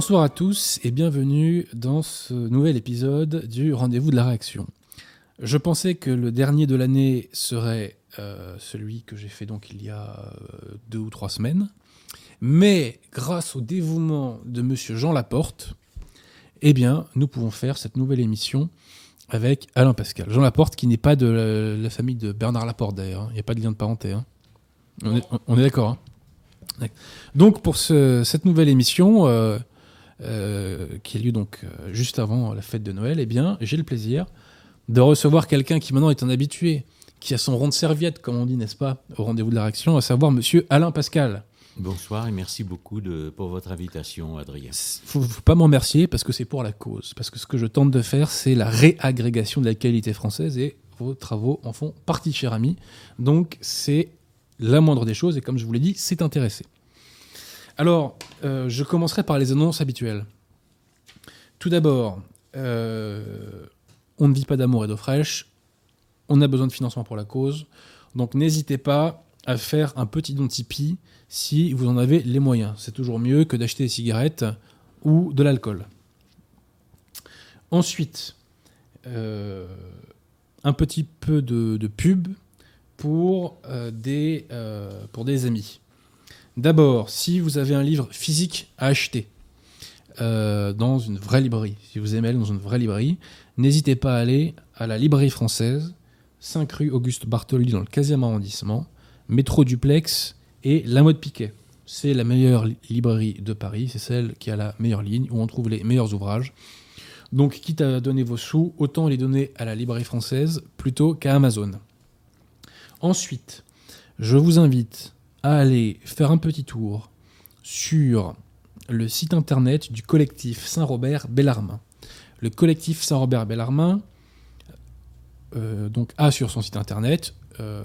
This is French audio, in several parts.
Bonsoir à tous et bienvenue dans ce nouvel épisode du Rendez-vous de la réaction. Je pensais que le dernier de l'année serait euh, celui que j'ai fait donc il y a euh, deux ou trois semaines, mais grâce au dévouement de Monsieur Jean Laporte, eh bien, nous pouvons faire cette nouvelle émission avec Alain Pascal. Jean Laporte, qui n'est pas de la, famille de Bernard Laporte hein. il n'y a pas de lien de parenté. hein. On est, d'accord. hein. Donc pour ce- cette nouvelle émission, euh, euh, qui a lieu donc euh, juste avant la fête de Noël, eh bien, j'ai le plaisir de recevoir quelqu'un qui maintenant est un habitué, qui a son rond de serviette, comme on dit, n'est-ce pas, au rendez-vous de la réaction, à savoir Monsieur Alain Pascal. Bonsoir et merci beaucoup de, pour votre invitation, Adrien. Faut, faut pas m'en remercier parce que c'est pour la cause. Parce que ce que je tente de faire, c'est la réagrégation de la qualité française et vos travaux en font partie, cher ami. Donc c'est la moindre des choses et comme je vous l'ai dit, c'est intéressé. Alors, euh, je commencerai par les annonces habituelles. Tout d'abord, euh, on ne vit pas d'amour et d'eau fraîche. On a besoin de financement pour la cause. Donc n'hésitez pas à faire un petit don Tipeee si vous en avez les moyens. C'est toujours mieux que d'acheter des cigarettes ou de l'alcool. Ensuite, euh, un petit peu de, pub pour, des, pour des amis. D'abord, si vous avez un livre physique à acheter euh, dans une vraie librairie, si vous aimez aller dans une vraie librairie, n'hésitez pas à aller à la librairie française, 5 rue Auguste Bartholdi dans le 15e arrondissement, métro duplex et la mode Piquet. C'est la meilleure li- librairie de Paris, c'est celle qui a la meilleure ligne, où on trouve les meilleurs ouvrages. Donc, quitte à donner vos sous, autant les donner à la librairie française plutôt qu'à Amazon. Ensuite, je vous invite aller faire un petit tour sur le site internet du collectif Saint-Robert Bellarmin. Le collectif Saint-Robert Bellarmin euh, donc a sur son site internet euh,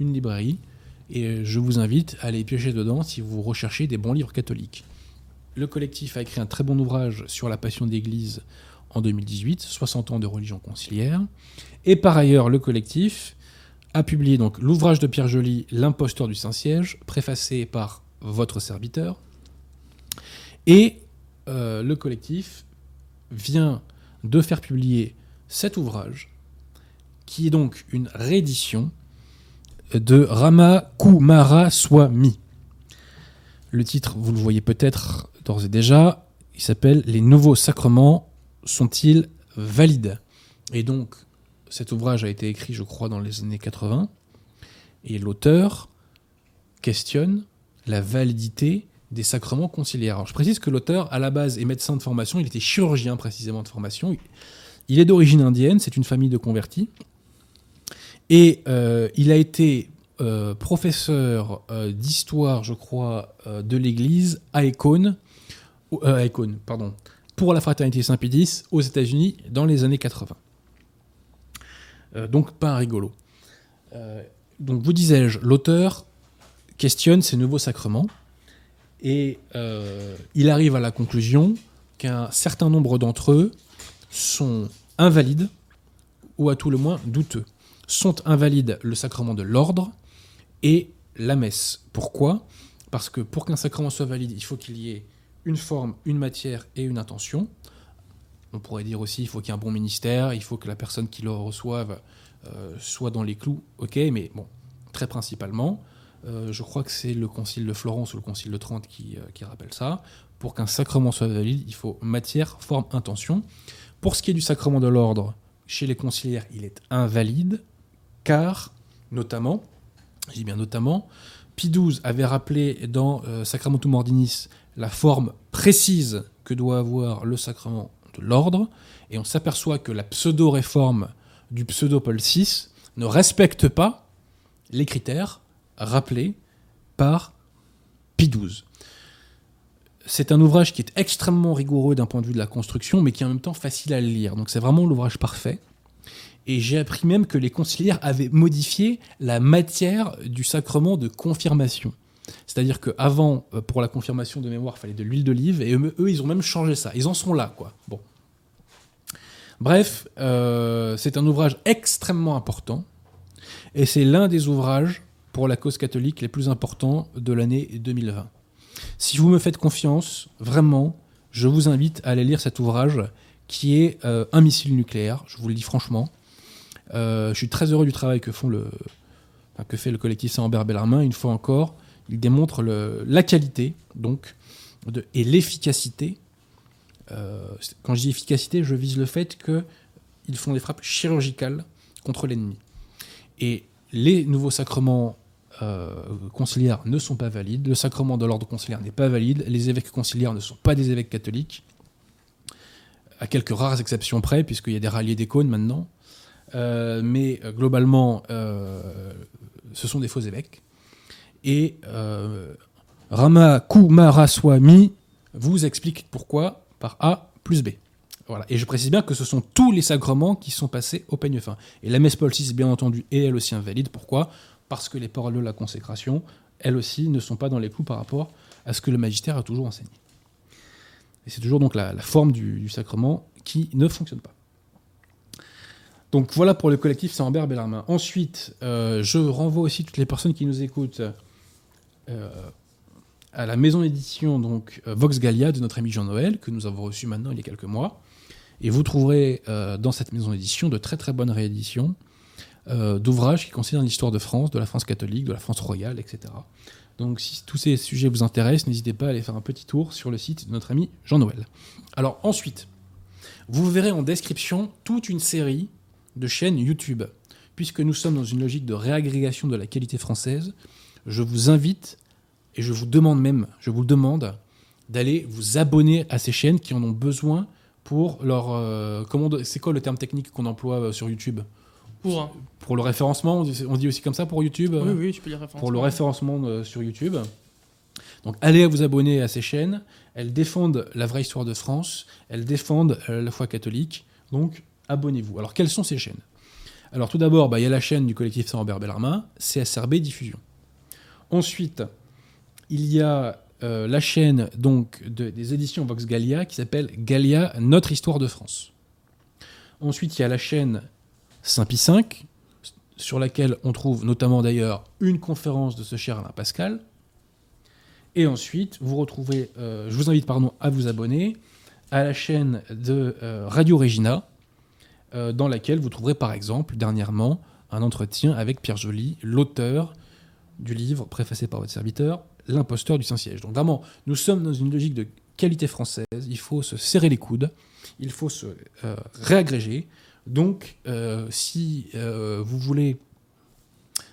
une librairie et je vous invite à aller piocher dedans si vous recherchez des bons livres catholiques. Le collectif a écrit un très bon ouvrage sur la Passion d'Église en 2018, 60 ans de religion conciliaire. Et par ailleurs, le collectif a publié donc l'ouvrage de Pierre Joly, L'imposteur du Saint-Siège, préfacé par votre serviteur. Et euh, le collectif vient de faire publier cet ouvrage, qui est donc une réédition de Rama Kumara Swami. Le titre, vous le voyez peut-être d'ores et déjà, il s'appelle Les nouveaux sacrements sont-ils valides? Et donc, cet ouvrage a été écrit, je crois, dans les années 80, et l'auteur questionne la validité des sacrements conciliaires. Alors, je précise que l'auteur, à la base, est médecin de formation, il était chirurgien précisément de formation. Il est d'origine indienne, c'est une famille de convertis. Et euh, il a été euh, professeur euh, d'histoire, je crois, de l'Église à Econe, pardon, pour la fraternité Saint-Pédis aux États-Unis dans les années 80. Euh, donc pas un rigolo. Euh, donc vous disais-je, l'auteur questionne ces nouveaux sacrements et euh, il arrive à la conclusion qu'un certain nombre d'entre eux sont invalides ou à tout le moins douteux. Sont invalides le sacrement de l'ordre et la messe. Pourquoi? Parce que pour qu'un sacrement soit valide, il faut qu'il y ait une forme, une matière et une intention. On pourrait dire aussi il faut qu'il y ait un bon ministère, il faut que la personne qui le reçoive euh, soit dans les clous, ok, mais bon, très principalement, euh, je crois que c'est le concile de Florence ou le concile de Trente qui, euh, qui rappelle ça. Pour qu'un sacrement soit valide, il faut matière, forme, intention. Pour ce qui est du sacrement de l'ordre, chez les conciliaires, il est invalide, car, notamment, je dis bien notamment, Pie XII avait rappelé dans Sacramentum Ordinis la forme précise que doit avoir le sacrement l'ordre, et on s'aperçoit que la pseudo-réforme du pseudo-Paul VI ne respecte pas les critères rappelés par Pie XII. C'est un ouvrage qui est extrêmement rigoureux d'un point de vue de la construction, mais qui est en même temps facile à lire. Donc c'est vraiment l'ouvrage parfait. Et j'ai appris même que les conciliaires avaient modifié la matière du sacrement de confirmation. C'est-à-dire qu'avant, euh, pour la confirmation de mémoire, il fallait de l'huile d'olive, et eux, eux, ils ont même changé ça. Ils en sont là, quoi. Bon. Bref, euh, c'est un ouvrage extrêmement important, et c'est l'un des ouvrages pour la cause catholique les plus importants de l'année 2020. Si vous me faites confiance, vraiment, je vous invite à aller lire cet ouvrage qui est euh, Un missile nucléaire, je vous le dis franchement. Euh, je suis très heureux du travail que, fait le collectif Saint-Ambert Bellarmin. Une fois encore, il démontre la qualité donc, et l'efficacité. Euh, quand je dis efficacité, je vise le fait qu'ils font des frappes chirurgicales contre l'ennemi. Et les nouveaux sacrements euh, conciliaires ne sont pas valides, le sacrement de l'ordre conciliaire n'est pas valide, les évêques conciliaires ne sont pas des évêques catholiques, à quelques rares exceptions près, puisqu'il y a des ralliés des cônes maintenant. Euh, mais globalement, ce sont des faux évêques. Et Rama Kumaraswamy vous explique pourquoi par A plus B. Voilà. Et je précise bien que ce sont tous les sacrements qui sont passés au peigne fin. Et la messe Paul bien entendu, est elle aussi invalide. Pourquoi? Parce que les paroles de la consécration, elles aussi, ne sont pas dans les clous par rapport à ce que le magistère a toujours enseigné. Et c'est toujours donc la, forme du, du sacrement qui ne fonctionne pas. Donc voilà pour le collectif Saint-Ambert Bellarmin. Ensuite, euh, je renvoie aussi toutes les personnes qui nous écoutent euh, à la maison d'édition donc euh, Vox Gallia de notre ami Jean-Noël, que nous avons reçu maintenant il y a quelques mois. Et vous trouverez euh, dans cette maison d'édition de très très bonnes rééditions euh, d'ouvrages qui concernent l'histoire de France, de la France catholique, de la France royale, etc. Donc si tous ces sujets vous intéressent, n'hésitez pas à aller faire un petit tour sur le site de notre ami Jean-Noël. Alors ensuite, vous verrez en description toute une série de chaînes YouTube. Puisque nous sommes dans une logique de réagrégation de la qualité française, je vous invite, et je vous demande même, je vous le demande, d'aller vous abonner à ces chaînes qui en ont besoin pour leur... euh, c'est quoi le terme technique qu'on emploie euh, sur YouTube? Pour un. Pour le référencement, on dit- aussi comme ça pour YouTube Oui, euh, oui, tu peux dire référence. pour le référencement euh, sur YouTube. Donc allez vous abonner à ces chaînes. Elles défendent la vraie histoire de France. Elles défendent la foi catholique. Donc abonnez-vous. Alors quelles sont ces chaînes? Alors tout d'abord, bah, il y a la chaîne du collectif Saint-Ambert Bellarmin, CSRB Diffusion. Ensuite, il y a euh, la chaîne donc de- des éditions Vox Gallia qui s'appelle Gallia Notre Histoire de France. Ensuite, il y a la chaîne Saint-Pie V, sur laquelle on trouve notamment d'ailleurs une conférence de ce cher Alain Pascal. Et ensuite, vous retrouvez, euh, je vous invite pardon, à vous abonner à la chaîne de euh, Radio Regina, dans laquelle vous trouverez par exemple dernièrement un entretien avec Pierre Joly, l'auteur du livre préfacé par votre serviteur, L'imposteur du Saint-Siège. Donc vraiment, nous sommes dans une logique de qualité française, il faut se serrer les coudes, il faut se euh, réagréger. Donc, euh, si euh, vous voulez,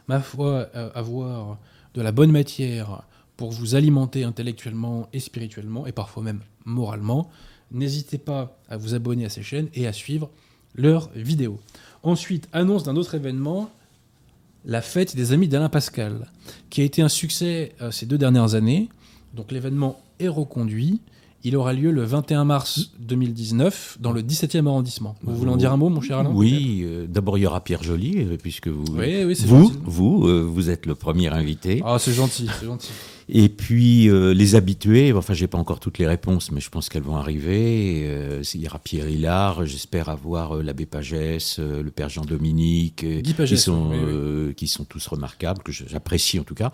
ma foi, avoir de la bonne matière pour vous alimenter intellectuellement et spirituellement, et parfois même moralement, n'hésitez pas à vous abonner à ces chaînes et à suivre leurs vidéos. Ensuite, annonce d'un autre événement, la fête des amis d'Alain Pascal, qui a été un succès euh, ces deux dernières années. Donc l'événement est reconduit. Il aura lieu le 21 mars 2019 dans le 17e arrondissement. Vous voulez en dire un mot, mon cher Alain Oui, euh, d'abord il y aura Pierre Joly, euh, puisque vous, Oui, oui, c'est vous, vous, euh, vous êtes le premier invité. Ah, c'est gentil, c'est gentil. Et puis euh, les habitués, enfin j'ai pas encore toutes les réponses, mais je pense qu'elles vont arriver. Euh, il y aura Pierre Hillard, j'espère avoir euh, l'abbé Pagès, euh, le père Jean-Dominique, euh, qui sont oui, oui. euh, qui sont tous remarquables, que j'apprécie en tout cas.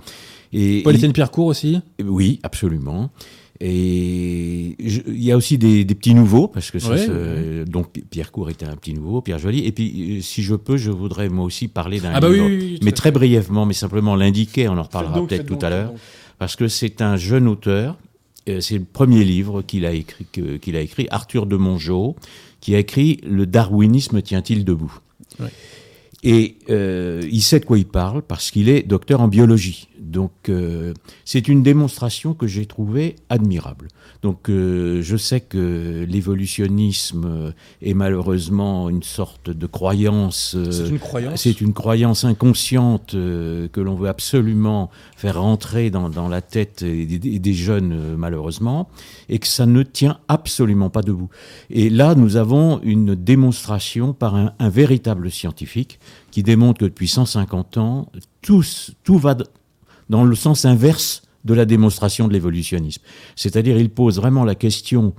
Et Paul-Étienne Pierrecourt aussi oui, absolument. Et il y a aussi des, des petits nouveaux, parce que ça, Ouais, se- donc Pierre Cour était un petit nouveau, Pierre Joly. Et puis, si je peux, je voudrais moi aussi parler d'un Ah bah oui, mais très brièvement, mais simplement l'indiquer, on en reparlera peut-être tout à l'heure. Parce que c'est un jeune auteur. euh, C'est le premier livre qu'il a écrit, Arthur de Mongeau, qui a écrit Le darwinisme tient-il debout? Et euh, il sait de quoi il parle parce qu'il est docteur en biologie. Donc euh, c'est une démonstration que j'ai trouvée admirable. Donc euh, je sais que l'évolutionnisme est malheureusement une sorte de croyance. euh, C'est une croyance. c'est une croyance inconsciente euh, que l'on veut absolument faire rentrer dans, dans la tête des, jeunes, euh, malheureusement, et que ça ne tient absolument pas debout. Et là, nous avons une démonstration par un, un véritable scientifique qui démontre que depuis 150 ans, tout, va dans le sens inverse de la démonstration de l'évolutionnisme. C'est-à-dire, il pose vraiment la question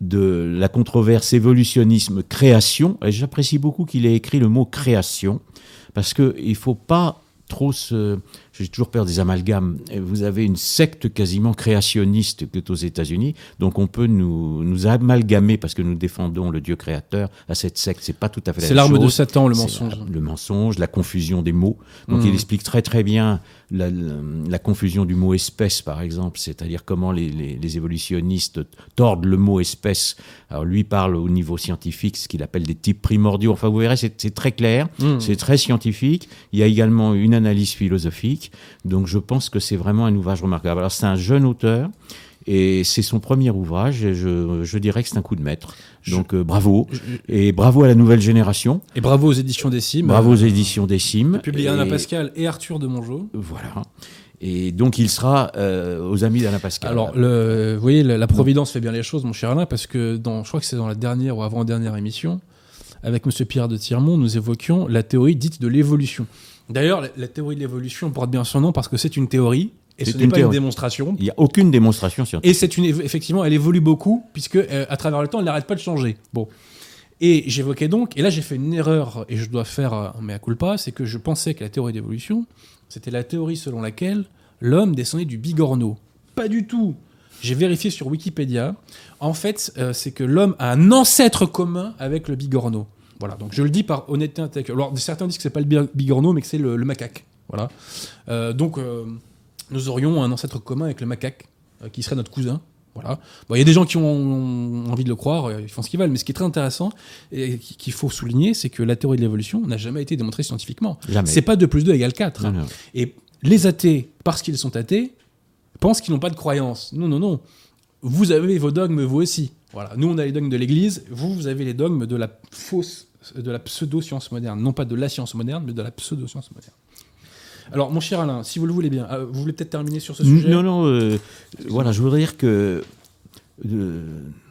de la controverse évolutionnisme-création, et j'apprécie beaucoup qu'il ait écrit le mot création, parce qu'il ne faut pas trop se, j'ai toujours peur des amalgames. Vous avez une secte quasiment créationniste que aux États-Unis, donc on peut nous, nous amalgamer parce que nous défendons le Dieu créateur à cette secte. C'est pas tout à fait la C'est l'arme de. Satan, le mensonge. la- le mensonge, la confusion des mots. Donc Mm. il explique très très bien la, la- la confusion du mot espèce, par exemple, c'est-à-dire comment les, les- les évolutionnistes tordent le mot espèce. Alors lui parle au niveau scientifique, ce qu'il appelle des types primordiaux. Enfin, vous verrez, c'est très clair, Mm. c'est très scientifique. Il y a également une analyse philosophique. Donc je pense que c'est vraiment un ouvrage remarquable. Alors c'est un jeune auteur. Et c'est son premier ouvrage, et je, je dirais que c'est un coup de maître. Donc euh, bravo, et bravo à la nouvelle génération, Et bravo aux éditions des Cimes. bravo aux éditions des Cimes. Publié Anna Pascal et Arthur de Mongeau. voilà. Et donc il sera euh, aux amis d'Alain Pascal. Alors, le, vous voyez, la, la Providence fait bien les choses, mon cher Alain, parce que dans, je crois que c'est dans la dernière ou avant-dernière émission, avec Monsieur Pierre de Tirmont, nous évoquions la théorie dite de l'évolution. D'ailleurs, la, la théorie de l'évolution porte bien son nom parce que c'est une théorie et C'est ce n'est une pas une théorie. démonstration. il n'y a aucune démonstration scientifique. Et c'est une effectivement, elle évolue beaucoup puisque euh, à travers le temps, elle n'arrête pas de changer. Bon. Et j'évoquais donc, et là j'ai fait une erreur et je dois faire euh, un mea culpa, c'est que je pensais que la théorie d'évolution, c'était la théorie selon laquelle l'homme descendait du bigorneau. Pas du tout. J'ai vérifié sur Wikipédia. En fait, euh, c'est que l'homme a un ancêtre commun avec le bigorneau. Voilà. Donc je le dis par honnêteté intellectuelle. Alors certains disent que c'est pas le bi- bigorneau, mais que c'est le, le macaque. Voilà. Euh, donc euh, nous aurions un ancêtre commun avec le macaque, euh, qui serait notre cousin. Voilà. Bon, il y a des gens qui ont, ont envie de le croire, ils font ce qu'ils veulent, mais ce qui est très intéressant et qui- qu'il faut souligner, c'est que la théorie de l'évolution n'a jamais été démontrée scientifiquement. Jamais. C'est pas 2 plus 2 égale 4. Non, non. Et les athées, parce qu'ils sont athées, pensent qu'ils n'ont pas de croyance. Non, non, non. Vous avez vos dogmes, vous aussi. Voilà. Nous, on a les dogmes de l'Église. Vous, vous avez les dogmes de la fausse, de la pseudo-science moderne. Non pas de la science moderne, mais de la pseudo-science moderne. Alors, mon cher Alain, si vous le voulez bien, euh, vous voulez peut-être terminer sur ce sujet Non, non, euh, voilà, je voudrais dire que euh,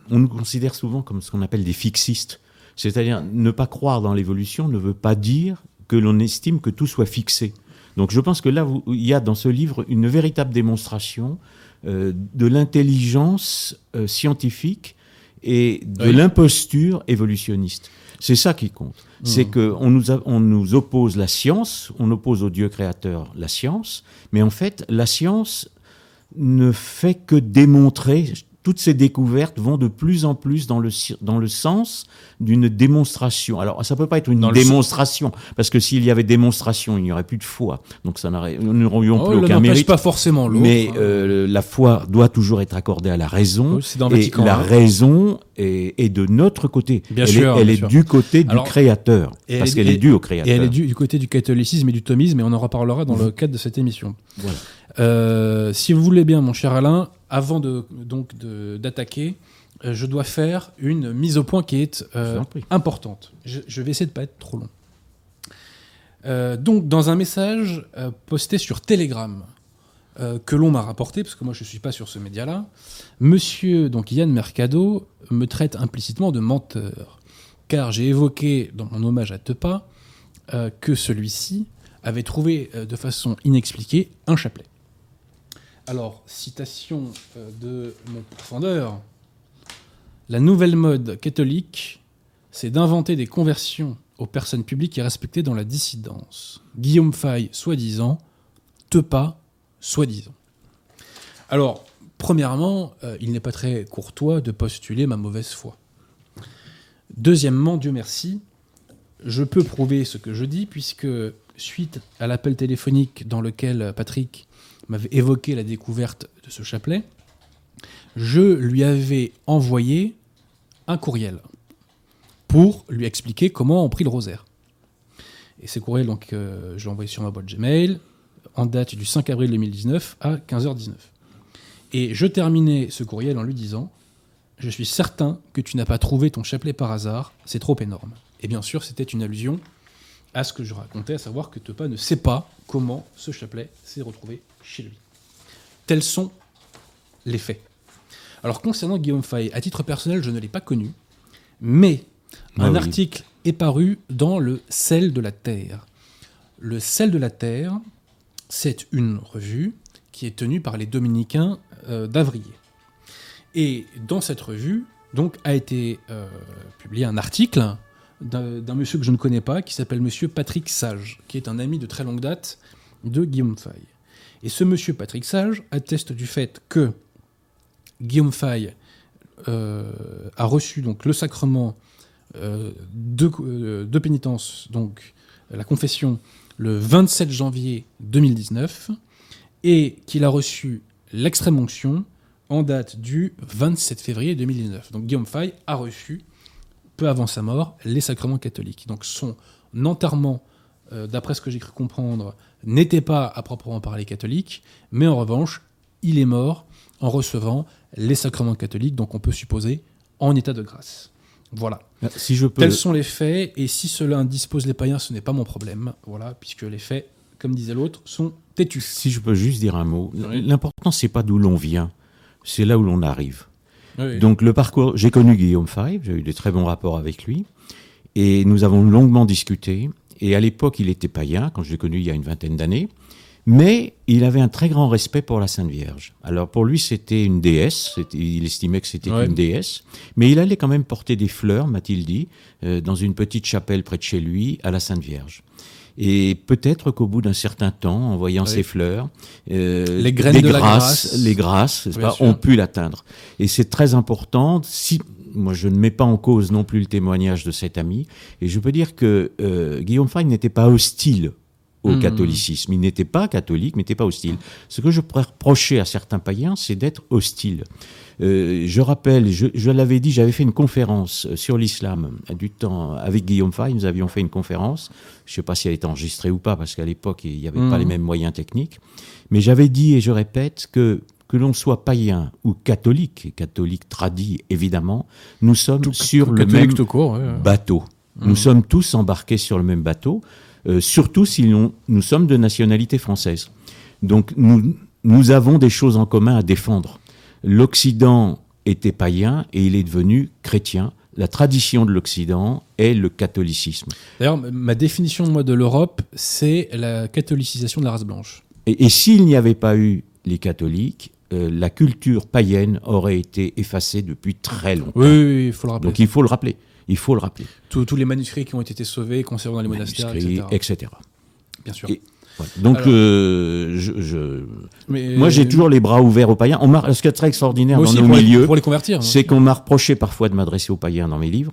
on nous considère souvent comme ce qu'on appelle des fixistes. C'est-à-dire, ne pas croire dans l'évolution ne veut pas dire que l'on estime que tout soit fixé. Donc je pense que là, vous- il y a dans ce livre une véritable démonstration euh, de l'intelligence euh, scientifique et de Oui. l'imposture évolutionniste. C'est ça qui compte. C'est qu'on nous, a- on nous oppose la science, on oppose au Dieu créateur la science, mais en fait, la science ne fait que démontrer, toutes ces découvertes vont de plus en plus dans le, dans le sens d'une démonstration. Alors, ça peut pas être une Dans démonstration, parce que s'il y avait démonstration, il n'y aurait plus de foi. Donc, ça nous n'aurions Oh, plus aucun mérite. pas forcément. Mais hein. euh, la foi doit toujours être accordée à la raison. Oui, c'est dans et Vatican, la hein. raison est, est de notre côté. Bien elle sûr, est, elle bien est sûr. du côté du créateur. et Parce est- qu'elle et- est due au Et créateur. elle est du, du côté du catholicisme et du thomisme, et on en reparlera dans le cadre de cette émission. Voilà. Euh, si vous voulez bien, mon cher Alain, avant de, donc de- d'attaquer, euh, je dois faire une mise au point qui est euh, importante. Je, je vais essayer de pas être trop long. Donc, dans un message posté sur Telegram que l'on m'a rapporté, parce que moi je ne suis pas sur ce média-là, Monsieur donc Yann Mercado me traite implicitement de menteur, car j'ai évoqué dans mon hommage à Tepa que celui-ci avait trouvé de façon inexpliquée un chapelet. Alors, citation euh, de mon pourfendeur. La nouvelle mode catholique, c'est d'inventer des conversions aux personnes publiques et respectées dans la dissidence. Guillaume Fay, soi-disant, Tepa, soi-disant. Alors, premièrement, euh, il n'est pas très courtois de postuler ma mauvaise foi. Deuxièmement, Dieu merci, je peux prouver ce que je dis, puisque suite à l'appel téléphonique dans lequel Patrick m'avait évoqué la découverte de ce chapelet, je lui avais envoyé un courriel pour lui expliquer comment on prie le rosaire. Et ces courriels, donc, euh, je l'ai envoyé sur ma boîte Gmail, en date du 5 avril 2019 à 15h19. Et je terminais ce courriel en lui disant Je suis certain que tu n'as pas trouvé ton chapelet par hasard, c'est trop énorme. Et bien sûr, c'était une allusion à ce que je racontais, à savoir que Tepa ne sait pas comment ce chapelet s'est retrouvé chez lui. Tels sont les faits. Alors concernant Guillaume Fay, à titre personnel, je ne l'ai pas connu, mais Ah un oui. article est paru dans le Sel de la Terre. Le Sel de la Terre, c'est une revue qui est tenue par les dominicains euh, d'Avrier. Et dans cette revue, donc, a été euh, publié un article d'un d'un monsieur que je ne connais pas, qui s'appelle monsieur Patrick Sage, qui est un ami de très longue date de Guillaume Fay. Et ce monsieur Patrick Sage atteste du fait que Guillaume Fay euh, a reçu donc le sacrement euh, de, euh, de pénitence, donc la confession, le 27 janvier 2019, et qu'il a reçu l'extrême onction en date du 27 février 2019. Donc Guillaume Fay a reçu, peu avant sa mort, les sacrements catholiques. Donc son enterrement, euh, d'après ce que j'ai cru comprendre, n'était pas à proprement parler catholique, mais en revanche, il est mort en recevant les sacrements catholiques, donc on peut supposer en état de grâce. Voilà. Si je peux... Tels sont les faits, et si cela indispose les païens, ce n'est pas mon problème, voilà, puisque les faits, comme disait l'autre, sont têtus. Si je peux juste dire un mot, l'important c'est pas d'où l'on vient, c'est là où l'on arrive. Oui. Donc le parcours, j'ai connu Guillaume Fay, j'ai eu des très bons rapports avec lui, et nous avons longuement discuté. Et à l'époque, il était païen, quand je l'ai connu il y a une vingtaine d'années, mais il avait un très grand respect pour la Sainte Vierge. Alors pour lui, c'était une déesse, il estimait que c'était Ouais. une déesse, mais il allait quand même porter des fleurs, m'a-t-il dit, euh, dans une petite chapelle près de chez lui, à la Sainte Vierge. Et peut-être qu'au bout d'un certain temps, en voyant Oui. ces fleurs, euh, Les graines de la grâces, grâce. les grâces, n'est-ce Bien pas, sûr. ont pu l'atteindre. Et c'est très important. Si moi je ne mets pas en cause non plus le témoignage de cet ami, et je peux dire que euh, Guillaume Fay n'était pas hostile au Mhm. catholicisme. Il n'était pas catholique, mais n'était pas hostile. Ce que je pourrais reprocher à certains païens, c'est d'être hostile. Euh, je rappelle, je, je l'avais dit, j'avais fait une conférence euh, sur l'islam du temps avec Guillaume Fay. Nous avions fait une conférence. Je ne sais pas si elle est enregistrée ou pas, parce qu'à l'époque, il n'y avait pas Mhm. les mêmes moyens techniques. Mais j'avais dit, et je répète, que que l'on soit païen ou catholique, catholique tradit évidemment, nous sommes sur le même tout court, ouais. bateau. Nous sommes tous embarqués sur le même bateau, euh, surtout si nous sommes de nationalité française. Donc nous, nous avons des choses en commun à défendre. L'Occident était païen et il est devenu chrétien. La tradition de l'Occident est le catholicisme. D'ailleurs, ma définition moi de l'Europe, c'est la catholicisation de la race blanche. Et, et s'il n'y avait pas eu les catholiques, euh, la culture païenne aurait été effacée depuis très longtemps. Oui, oui, il faut le rappeler. Donc il faut le rappeler. Il faut le rappeler. Tous- tous les manuscrits qui ont été sauvés, conservés dans les monastères, etc. etc. Bien sûr. Et- Voilà. Donc, Alors- euh, je, je- Mais- moi, j'ai toujours les bras ouverts aux païens. On ce qui est très extraordinaire Moi dans aussi, nos pour, les, milieux, pour les convertir. hein. c'est qu'on m'a reproché parfois de m'adresser aux païens dans mes livres.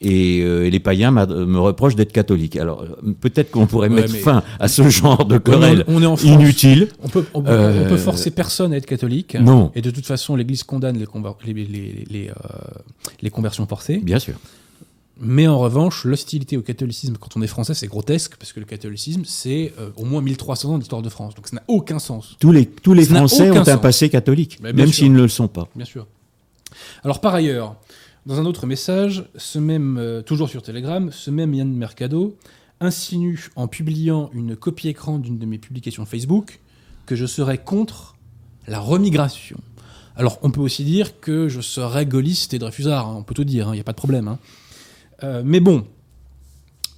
Et, euh, et les païens m'a- me reprochent d'être catholique. Alors, euh, peut-être qu'on pourrait Ouais, mettre fin à ce genre de querelle on, on est en France. inutile. On peut, on, peut- Euh, on peut forcer personne à être catholique. Non. Et de toute façon, l'Église condamne les, conver- les, les, les, euh, les conversions forcées. Bien sûr. Mais en revanche, l'hostilité au catholicisme, quand on est français, c'est grotesque, parce que le catholicisme, c'est euh, au moins 1300 ans d'histoire de France. Donc ça n'a aucun sens, Tous les, tous les Ça n'a Français ont un passé catholique, même s'ils ne le sont pas. bien sûr. Alors par ailleurs, dans un autre message, ce même, euh, toujours sur Telegram, ce même Yann Mercado insinue en publiant une copie écran d'une de mes publications Facebook que je serais contre la remigration. Alors on peut aussi dire que je serais gaulliste et dreyfusard, hein, on peut tout dire, il n'y a pas de problème. hein. Euh, mais bon,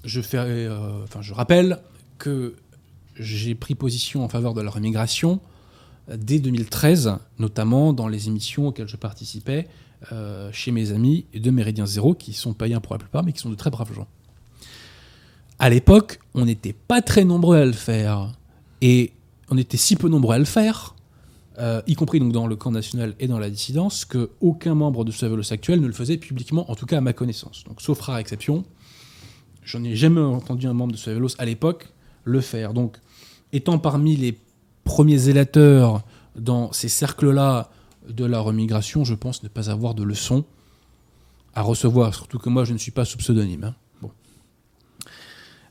euh, je rappelle que j'ai pris position en faveur de la remigration dès 2013, notamment dans les émissions auxquelles je participais euh, chez mes amis de Méridien Zéro, qui sont païens pour la plupart, mais qui sont de très braves gens. À l'époque, on n'était pas très nombreux à le faire. Et on était si peu nombreux à le faire, euh, y compris donc dans le camp national et dans la dissidence, que aucun membre de Savelos actuel ne le faisait publiquement, en tout cas à ma connaissance. Donc, sauf rare exception, j'en ai jamais entendu un membre de Savelos à l'époque le faire. Donc, étant parmi les premiers zélateurs dans ces cercles-là de la remigration, je pense ne pas avoir de leçons à recevoir, surtout que moi je ne suis pas sous pseudonyme. hein.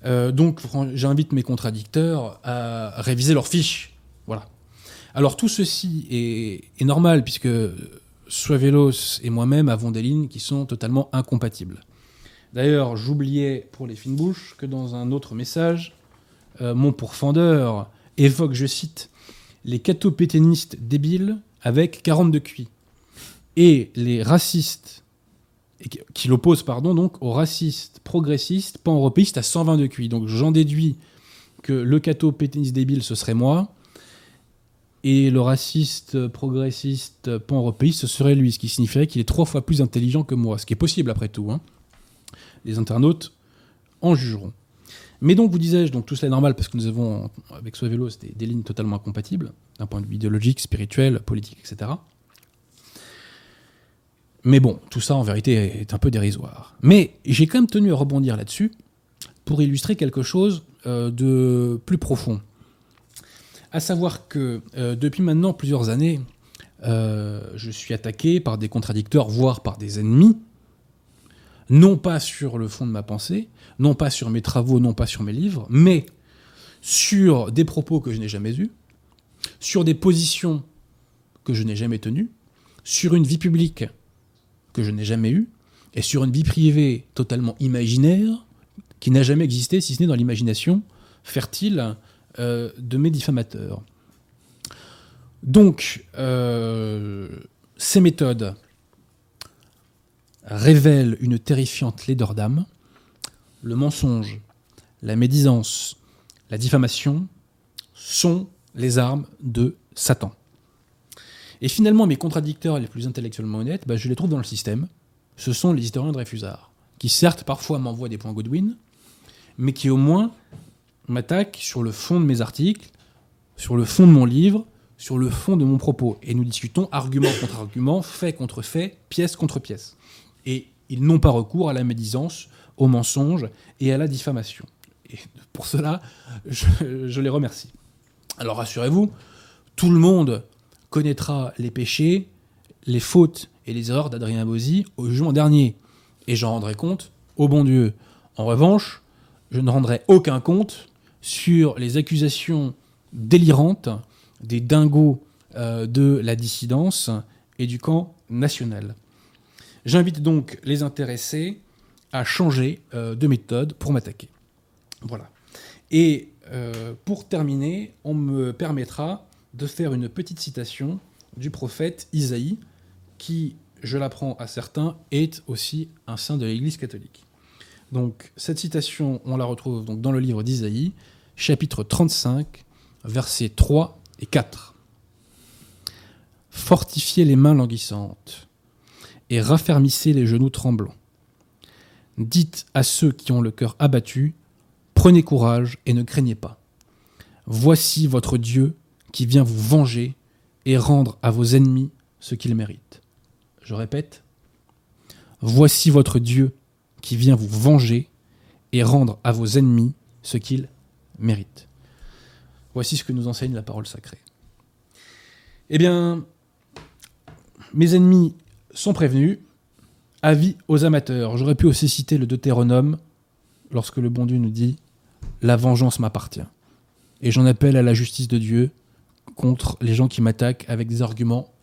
Euh, donc j'invite mes contradicteurs à réviser leurs fiches. Voilà. Alors tout ceci est, normal puisque Suavelos et moi-même avons des lignes qui sont totalement incompatibles. D'ailleurs, j'oubliais pour les fines bouches que dans un autre message, euh, mon pourfendeur évoque, je cite, les cathopéténistes débiles avec 42 QI et les racistes qui- l'opposent pardon donc aux racistes progressistes pan-européistes à 122 QI. Donc j'en déduis que le cathopéténiste débile ce serait moi et le raciste progressiste pan-européiste ce serait lui, ce qui signifierait qu'il est trois fois plus intelligent que moi, ce qui est possible après tout. hein. Les internautes en jugeront. Mais donc, vous disais-je, donc tout cela est normal parce que nous avons, avec ce vélo, des lignes totalement incompatibles, d'un point de vue idéologique, spirituel, politique, etc. Mais bon, tout ça en vérité est un peu dérisoire. Mais j'ai quand même tenu à rebondir là-dessus pour illustrer quelque chose euh, de plus profond. À savoir que euh, depuis maintenant plusieurs années, euh, je suis attaqué par des contradicteurs, voire par des ennemis, non pas sur le fond de ma pensée, non pas sur mes travaux, non pas sur mes livres, mais sur des propos que je n'ai jamais eus, sur des positions que je n'ai jamais tenues, sur une vie publique que je n'ai jamais eue, et sur une vie privée totalement imaginaire qui n'a jamais existé, si ce n'est dans l'imagination fertile euh, de mes diffamateurs. Donc, euh, ces méthodes révèlent une terrifiante laideur d'âme. Le mensonge, la médisance, la diffamation sont les armes de Satan. Et finalement, mes contradicteurs les plus intellectuellement honnêtes, bah, je les trouve dans le système. Ce sont les historiens de Dreyfusard, qui certes parfois m'envoient des points Godwin, mais qui au moins m'attaquent sur le fond de mes articles, sur le fond de mon livre, sur le fond de mon propos. Et nous discutons argument contre argument, fait contre fait, pièce contre pièce. Et ils n'ont pas recours à la médisance, au mensonge et à la diffamation. Et pour cela, je, je les remercie. Alors rassurez-vous, tout le monde connaîtra les péchés, les fautes et les erreurs d'Adrien Bozzi au jugement dernier. Et j'en rendrai compte au bon Dieu. En revanche, je ne rendrai aucun compte sur les accusations délirantes des dingos euh, de la dissidence et du camp national. J'invite donc les intéressés à changer euh, de méthode pour m'attaquer. Voilà. Et euh, pour terminer, on me permettra de faire une petite citation du prophète Isaïe, qui, je l'apprends à certains, est aussi un saint de l'Église catholique. Donc cette citation, on la retrouve donc dans le livre d'Isaïe, chapitre 35, versets 3 et 4. Fortifiez les mains languissantes et raffermissez les genoux tremblants. Dites à ceux qui ont le cœur abattu, prenez courage et ne craignez pas. Voici votre Dieu qui vient vous venger et rendre à vos ennemis ce qu'ils méritent. Je répète, voici votre Dieu qui vient vous venger et rendre à vos ennemis ce qu'ils méritent. Voici ce que nous enseigne la parole sacrée. Eh bien, mes ennemis sont prévenus. Avis aux amateurs. J'aurais pu aussi citer le Deutéronome lorsque le bon Dieu nous dit La vengeance m'appartient. Et j'en appelle à la justice de Dieu contre les gens qui m'attaquent avec des arguments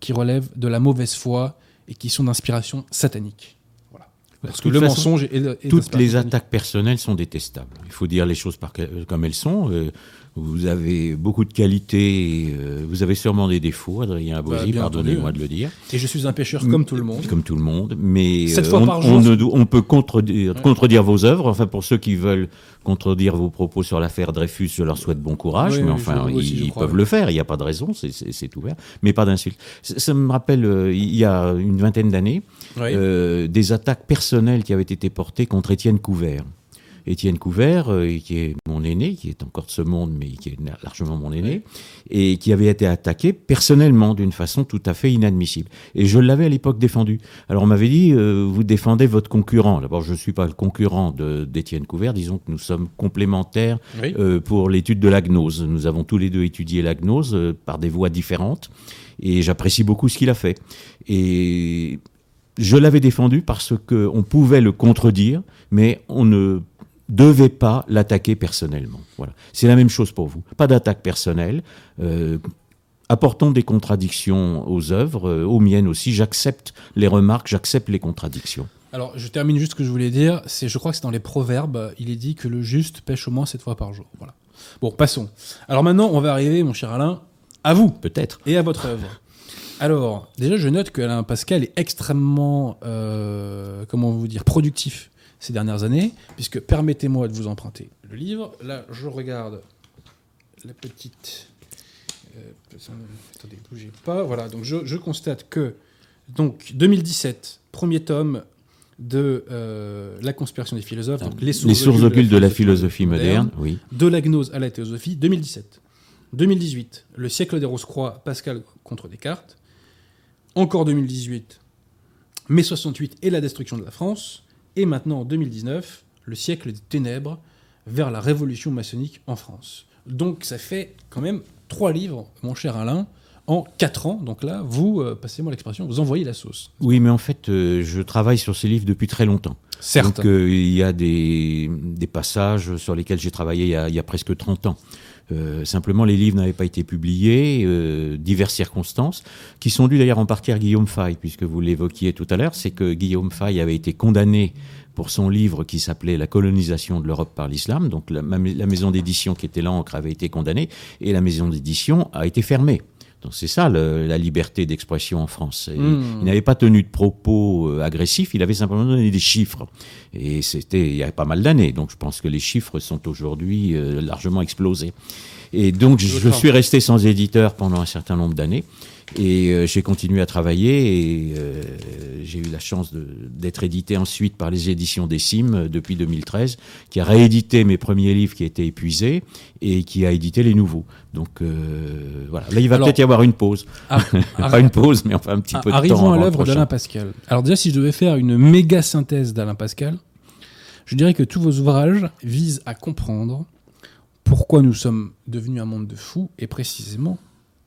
qui relèvent de la mauvaise foi et qui sont d'inspiration satanique. Voilà. Parce que le façon, mensonge est, Toutes les attaques personnelles sont détestables. Il faut dire les choses par, comme elles sont. Euh, vous avez beaucoup de qualités, euh, vous avez sûrement des défauts, Adrien Abosi, bah, pardonnez-moi de le dire. Et je suis un pêcheur comme tout le monde. Comme tout le monde, mais euh, on, on, peut contredire, contredire, vos œuvres. Enfin, pour ceux qui veulent contredire vos propos sur l'affaire Dreyfus, je leur souhaite bon courage, mais enfin, ils, peuvent le faire, il n'y a pas de raison, c'est ouvert, mais pas d'insulte. Ça, me rappelle, euh, il y a une vingtaine d'années, des attaques personnelles qui avaient été portées contre Étienne Couvert. Étienne Couvert, euh, qui est mon aîné, qui est encore de ce monde, mais qui est largement mon aîné, et qui avait été attaqué personnellement d'une façon tout à fait inadmissible. Et je l'avais à l'époque défendu. Alors on m'avait dit, euh, vous défendez votre concurrent. D'abord, je ne suis pas le concurrent d'Étienne Couvert, disons que nous sommes complémentaires euh, pour l'étude de la gnose. Nous avons tous les deux étudié la gnose par des voies différentes, et j'apprécie beaucoup ce qu'il a fait. Et je l'avais défendu parce qu'on pouvait le contredire, mais on ne devait pas l'attaquer personnellement. Voilà. C'est la même chose pour vous. Pas d'attaque personnelle. Euh, apportons des contradictions aux œuvres, euh, aux miennes aussi. J'accepte les remarques, j'accepte les contradictions. Alors, je termine juste ce que je voulais dire. C'est, je crois que c'est dans les proverbes, il est dit que le juste pêche au moins sept fois par jour. Voilà. Bon, passons. Alors maintenant, on va arriver, mon cher Alain, à vous. Peut-être. Et à votre œuvre. Alors, déjà, je note que Alain Pascal est extrêmement, euh, comment vous dire, productif ces dernières années, puisque permettez-moi de vous emprunter le livre. Là, je regarde la petite. Euh, attendez, bougez pas. Voilà, donc je, constate que donc 2017, premier tome, de euh, La conspiration des philosophes, donc les sources, occultes de, la philosophie moderne, oui. de la gnose à la théosophie, 2017. 2018, Le siècle des Rose-Croix, Pascal contre Descartes. Encore 2018, Mai 68 et la destruction de la France. Et maintenant, en 2019, Le siècle des ténèbres, vers la révolution maçonnique en France. Donc ça fait quand même trois livres, mon cher Alain, en quatre ans. Donc là, vous, euh, passez-moi l'expression, vous envoyez la sauce. Oui, mais en fait, euh, je travaille sur ces livres depuis très longtemps. Certes. Donc euh, il y a des, des, passages sur lesquels j'ai travaillé il y, a, il y, a, presque 30 ans. Simplement, les livres n'avaient pas été publiés, diverses circonstances, qui sont dues d'ailleurs en partie à Guillaume Fay, puisque vous l'évoquiez tout à l'heure, c'est que Guillaume Fay avait été condamné pour son livre qui s'appelait La colonisation de l'Europe par l'islam. Donc la, la maison d'édition qui était l'encre avait été condamnée et la maison d'édition a été fermée. Donc c'est ça la liberté d'expression en France. Hmm. Il n'avait pas tenu de propos euh, agressifs, il avait simplement donné des chiffres. Et c'était il y a pas mal d'années. Donc je pense que les chiffres sont aujourd'hui euh, largement explosés. Et donc je suis resté sans éditeur pendant un certain nombre d'années. Et euh, j'ai continué à travailler et euh, j'ai eu la chance d'être édité ensuite par les éditions des CIM euh, depuis 2013, qui a réédité mes premiers livres qui étaient épuisés et qui a édité les nouveaux. Donc voilà, là il va peut-être y avoir une pause. Ah, Pas une pause, mais enfin un petit peu de temps. Arrivons à l'œuvre d'Alain Pascal. Alors déjà, si je devais faire une méga synthèse d'Alain Pascal, je dirais que tous vos ouvrages visent à comprendre pourquoi nous sommes devenus un monde de fous et précisément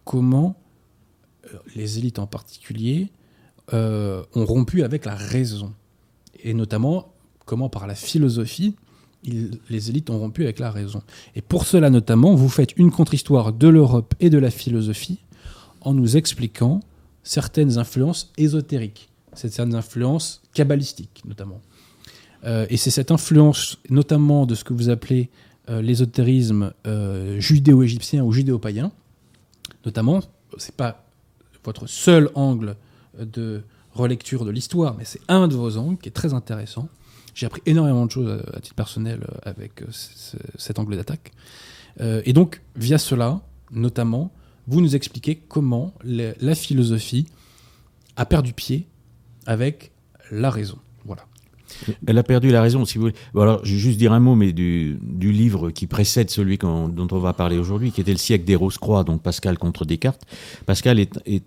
comment les élites en particulier, euh, ont rompu avec la raison. Et notamment, comment par la philosophie, les élites ont rompu avec la raison. Et pour cela notamment, vous faites une contre-histoire de l'Europe et de la philosophie en nous expliquant certaines influences ésotériques, certaines influences kabbalistiques notamment. Euh, et c'est cette influence notamment de ce que vous appelez euh, l'ésotérisme judéo-égyptien ou judéo-païen, notamment, c'est pas votre seul angle de relecture de l'histoire, mais c'est un de vos angles qui est très intéressant. J'ai appris énormément de choses euh, à, titre personnel euh, avec euh, cet angle d'attaque. et donc, via cela, notamment, vous nous expliquez comment la philosophie a perdu pied avec la raison. Elle a perdu la raison, si vous voulez. alors, je vais juste dire un mot, mais du, livre qui précède celui dont on va parler aujourd'hui, qui était Le siècle des Rose-Croix, donc Pascal contre Descartes. Pascal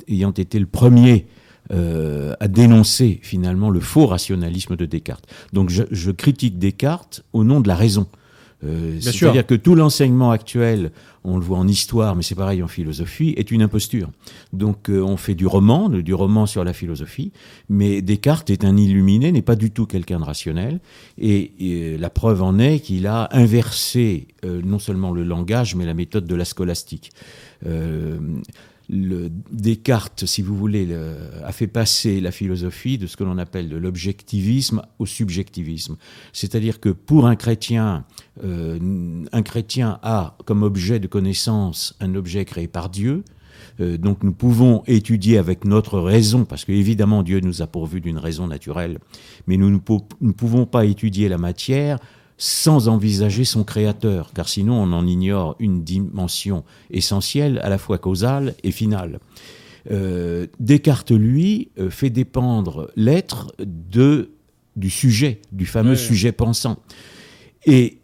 ayant été le premier euh, à dénoncer finalement le faux rationalisme de Descartes. Donc, je critique Descartes au nom de la raison. Euh, c'est-à-dire que tout l'enseignement actuel, on le voit en histoire, mais c'est pareil en philosophie, est une imposture. Donc euh, on fait du roman, du roman sur la philosophie, mais Descartes est un illuminé, n'est pas du tout quelqu'un de rationnel, et, la preuve en est qu'il a inversé euh, non seulement le langage, mais la méthode de la scolastique le Descartes, si vous voulez, a fait passer la philosophie de ce que l'on appelle de l'objectivisme au subjectivisme. C'est-à-dire que pour un chrétien, euh, un chrétien a comme objet de connaissance un objet créé par Dieu. Euh, donc nous pouvons étudier avec notre raison, parce que évidemment Dieu nous a pourvu d'une raison naturelle, mais nous ne pouvons pas étudier la matière sans envisager son créateur, car sinon on en ignore une dimension essentielle, à la fois causale et finale. Euh, Descartes, lui, euh, fait dépendre l'être de, du sujet, du fameux sujet pensant. Et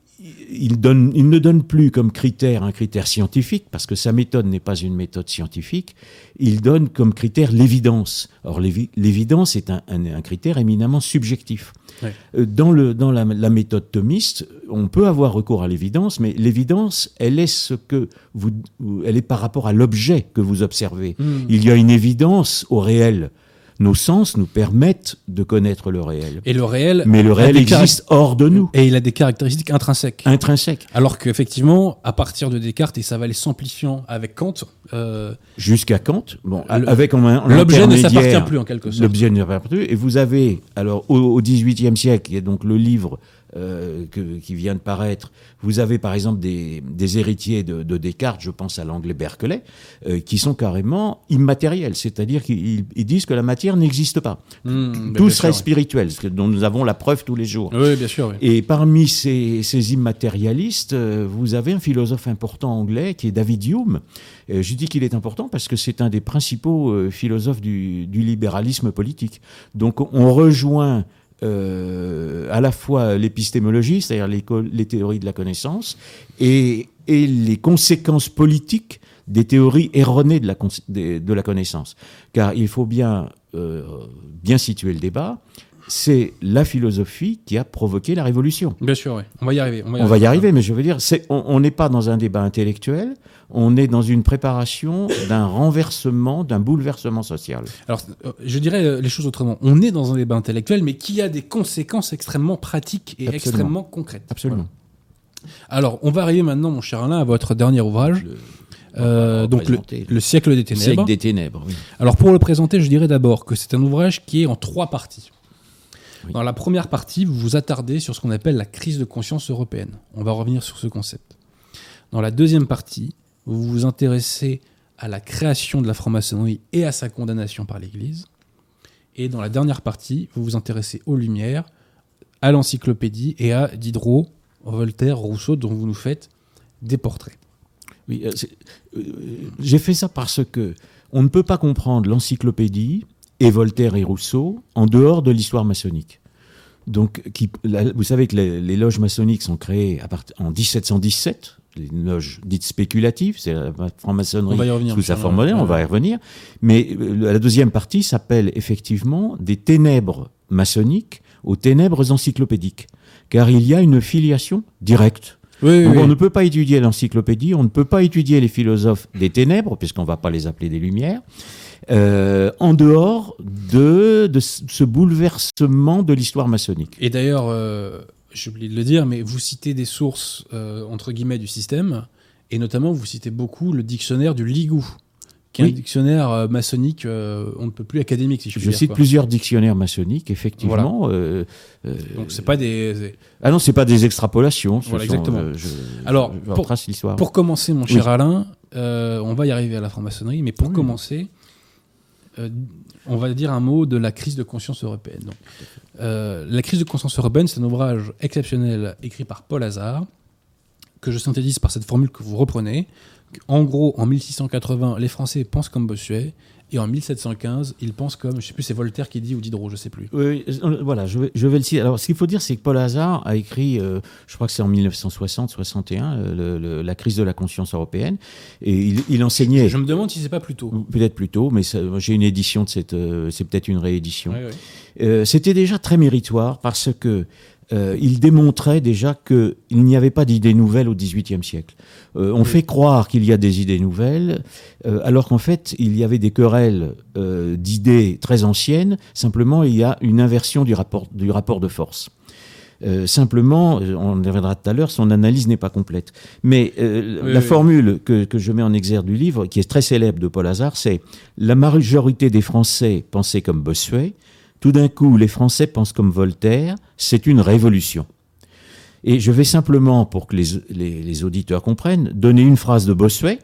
il, donne, il, ne donne plus comme critère un critère scientifique, parce que sa méthode n'est pas une méthode scientifique, il donne comme critère l'évidence. Or, l'évidence est un, un, critère éminemment subjectif. Euh, dans, le, dans la, méthode thomiste, on peut avoir recours à l'évidence, mais l'évidence, elle est ce que vous, elle est par rapport à l'objet que vous observez. Hmm. Il y a une évidence au réel nos sens nous permettent de connaître le réel. Et le réel, mais le réel existe hors de nous. Et il a des caractéristiques intrinsèques. Intrinsèques. Alors qu'effectivement, à partir de Descartes, et ça va aller s'amplifiant avec Kant. Euh, Jusqu'à Kant, bon, avec l'objet ne s'appartient plus en quelque sorte. L'objet ne s'appartient plus. Et vous avez, alors au XVIIIe siècle, il y a donc le livre euh, qui vient de paraître. Vous avez par exemple des, héritiers de, Descartes, je pense à l'anglais Berkeley, euh, qui sont carrément immatériels, c'est-à-dire qu'ils disent que la matière n'existe pas. Hmm, Tout serait spirituel, dont nous avons la preuve tous les jours. Oui, bien sûr. Et parmi ces, immatérialistes, euh, vous avez un philosophe important anglais qui est David Hume. je dis qu'il est important parce que c'est un des principaux philosophes du libéralisme politique. Donc on rejoint euh, à la fois l'épistémologie, c'est-à-dire les, théories de la connaissance, et, les conséquences politiques des théories erronées de la, de, de la connaissance. Car il faut bien, euh, bien situer le débat c'est la philosophie qui a provoqué la révolution. Bien sûr, oui. On va y arriver. On va y, on arriver. Va y arriver, mais je veux dire, on n'est pas dans un débat intellectuel, on est dans une préparation d'un renversement, d'un bouleversement social. Alors, euh, je dirais les choses autrement. On est dans un débat intellectuel, mais qui a des conséquences extrêmement pratiques et extrêmement concrètes. Absolument. Alors, on va arriver maintenant, mon cher Alain, à votre dernier ouvrage. Euh, donc le, le, siècle des ténèbres. Siècle des ténèbres. Oui. Alors pour le présenter, je dirais d'abord que c'est un ouvrage qui est en trois parties. Dans la première partie, vous vous attardez sur ce qu'on appelle la crise de conscience européenne. On va revenir sur ce concept. Dans la deuxième partie, vous vous intéressez à la création de la franc-maçonnerie et à sa condamnation par l'Église. Et dans la dernière partie, vous vous intéressez aux Lumières, à l'encyclopédie et à Diderot, Voltaire, Rousseau, dont vous nous faites des portraits. Oui, euh, euh, j'ai fait ça parce que on ne peut pas comprendre l'encyclopédie et Voltaire et Rousseau en dehors de l'histoire maçonnique. Donc, qui, vous savez que les, loges maçonniques sont créées à en 1717, les loges dites spéculatives, c'est la franc-maçonnerie sous sa forme moderne, on va y revenir. Mais euh, la deuxième partie s'appelle effectivement des ténèbres maçonniques aux ténèbres encyclopédiques, car il y a une filiation directe. Oui, On ne peut pas étudier l'encyclopédie, on ne peut pas étudier les philosophes des ténèbres, puisqu'on ne va pas les appeler des lumières. Euh, en dehors de, de, ce bouleversement de l'histoire maçonnique. Et d'ailleurs, euh, j'ai oublié de le dire, mais vous citez des sources, euh, entre guillemets, du système, et notamment vous citez beaucoup le dictionnaire du Ligou, qui est un dictionnaire euh, maçonnique, euh, on ne peut plus académique, si je puis je dire. Je cite plusieurs dictionnaires maçonniques, effectivement. Voilà. Donc c'est pas des... Ah non, c'est pas des extrapolations. Voilà, sont, exactement. Je, Alors, pour, pour, commencer, mon cher oui. Alain, on va y arriver à la franc-maçonnerie, mais pour oui. commencer... Euh, on va dire un mot de la crise de conscience européenne. Euh, la crise de conscience européenne, c'est un ouvrage exceptionnel écrit par Paul Hazard, que je synthétise par cette formule que vous reprenez. En gros, en 1680, les Français pensent comme Bossuet, et en 1715, il pense comme, je sais plus, c'est Voltaire qui dit ou Diderot, je sais plus. Oui, voilà, je vais, je vais le citer. Alors, ce qu'il faut dire, c'est que Paul Hazard a écrit, euh, je crois que c'est en 1960-61, euh, le, le, la crise de la conscience européenne, et il, il enseignait. Je me demande si c'est pas plus tôt. Peut-être plus tôt, mais j'ai une édition de cette, euh, c'est peut-être une réédition. Euh, C'était déjà très méritoire parce que euh, il démontrait déjà qu'il n'y avait pas d'idées nouvelles au XVIIIe siècle. Euh, on oui. fait croire qu'il y a des idées nouvelles, euh, alors qu'en fait, il y avait des querelles d'idées très anciennes. Simplement, il y a une inversion du rapport, du rapport de force. Simplement, on y reviendra tout à l'heure, son analyse n'est pas complète. Mais oui, la oui. formule que, que, je mets en exergue du livre, qui est très célèbre de Paul Hazard, c'est la majorité des Français pensaient comme Bossuet, tout d'un coup, les Français pensent comme Voltaire, c'est une révolution. Et je vais simplement, pour que les, auditeurs comprennent, donner une phrase de Bossuet.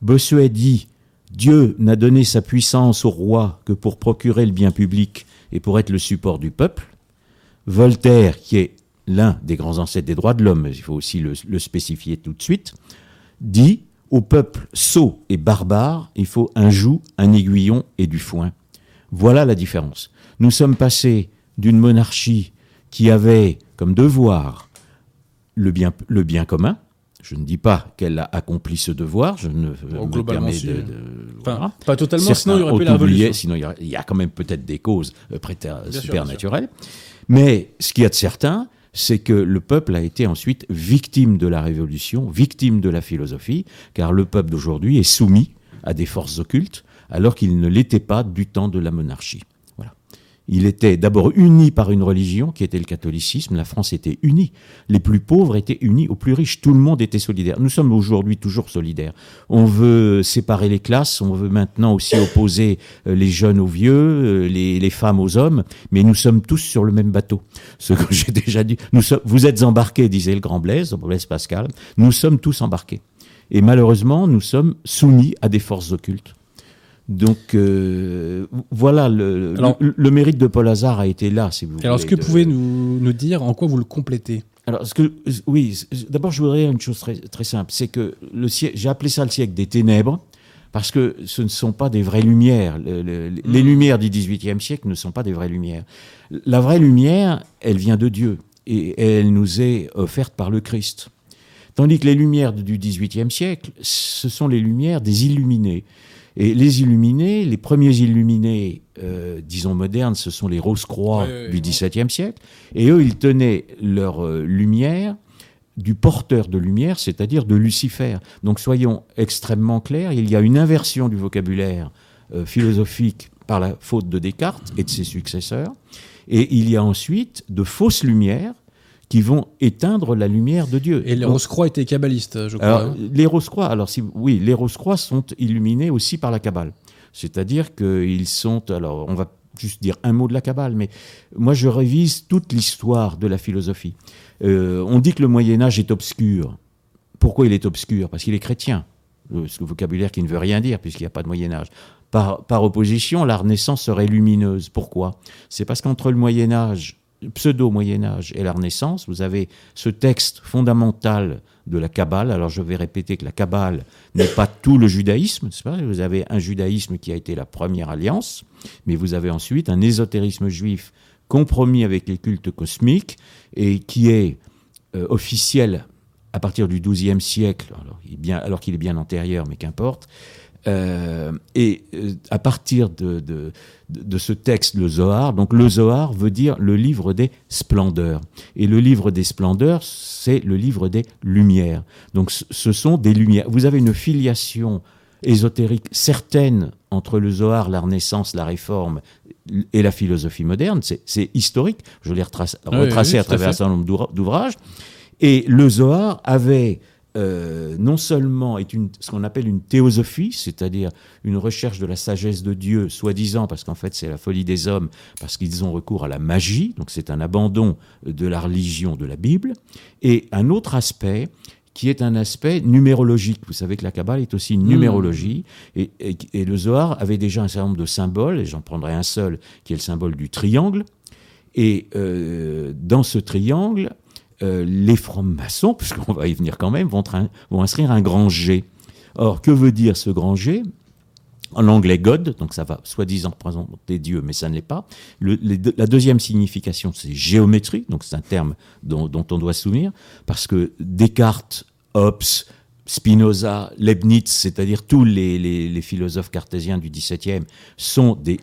Bossuet dit Dieu n'a donné sa puissance au roi que pour procurer le bien public et pour être le support du peuple. Voltaire, qui est l'un des grands ancêtres des droits de l'homme, il faut aussi le, spécifier tout de suite, dit au peuple sot et barbare, il faut un joug, un aiguillon et du foin. Voilà la différence nous sommes passés d'une monarchie qui avait comme devoir le bien, le bien commun. Je ne dis pas qu'elle a accompli ce devoir, je ne oh, me permets de, de enfin, voilà. Pas totalement, sinon il y aurait plus la révolution. Sinon il y, a, il y, a, quand même peut-être des causes euh, supernaturelles. Mais ce qu'il y a de certain, c'est que le peuple a été ensuite victime de la révolution, victime de la philosophie, car le peuple d'aujourd'hui est soumis à des forces occultes, alors qu'il ne l'était pas du temps de la monarchie. Il était d'abord uni par une religion qui était le catholicisme. La France était unie. Les plus pauvres étaient unis aux plus riches. Tout le monde était solidaire. Nous sommes aujourd'hui toujours solidaires. On veut séparer les classes. On veut maintenant aussi opposer euh, les jeunes aux vieux, euh, les, femmes aux hommes. Mais nous sommes tous sur le même bateau. Ce que j'ai déjà dit. Vous êtes embarqués, disait le grand Blaise, Blaise Pascal. Nous sommes tous embarqués. Et malheureusement, nous sommes soumis à des forces occultes. Donc euh, voilà, le, alors, le, le, mérite de Paul Hazard a été là, si vous Alors, est-ce que vous pouvez nous, nous, dire en quoi vous le complétez? Alors, ce que, oui, d'abord, je voudrais dire une chose très, très simple, c'est que j'ai appelé ça le siècle des ténèbres, parce que ce ne sont pas des vraies lumières. les mm. lumières du XVIIIe siècle ne sont pas des vraies lumières. La vraie lumière, elle vient de Dieu et elle nous est offerte par le Christ. Tandis que les lumières du XVIIIe siècle, ce sont les lumières des illuminés. Et les illuminés, les premiers illuminés, euh, disons modernes, ce sont les Rose-Croix du XVIIe siècle. Et eux, ils tenaient leur euh, lumière du porteur de lumière, c'est-à-dire de Lucifer. Donc soyons extrêmement clairs, il y a une inversion du vocabulaire euh, philosophique par la faute de Descartes et de ses successeurs, et il y a ensuite de fausses lumières qui vont éteindre la lumière de Dieu. Et les Rose-Croix étaient kabbalistes, je crois. Hein. les Rose-Croix, alors si, oui, les Rose-Croix sont illuminés aussi par la Kabbale. C'est-à-dire qu'ils sont, alors on va juste dire un mot de la Kabbale, mais moi je révise toute l'histoire de la philosophie. Euh, on dit que le Moyen Âge est obscur. Pourquoi il est obscur? Parce qu'il est chrétien. Euh, ce vocabulaire qui ne veut rien dire puisqu'il n'y a pas de Moyen Âge. Par, par opposition, la Renaissance serait lumineuse. Pourquoi? C'est parce qu'entre le Moyen Âge pseudo-Moyen Âge et la Renaissance, vous avez ce texte fondamental de la Kabbale. Alors je vais répéter que la Kabbale n'est pas tout le judaïsme, pas? Vous avez un judaïsme qui a été la première alliance, mais vous avez ensuite un ésotérisme juif compromis avec les cultes cosmiques et qui est euh, officiel à partir du XIIe siècle, alors qu'il est bien antérieur, mais qu'importe, euh, et euh, à partir de, de, ce texte, le Zohar, donc le Zohar veut dire le livre des splendeurs. Et le livre des splendeurs, c'est le livre des lumières. Donc ce sont des lumières. Vous avez une filiation ésotérique certaine entre le Zohar, la Renaissance, la Réforme et la philosophie moderne. C'est historique. Je l'ai retracé, à travers un certain nombre d'ouvrages. Et le Zohar avait euh, non seulement est une, ce qu'on appelle une théosophie, c'est-à-dire une recherche de la sagesse de Dieu, soi-disant, parce qu'en fait c'est la folie des hommes, parce qu'ils ont recours à la magie, donc c'est un abandon de la religion de la Bible, et un autre aspect qui est un aspect numérologique. Vous savez que la Kabbale est aussi une mmh. numérologie, et, le Zohar avait déjà un certain nombre de symboles, et j'en prendrai un seul, qui est le symbole du triangle, et euh, dans ce triangle, euh, les francs-maçons, puisqu'on va y venir quand même, vont, vont, inscrire un grand G. Or, que veut dire ce grand G? En anglais God, donc ça va soi-disant représenter Dieu, mais ça ne l'est pas. la deuxième signification, c'est géométrie, donc c'est un terme dont, on doit se souvenir, parce que Descartes, Hobbes, Spinoza, Leibniz, c'est-à-dire tous les, philosophes cartésiens du XVIIe, sont des,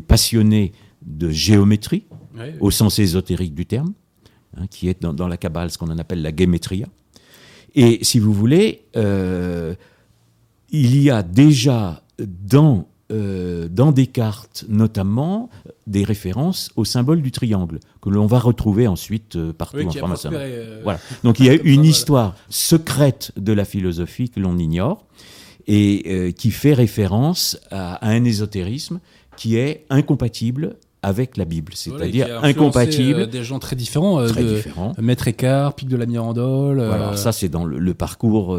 passionnés de géométrie, au sens ésotérique du terme. Hein, qui est dans, la Kabbale ce qu'on en appelle la Gematria. Et si vous voulez, euh, il y a déjà dans, euh, dans Descartes notamment des références au symbole du triangle que l'on va retrouver ensuite euh, partout en France. voilà. Donc il y a une histoire secrète de la philosophie que l'on ignore et qui fait référence à, un ésotérisme qui est incompatible avec la Bible, c'est-à-dire incompatible. Euh, des gens très différents, euh, très différents. Maître Écart, Pic de la Mirandole. Voilà, euh, ça c'est dans le, parcours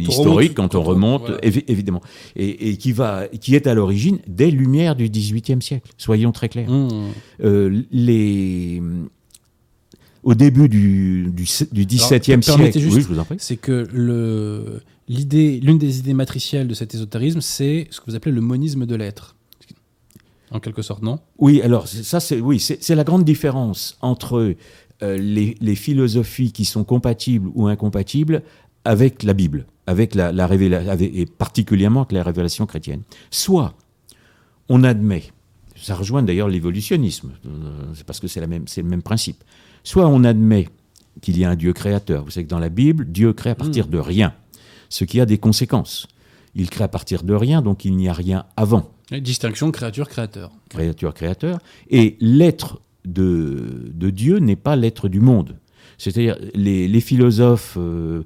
historique quand on remonte, évidemment, et, qui va, qui est à l'origine des Lumières du XVIIIe siècle. Soyons très clairs. Mmh. les au début du, du, XVIIe siècle, oui, c'est que le, l'idée, l'une des idées matricielles de cet ésotérisme, c'est ce que vous appelez le monisme de l'être en quelque sorte, non? Oui, alors ça, c'est oui, c'est la grande différence entre euh, les, philosophies qui sont compatibles ou incompatibles avec la Bible, avec la, la révélation, et particulièrement avec la révélation chrétienne. Soit on admet, ça rejoint d'ailleurs l'évolutionnisme, euh, c'est parce que c'est le même principe. Soit on admet qu'il y a un Dieu créateur. Vous savez que dans la Bible, Dieu crée à partir hmm. de rien, ce qui a des conséquences. Il crée à partir de rien, donc il n'y a rien avant. Distinction créature-créateur. Créature-créateur. Et l'être de, de, Dieu n'est pas l'être du monde. C'est-à-dire les, philosophes euh,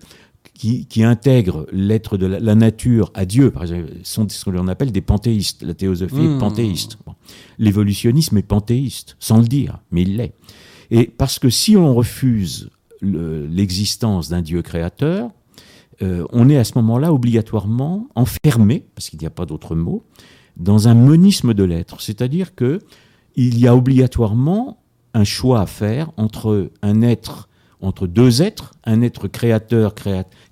qui, qui, intègrent l'être de la, nature à Dieu, par exemple, sont ce que l'on appelle des panthéistes. La théosophie est hmm. panthéiste. L'évolutionnisme est panthéiste, sans le dire, mais il l'est. Et parce que si on refuse l'existence d'un Dieu créateur, euh, on est à ce moment-là obligatoirement enfermé, parce qu'il n'y a pas d'autre mot, dans un monisme de l'être. C'est-à-dire que il y a obligatoirement un choix à faire entre un être, entre deux êtres, un être créateur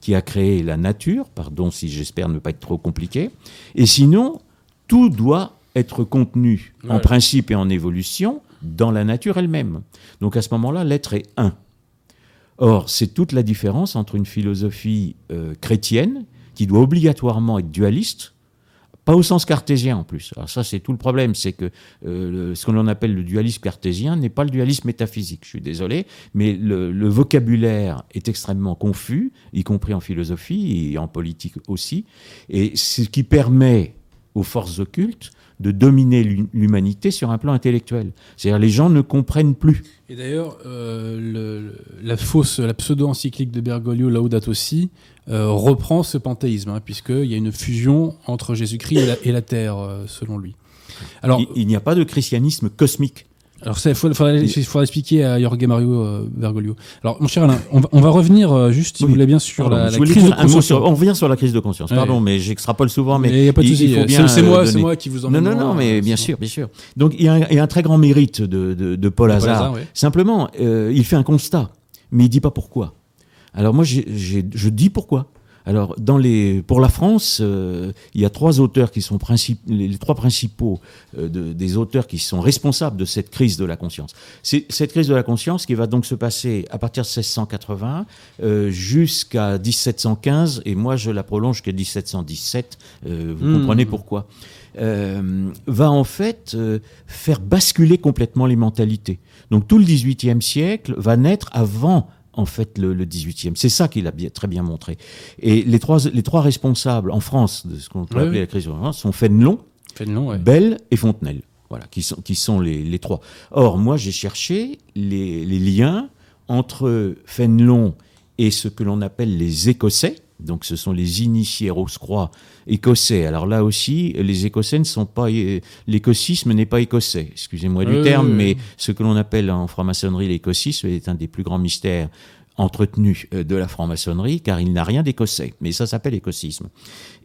qui a créé la nature, pardon si j'espère ne pas être trop compliqué, et sinon, tout doit être contenu en principe et en évolution dans la nature elle-même. Donc à ce moment-là, l'être est un. Or, c'est toute la différence entre une philosophie euh, chrétienne, qui doit obligatoirement être dualiste, pas au sens cartésien en plus. Alors ça, c'est tout le problème, c'est que euh, ce que l'on appelle le dualisme cartésien n'est pas le dualisme métaphysique. Je suis désolé, mais le, vocabulaire est extrêmement confus, y compris en philosophie et en politique aussi, et ce qui permet aux forces occultes de dominer l'humanité sur un plan intellectuel. C'est-à-dire les gens ne comprennent plus. Et d'ailleurs, euh, la fausse, la pseudo-encyclique de Bergoglio, Laudato Si, euh, reprend ce panthéisme, hein, puisqu'il y a une fusion entre Jésus-Christ et, la Terre, euh, selon lui. Alors, il n'y a pas de christianisme cosmique. Alors, il faudrait, expliquer à Jorge Mario euh, Bergoglio. Alors, mon cher Alain, on va, revenir euh, juste, si vous voulez bien, sur la, crise de conscience. on revient sur la crise de conscience. Pardon, mais j'extrapole souvent. Mais il n'y a pas de souci. C'est moi, moi, qui vous emmène. Non, non, non, mais bien sûr, bien sûr. Donc, il y, a un, très grand mérite de, de, Paul Hazard. Simplement, euh, il fait un constat, mais il dit pas pourquoi. Alors moi, je dis pourquoi. Alors, dans les, pour la France, euh, il y a trois auteurs qui sont les, trois principaux euh, des auteurs qui sont responsables de cette crise de la conscience. C'est cette crise de la conscience qui va donc se passer à partir de 1680 euh, jusqu'à 1715, et moi je la prolonge jusqu'à 1717. vous mmh. comprenez pourquoi va en fait faire basculer complètement les mentalités. Donc tout le XVIIIe siècle va naître avant en fait le, le 18e. C'est ça qu'il a bien, très bien montré. Et les trois, les trois responsables en France de ce qu'on peut appeler la crise sont Fénelon, Fénelon Bell et Fontenelle. Voilà, qui sont, qui sont les, les trois. Or, moi, j'ai cherché les, les, liens entre Fénelon et ce que l'on appelle les Écossais, donc ce sont les initiés Rose-Croix écossais. Alors là aussi, les Écossais ne sont pas... L'écossisme n'est pas écossais, excusez-moi du terme, mais ce que l'on appelle en franc-maçonnerie l'écossisme est un des plus grands mystères entretenus euh, de la franc-maçonnerie, car il n'a rien d'écossais, mais ça s'appelle écossisme.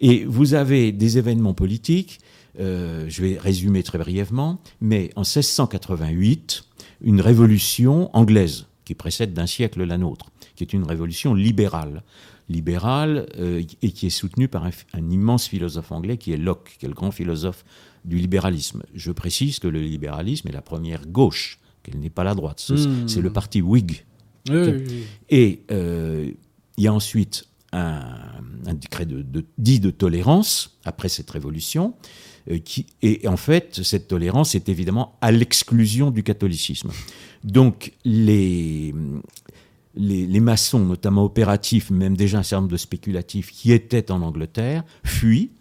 Et vous avez des événements politiques, euh, je vais résumer très brièvement, mais en 1688, une révolution anglaise, qui précède d'un siècle la nôtre, qui est une révolution libérale libéral euh, et qui est soutenu par un, immense philosophe anglais qui est Locke, qui est le grand philosophe du libéralisme. Je précise que le libéralisme est la première gauche, qu'elle n'est pas la droite. Hmm. C'est le parti Whig. Et euh, il y a ensuite un, décret de, dit de tolérance après cette révolution. Euh, qui, et en fait, cette tolérance est évidemment à l'exclusion du catholicisme. Donc, les, les, maçons, notamment opératifs, même déjà un certain nombre de spéculatifs qui étaient en Angleterre, fuient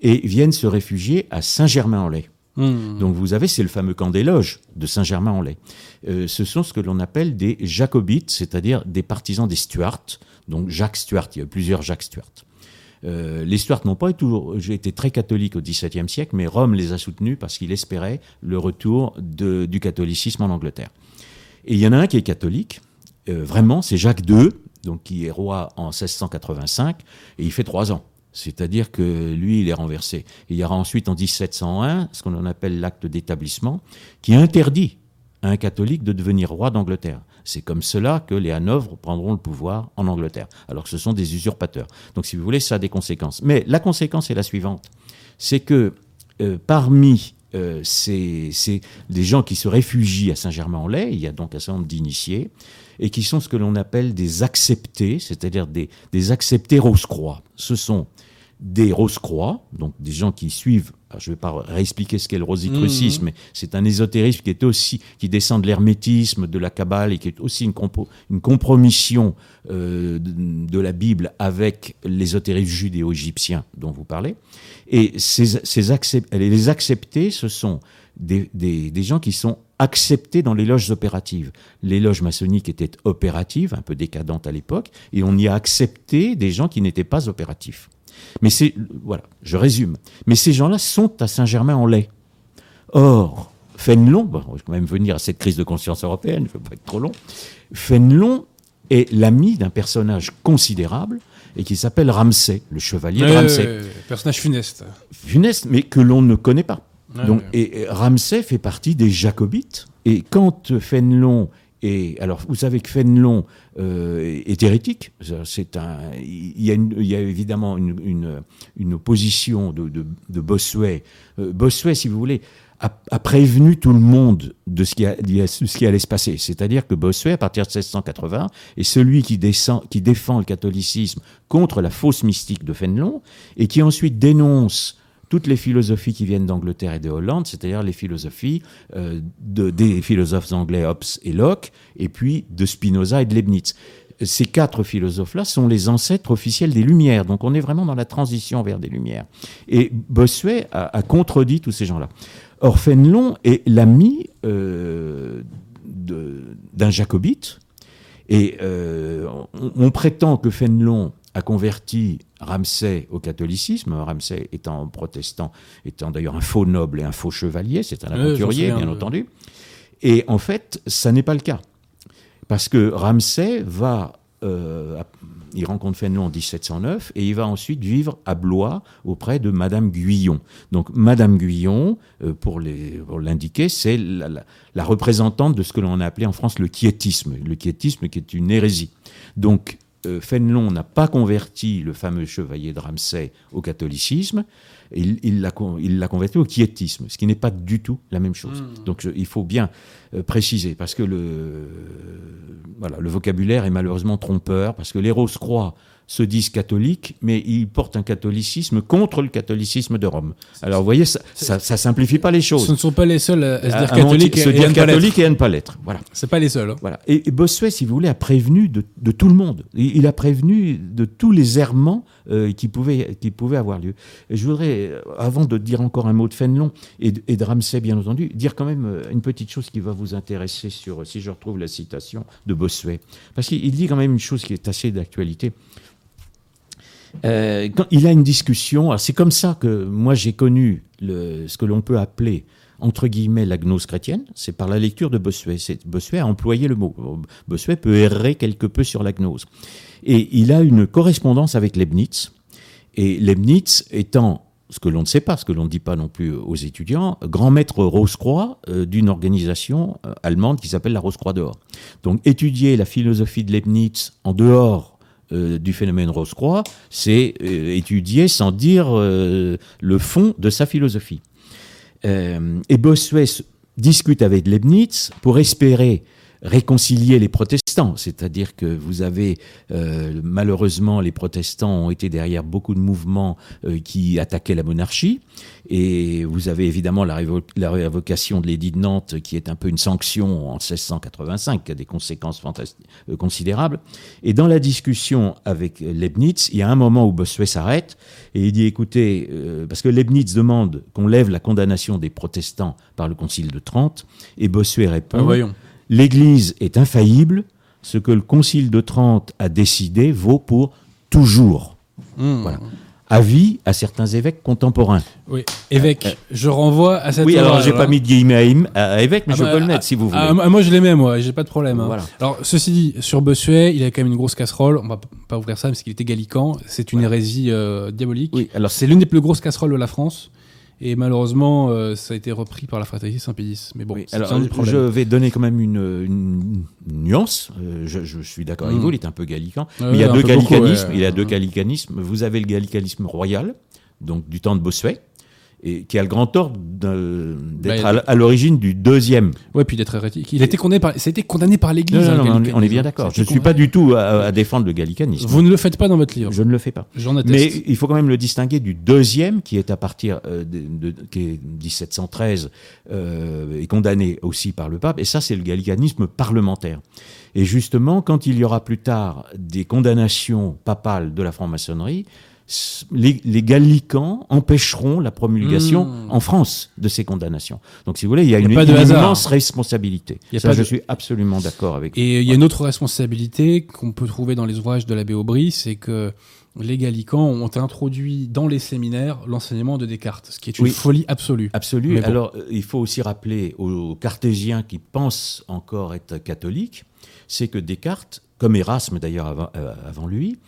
et viennent se réfugier à Saint-Germain-en-Laye. Hmm. Donc vous avez, c'est le fameux camp des loges de Saint-Germain-en-Laye. Euh, ce sont ce que l'on appelle des jacobites, c'est-à-dire des partisans des Stuarts. Donc Jacques Stuart, il y a plusieurs Jacques Stuart. Euh, les Stuarts n'ont pas toujours été très catholiques au XVIIe siècle, mais Rome les a soutenus parce qu'il espérait le retour du catholicisme en Angleterre. Et il y en a un qui est catholique, euh, vraiment, c'est Jacques II, donc qui est roi en 1685, et il fait trois ans. C'est-à-dire que lui, il est renversé. il y aura ensuite en 1701 ce qu'on appelle l'acte d'établissement, qui interdit à un catholique de devenir roi d'Angleterre. C'est comme cela que les Hanovres prendront le pouvoir en Angleterre, alors que ce sont des usurpateurs. Donc, si vous voulez, ça a des conséquences. Mais la conséquence est la suivante c'est que euh, parmi euh, c'est des gens qui se réfugient à Saint-Germain-en-Laye, il y a donc un certain nombre d'initiés, et qui sont ce que l'on appelle des acceptés, c'est-à-dire des, des acceptés Rose-Croix. Ce sont des Rose-Croix, donc des gens qui suivent, je ne vais pas réexpliquer ce qu'est le rosicrucisme, mmh. mais c'est un ésotérisme qui est aussi, qui descend de l'hermétisme, de la Kabbale, et qui est aussi une, une compromission euh, de, la Bible avec l'ésotérisme judéo-égyptien dont vous parlez. Et ces, ces les acceptés, ce sont des, des, des gens qui sont acceptés dans les loges opératives. Les loges maçonniques étaient opératives, un peu décadentes à l'époque, et on y a accepté des gens qui n'étaient pas opératifs. Mais c'est, voilà, je résume. Mais ces gens-là sont à Saint-Germain-en-Laye. Or, Fénelon, bon, je vais quand même venir à cette crise de conscience européenne, je ne veux pas être trop long. Fénelon est l'ami d'un personnage considérable et qui s'appelle Ramsay, le chevalier de Ramsay. personnage funeste. Funeste, mais que l'on ne connaît pas. Donc, et, Ramsay fait partie des Jacobites. Et quand Fénelon Et alors, vous savez que Fénelon euh, est hérétique. C'est un, il y, a il y a évidemment une, une, une opposition de, de, de Bossuet. Euh, Bossuet, si vous voulez, a, a, prévenu tout le monde de ce qui, a, de ce qui allait se passer. C'est-à-dire que Bossuet, à partir de 1680, est celui qui, descend, qui défend le catholicisme contre la fausse mystique de Fénelon et qui ensuite dénonce toutes les philosophies qui viennent d'Angleterre et de Hollande, c'est-à-dire les philosophies euh, de, des philosophes anglais Hobbes et Locke, et puis de Spinoza et de Leibniz. Ces quatre philosophes-là sont les ancêtres officiels des Lumières, donc on est vraiment dans la transition vers des Lumières. Et Bossuet a, a contredit tous ces gens-là. Or, Fénelon est l'ami euh, d'un jacobite, et euh, on, on, prétend que Fénelon a converti Ramsay au catholicisme, Ramsay étant protestant, étant d'ailleurs un faux noble et un faux chevalier, c'est un aventurier, bien entendu. Et en fait, ça n'est pas le cas. Parce que Ramsay va, euh, il rencontre Fénelon en 1709 et il va ensuite vivre à Blois auprès de Madame Guyon. Donc Madame Guyon, euh, pour l'indiquer, c'est la, la, la, représentante de ce que l'on a appelé en France le quiétisme. Le quiétisme qui est une hérésie. Donc Fénelon n'a pas converti le fameux chevalier de Ramsay au catholicisme, il, il l'a converti au quiétisme, ce qui n'est pas du tout la même chose. Mmh. Donc je, il faut bien euh, préciser, parce que le, euh, voilà, le vocabulaire est malheureusement trompeur, parce que les Rose-Croix se disent catholiques, mais ils portent un catholicisme contre le catholicisme de Rome. Alors vous voyez, ça, ça, ça simplifie pas les choses. Ce ne sont pas les seuls à, se dire catholiques et, se dire catholique et à ne pas l'être. Voilà. C'est pas les seuls. Hein. Voilà. Et, et, Bossuet, si vous voulez, a prévenu de, de tout le monde. Il, il, a prévenu de tous les errements euh, qui pouvaient qui pouvaient avoir lieu. Je voudrais, avant de dire encore un mot de Fénelon et et de Ramsay, bien entendu, dire quand même euh, une petite chose qui va vous intéresser sur, si je retrouve la citation de Bossuet, parce qu'il dit quand même une chose qui est assez d'actualité. Euh, il a une discussion, c'est comme ça que moi j'ai connu ce que l'on peut appeler entre guillemets la gnose chrétienne, c'est par la lecture de Bossuet. Bossuet a employé le mot. Bossuet peut errer quelque peu sur la gnose. Et il a une correspondance avec Leibniz. Et Leibniz étant ce que l'on ne sait pas, ce que l'on ne dit pas non plus aux étudiants, grand maître Rose-Croix euh, d'une organisation euh, allemande qui s'appelle la Rose-Croix d'Or. Donc étudier la philosophie de Leibniz en dehors euh, du phénomène Rose-Croix, c'est étudier sans dire le fond de sa philosophie. Et Bossuet discute avec Leibniz pour espérer réconcilier les protestants, c'est-à-dire que vous avez euh, malheureusement les protestants ont été derrière beaucoup de mouvements euh, qui attaquaient la monarchie. Et vous avez évidemment la, révo la révocation de l'édit de Nantes qui est un peu une sanction en 1685 qui a des conséquences euh, considérables. Et dans la discussion avec Leibniz, il y a un moment où Bossuet s'arrête et il dit écoutez parce que Leibniz demande qu'on lève la condamnation des protestants par le concile de Trente et Bossuet répond ah, L'Église est infaillible. Ce que le Concile de Trente a décidé vaut pour toujours. Mmh. Voilà. Avis à certains évêques contemporains. Oui, évêque. Euh, je renvoie à cette. Oui, alors j'ai pas mis de guillemets à, à évêque, mais ah je bah, peux le mettre ah, si vous voulez. Ah, moi je l'aimais, moi, j'ai pas de problème. Hein. Voilà. Alors ceci dit, sur Bossuet, il a quand même une grosse casserole. On va pas ouvrir ça parce qu'il était gallican. C'est une voilà. hérésie euh, diabolique. Oui, alors c'est l'une des plus grosses casseroles de la France. Et malheureusement, euh, ça a été repris par la fraternité Saint-Pédis. Mais bon, oui, alors, je vais donner quand même une, nuance. Euh, je, je, suis d'accord mmh. avec vous, il est un peu gallican. Ah mais il y a deux gallicanismes. Beaucoup, ouais. Il y a deux gallicanismes. Vous avez le gallicanisme royal, donc du temps de Bossuet, et qui a le grand tort d'être bah, à, l'origine du deuxième. Ouais, puis d'être hérétique. Il a été condamné par, c'était condamné par l'Église. Non, non, non, on est bien d'accord. Je ne suis pas du tout à, à, défendre le gallicanisme. Vous ne le faites pas dans votre livre. Je ne le fais pas. J'en atteste. Mais il faut quand même le distinguer du deuxième, qui est à partir euh, de, de, qui est 1713 euh, et condamné aussi par le pape. Et ça, c'est le gallicanisme parlementaire. Et justement, quand il y aura plus tard des condamnations papales de la franc-maçonnerie, les, les, gallicans empêcheront la promulgation mmh. en France de ces condamnations. Donc, si vous voulez, il y a, il y a une, une immense responsabilité. Il y a Ça, pas je de... suis absolument d'accord avec Et il y a une autre responsabilité qu'on peut trouver dans les ouvrages de l'abbé Aubry, c'est que les gallicans ont introduit dans les séminaires l'enseignement de Descartes, ce qui est une oui, folie absolue. Absolue. Bon. Alors, il faut aussi rappeler aux cartésiens qui pensent encore être catholiques, c'est que Descartes, comme Erasme d'ailleurs avant, euh, avant lui,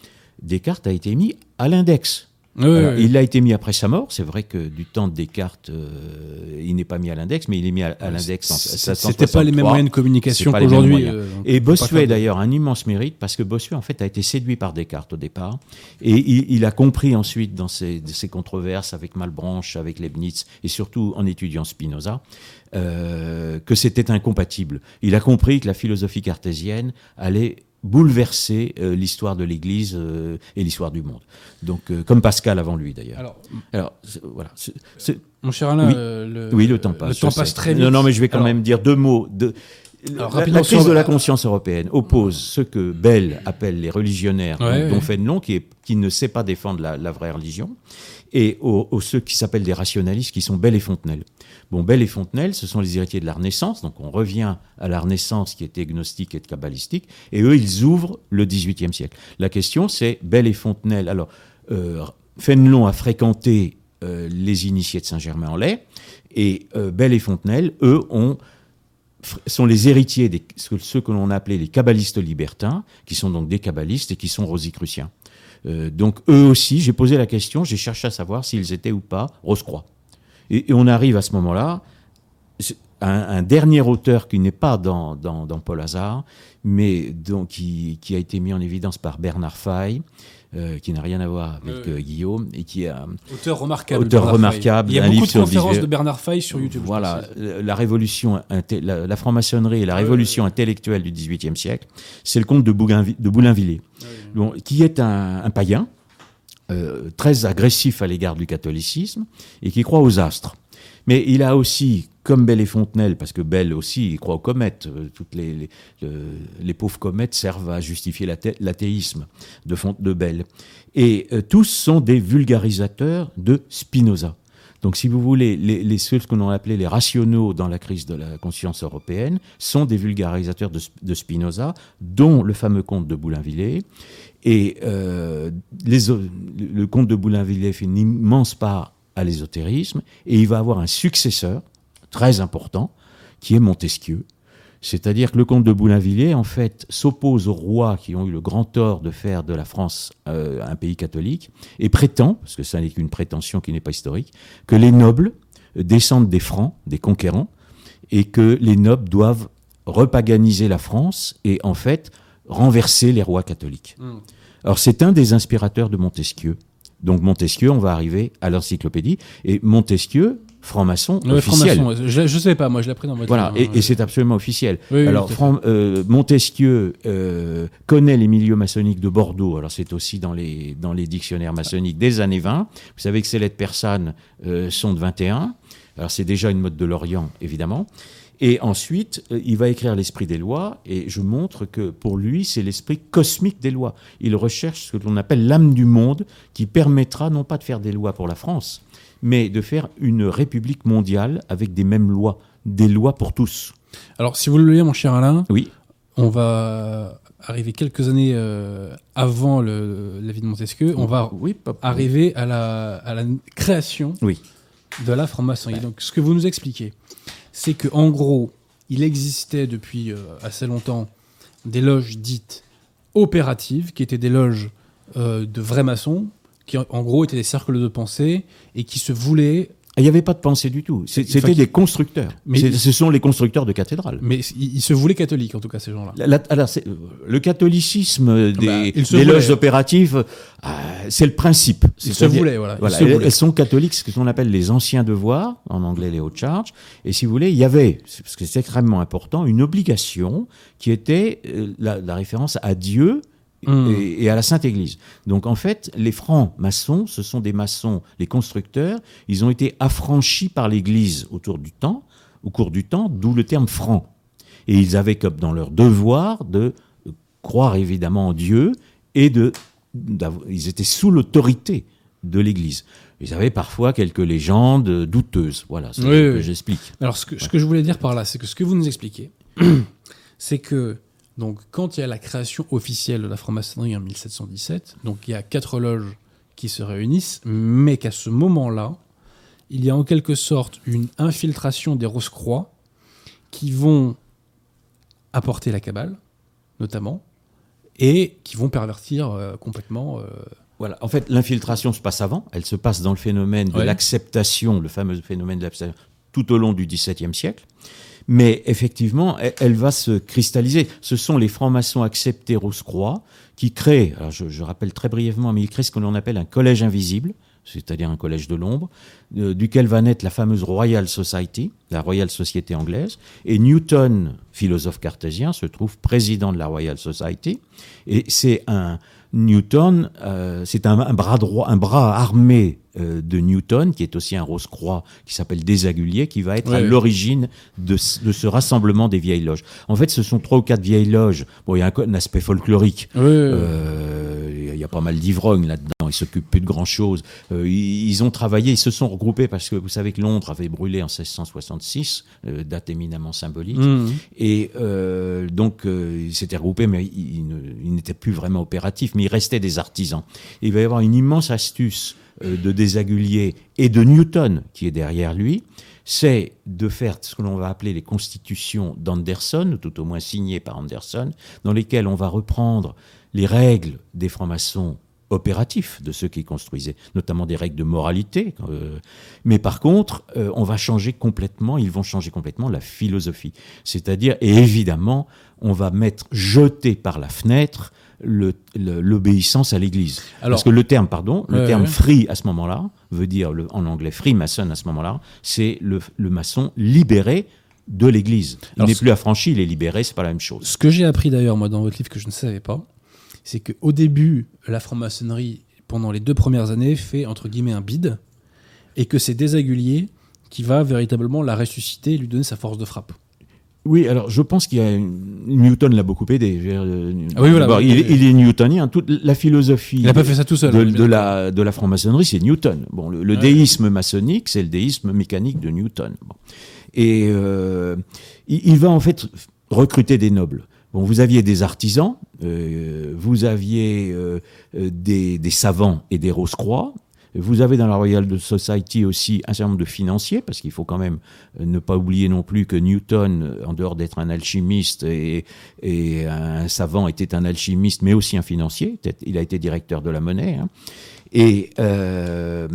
Descartes a été mis à l'index Alors. Il a été mis après sa mort. C'est vrai que du temps de Descartes, euh, il n'est pas mis à l'index, mais il est mis à, à l'index en C'est- 1763. C'était pas les mêmes moyens de communication qu'aujourd'hui. euh, Et Bossuet d'ailleurs un immense mérite parce que Bossuet en fait a été séduit par Descartes au départ et il, il a compris ensuite dans ses, ses controverses avec Malebranche, avec Leibniz et surtout en étudiant Spinoza euh, que c'était incompatible. Il a compris que la philosophie cartésienne allait bouleverser euh, l'histoire de l'Église euh, et l'histoire du monde. Donc euh, comme Pascal avant lui d'ailleurs. Alors, voilà. mon cher Alain, Oui. le, oui, le temps passe. Le temps passe très vite. Non, non, mais je vais quand Alors, même dire deux mots. Alors, la, la crise de la conscience européenne oppose ce que Bell appelle les religionnaires, Ouais, dont, dont ouais. Fénelon, qui, est, qui ne sait pas défendre la, la vraie religion, et aux, ceux qui s'appellent des rationalistes, qui sont Bell et Fontenelle. Bon, Bell et Fontenelle, ce sont les héritiers de la Renaissance, donc on revient à la Renaissance qui était gnostique et kabbalistique, et eux, ils ouvrent le XVIIIe siècle. La question, c'est Bell et Fontenelle. Alors, euh, Fénelon a fréquenté euh, les initiés de Saint-Germain-en-Laye, et euh, Bell et Fontenelle, eux, sont les héritiers que- ceux que l'on a appelés les kabbalistes libertins, qui sont donc des kabbalistes et qui sont rosicruciens. Euh, donc eux aussi, j'ai posé la question, j'ai cherché à savoir s'ils étaient ou pas Rose-Croix. Et, et on arrive à ce moment-là un, un dernier auteur qui n'est pas dans, dans, dans Paul Hazard, mais donc, qui, qui a été mis en évidence par Bernard Fay, euh, qui n'a rien à voir avec Ouais. euh, Guillaume, et qui a Auteur remarquable. Auteur Bernard remarquable. Il y a beaucoup de conférences de Bernard Fay sur YouTube. Voilà, la révolution, la, la franc-maçonnerie et la révolution intellectuelle du XVIIIe siècle, c'est le comte de, Bougainvi- de Boulainvilliers, bon, qui est un, un païen euh, très agressif à l'égard du catholicisme et qui croit aux astres. Mais il a aussi, comme Bell et Fontenelle, parce que Bell aussi, croit aux comètes, euh, toutes les, les, le- les pauvres comètes servent à justifier l'athé- l'athéisme de, Font- de Bell. Et euh, tous sont des vulgarisateurs de Spinoza. Donc, si vous voulez, les, ceux que l'on appelait les rationaux dans la crise de la conscience européenne sont des vulgarisateurs de, Spinoza, dont le fameux comte de Boulainvilliers. Et euh, le comte de Boulainvilliers fait une immense part à l'ésotérisme, et il va avoir un successeur très important, qui est Montesquieu. C'est-à-dire que le comte de Boulainvilliers, en fait, s'oppose aux rois qui ont eu le grand tort de faire de la France euh, un pays catholique, et prétend, parce que ça n'est qu'une prétention qui n'est pas historique, que les nobles descendent des francs, des conquérants, et que les nobles doivent repaganiser la France et, en fait, renverser les rois catholiques. Mm. Alors, c'est un des inspirateurs de Montesquieu. Donc, Montesquieu, on va arriver à l'encyclopédie, et Montesquieu, franc-maçon Ouais, officiel. Je, je sais pas, moi je l'ai appris dans votre Voilà, livre, et, hein. et c'est absolument officiel. Oui, oui, Alors, Fran- euh, Montesquieu euh, connaît les milieux maçonniques de Bordeaux. Alors, c'est aussi dans les, dans les dictionnaires maçonniques des années 20. Vous savez que ces lettres persanes euh, sont de 21. Alors, c'est déjà une mode de l'Orient, évidemment. Et ensuite, il va écrire l'esprit des lois, et je montre que pour lui, c'est l'esprit cosmique des lois. Il recherche ce que l'on appelle l'âme du monde, qui permettra non pas de faire des lois pour la France, mais de faire une république mondiale avec des mêmes lois, des lois pour tous. Alors, si vous le voulez, mon cher Alain, Oui. on va arriver quelques années euh, avant le, la vie de Montesquieu. On va oui, arriver à la, à la création Oui. de la franc-maçonnerie. Donc, ce que vous nous expliquez, c'est que en gros, il existait depuis euh, assez longtemps des loges dites opératives, qui étaient des loges euh, de vrais maçons, qui en, gros étaient des cercles de pensée et qui se voulaient Il n'y avait pas de pensée du tout. Enfin, C'était des constructeurs. Mais- Ce sont les constructeurs de cathédrales. Mais ils, se voulaient catholiques, en tout cas, ces gens-là. Alors, c'est- le catholicisme des, Bah, des loges opératives, euh, c'est le principe. Ils se voulaient, voilà. Ils Voilà, se elles, voulaient. elles sont catholiques, ce qu'on appelle les anciens devoirs, en anglais les hautes charges. Et si vous voulez, il y avait, parce que c'est extrêmement important, une obligation qui était euh, la, la référence à Dieu Mm. et, et à la Sainte Église. Donc en fait, les francs maçons, ce sont des maçons, les constructeurs, ils ont été affranchis par l'Église autour du temps, au cours du temps, d'où le terme franc. Et ils avaient comme dans leur devoir de croire évidemment en Dieu et de, ils étaient sous l'autorité de l'Église. Ils avaient parfois quelques légendes douteuses. Voilà, c'est Oui, ce oui, que j'explique. Alors, ce que, ce que je voulais dire par là, c'est que ce que vous nous expliquez, c'est que donc, quand il y a la création officielle de la franc-maçonnerie en 1717, donc il y a quatre loges qui se réunissent, mais qu'à ce moment-là, il y a en quelque sorte une infiltration des Rose-Croix qui vont apporter la cabale, notamment, et qui vont pervertir euh, complètement euh, Voilà. En fait, l'infiltration se passe avant. Elle se passe dans le phénomène de Ouais. l'acceptation, le fameux phénomène de l'acceptation, tout au long du XVIIe siècle. Mais effectivement, elle, va se cristalliser. Ce sont les francs-maçons acceptés Rose-Croix qui créent, alors je, rappelle très brièvement, mais ils créent ce que l'on appelle un collège invisible, c'est-à-dire un collège de l'ombre, euh, duquel va naître la fameuse Royal Society, la Royal Société anglaise. Et Newton, philosophe cartésien, se trouve président de la Royal Society. Et c'est un Newton, euh, c'est un, un bras droit, un bras armé euh, de Newton, qui est aussi un rose-croix, qui s'appelle Désagulier, qui va être à l'origine de, ce- de ce rassemblement des vieilles loges. En fait, ce sont trois ou quatre vieilles loges. Bon, il y a un, aspect folklorique. Oui. Euh, Il y a pas mal d'ivrognes là-dedans. Ils s'occupent plus de grand-chose. Euh, ils, ils ont travaillé, ils se sont regroupés parce que vous savez que Londres avait brûlé en 1666, euh, date éminemment symbolique. Mhm. Et euh, donc, ils s'étaient regroupés, mais ils, ils ils n'étaient plus vraiment opératifs, mais il restait des artisans. Et il va y avoir une immense astuce de Desaguliers et de Newton qui est derrière lui, c'est de faire ce que l'on va appeler les constitutions d'Anderson, ou tout au moins signées par Anderson, dans lesquelles on va reprendre les règles des francs-maçons opératifs de ceux qui construisaient, notamment des règles de moralité. euh, mais par contre, euh, on va changer complètement, ils vont changer complètement la philosophie. C'est-à-dire, et évidemment, on va mettre, jeter par la fenêtre l'obéissance à l'Église. Parce que le terme, pardon, le terme free à ce moment-là, veut dire le- en anglais free mason à ce moment-là, c'est le, le maçon libéré de l'Église. Il n'est plus affranchi, il est libéré, c'est pas la même chose. Ce que j'ai appris d'ailleurs, moi, dans votre livre, que je ne savais pas, c'est qu'au début, la franc-maçonnerie, pendant les deux premières années, fait entre guillemets un bide, et que c'est Desaguliers qui va véritablement la ressusciter et lui donner sa force de frappe. Oui, alors je pense qu'il y a Newton l'a beaucoup aidé. Euh, Ah oui, voilà, il, oui. il est newtonien. Toute la philosophie Il n'a pas fait ça tout seul. de, hein, de la, de la franc-maçonnerie, c'est Newton. Bon, le, le Ouais. déisme maçonnique, c'est le déisme mécanique de Newton. Bon. Et euh, il, il va en fait recruter des nobles. Bon, vous aviez des artisans, euh, vous aviez euh, des, savants et des rose-croix. Vous avez dans la Royal Society aussi un certain nombre de financiers, parce qu'il faut quand même euh, ne pas oublier non plus que Newton, euh, en dehors d'être un alchimiste et, un savant, était un alchimiste, mais aussi un financier. Il a été directeur de la monnaie. hein. Et, euh,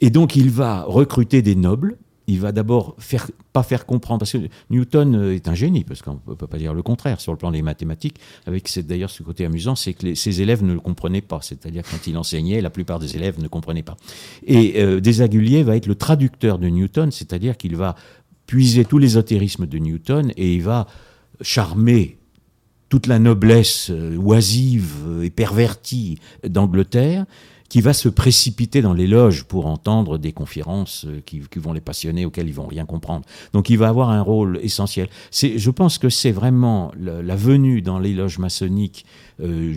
et donc il va recruter des nobles. Il va d'abord pas faire comprendre, parce que Newton euh, est un génie, parce qu'on ne peut pas dire le contraire sur le plan des mathématiques, avec d'ailleurs ce côté amusant, c'est que ses élèves ne le comprenaient pas, c'est-à-dire quand il enseignait, la plupart des élèves ne comprenaient pas. Et euh, Desaguliers va être le traducteur de Newton, c'est-à-dire qu'il va puiser tout l'ésotérisme de Newton et il va charmer toute la noblesse euh, oisive et pervertie d'Angleterre qui va se précipiter dans les loges pour entendre des conférences euh, qui, qui vont les passionner, auxquelles ils vont rien comprendre. Donc il va avoir un rôle essentiel. C'est, je pense que c'est vraiment la, la venue dans les loges maçonniques euh,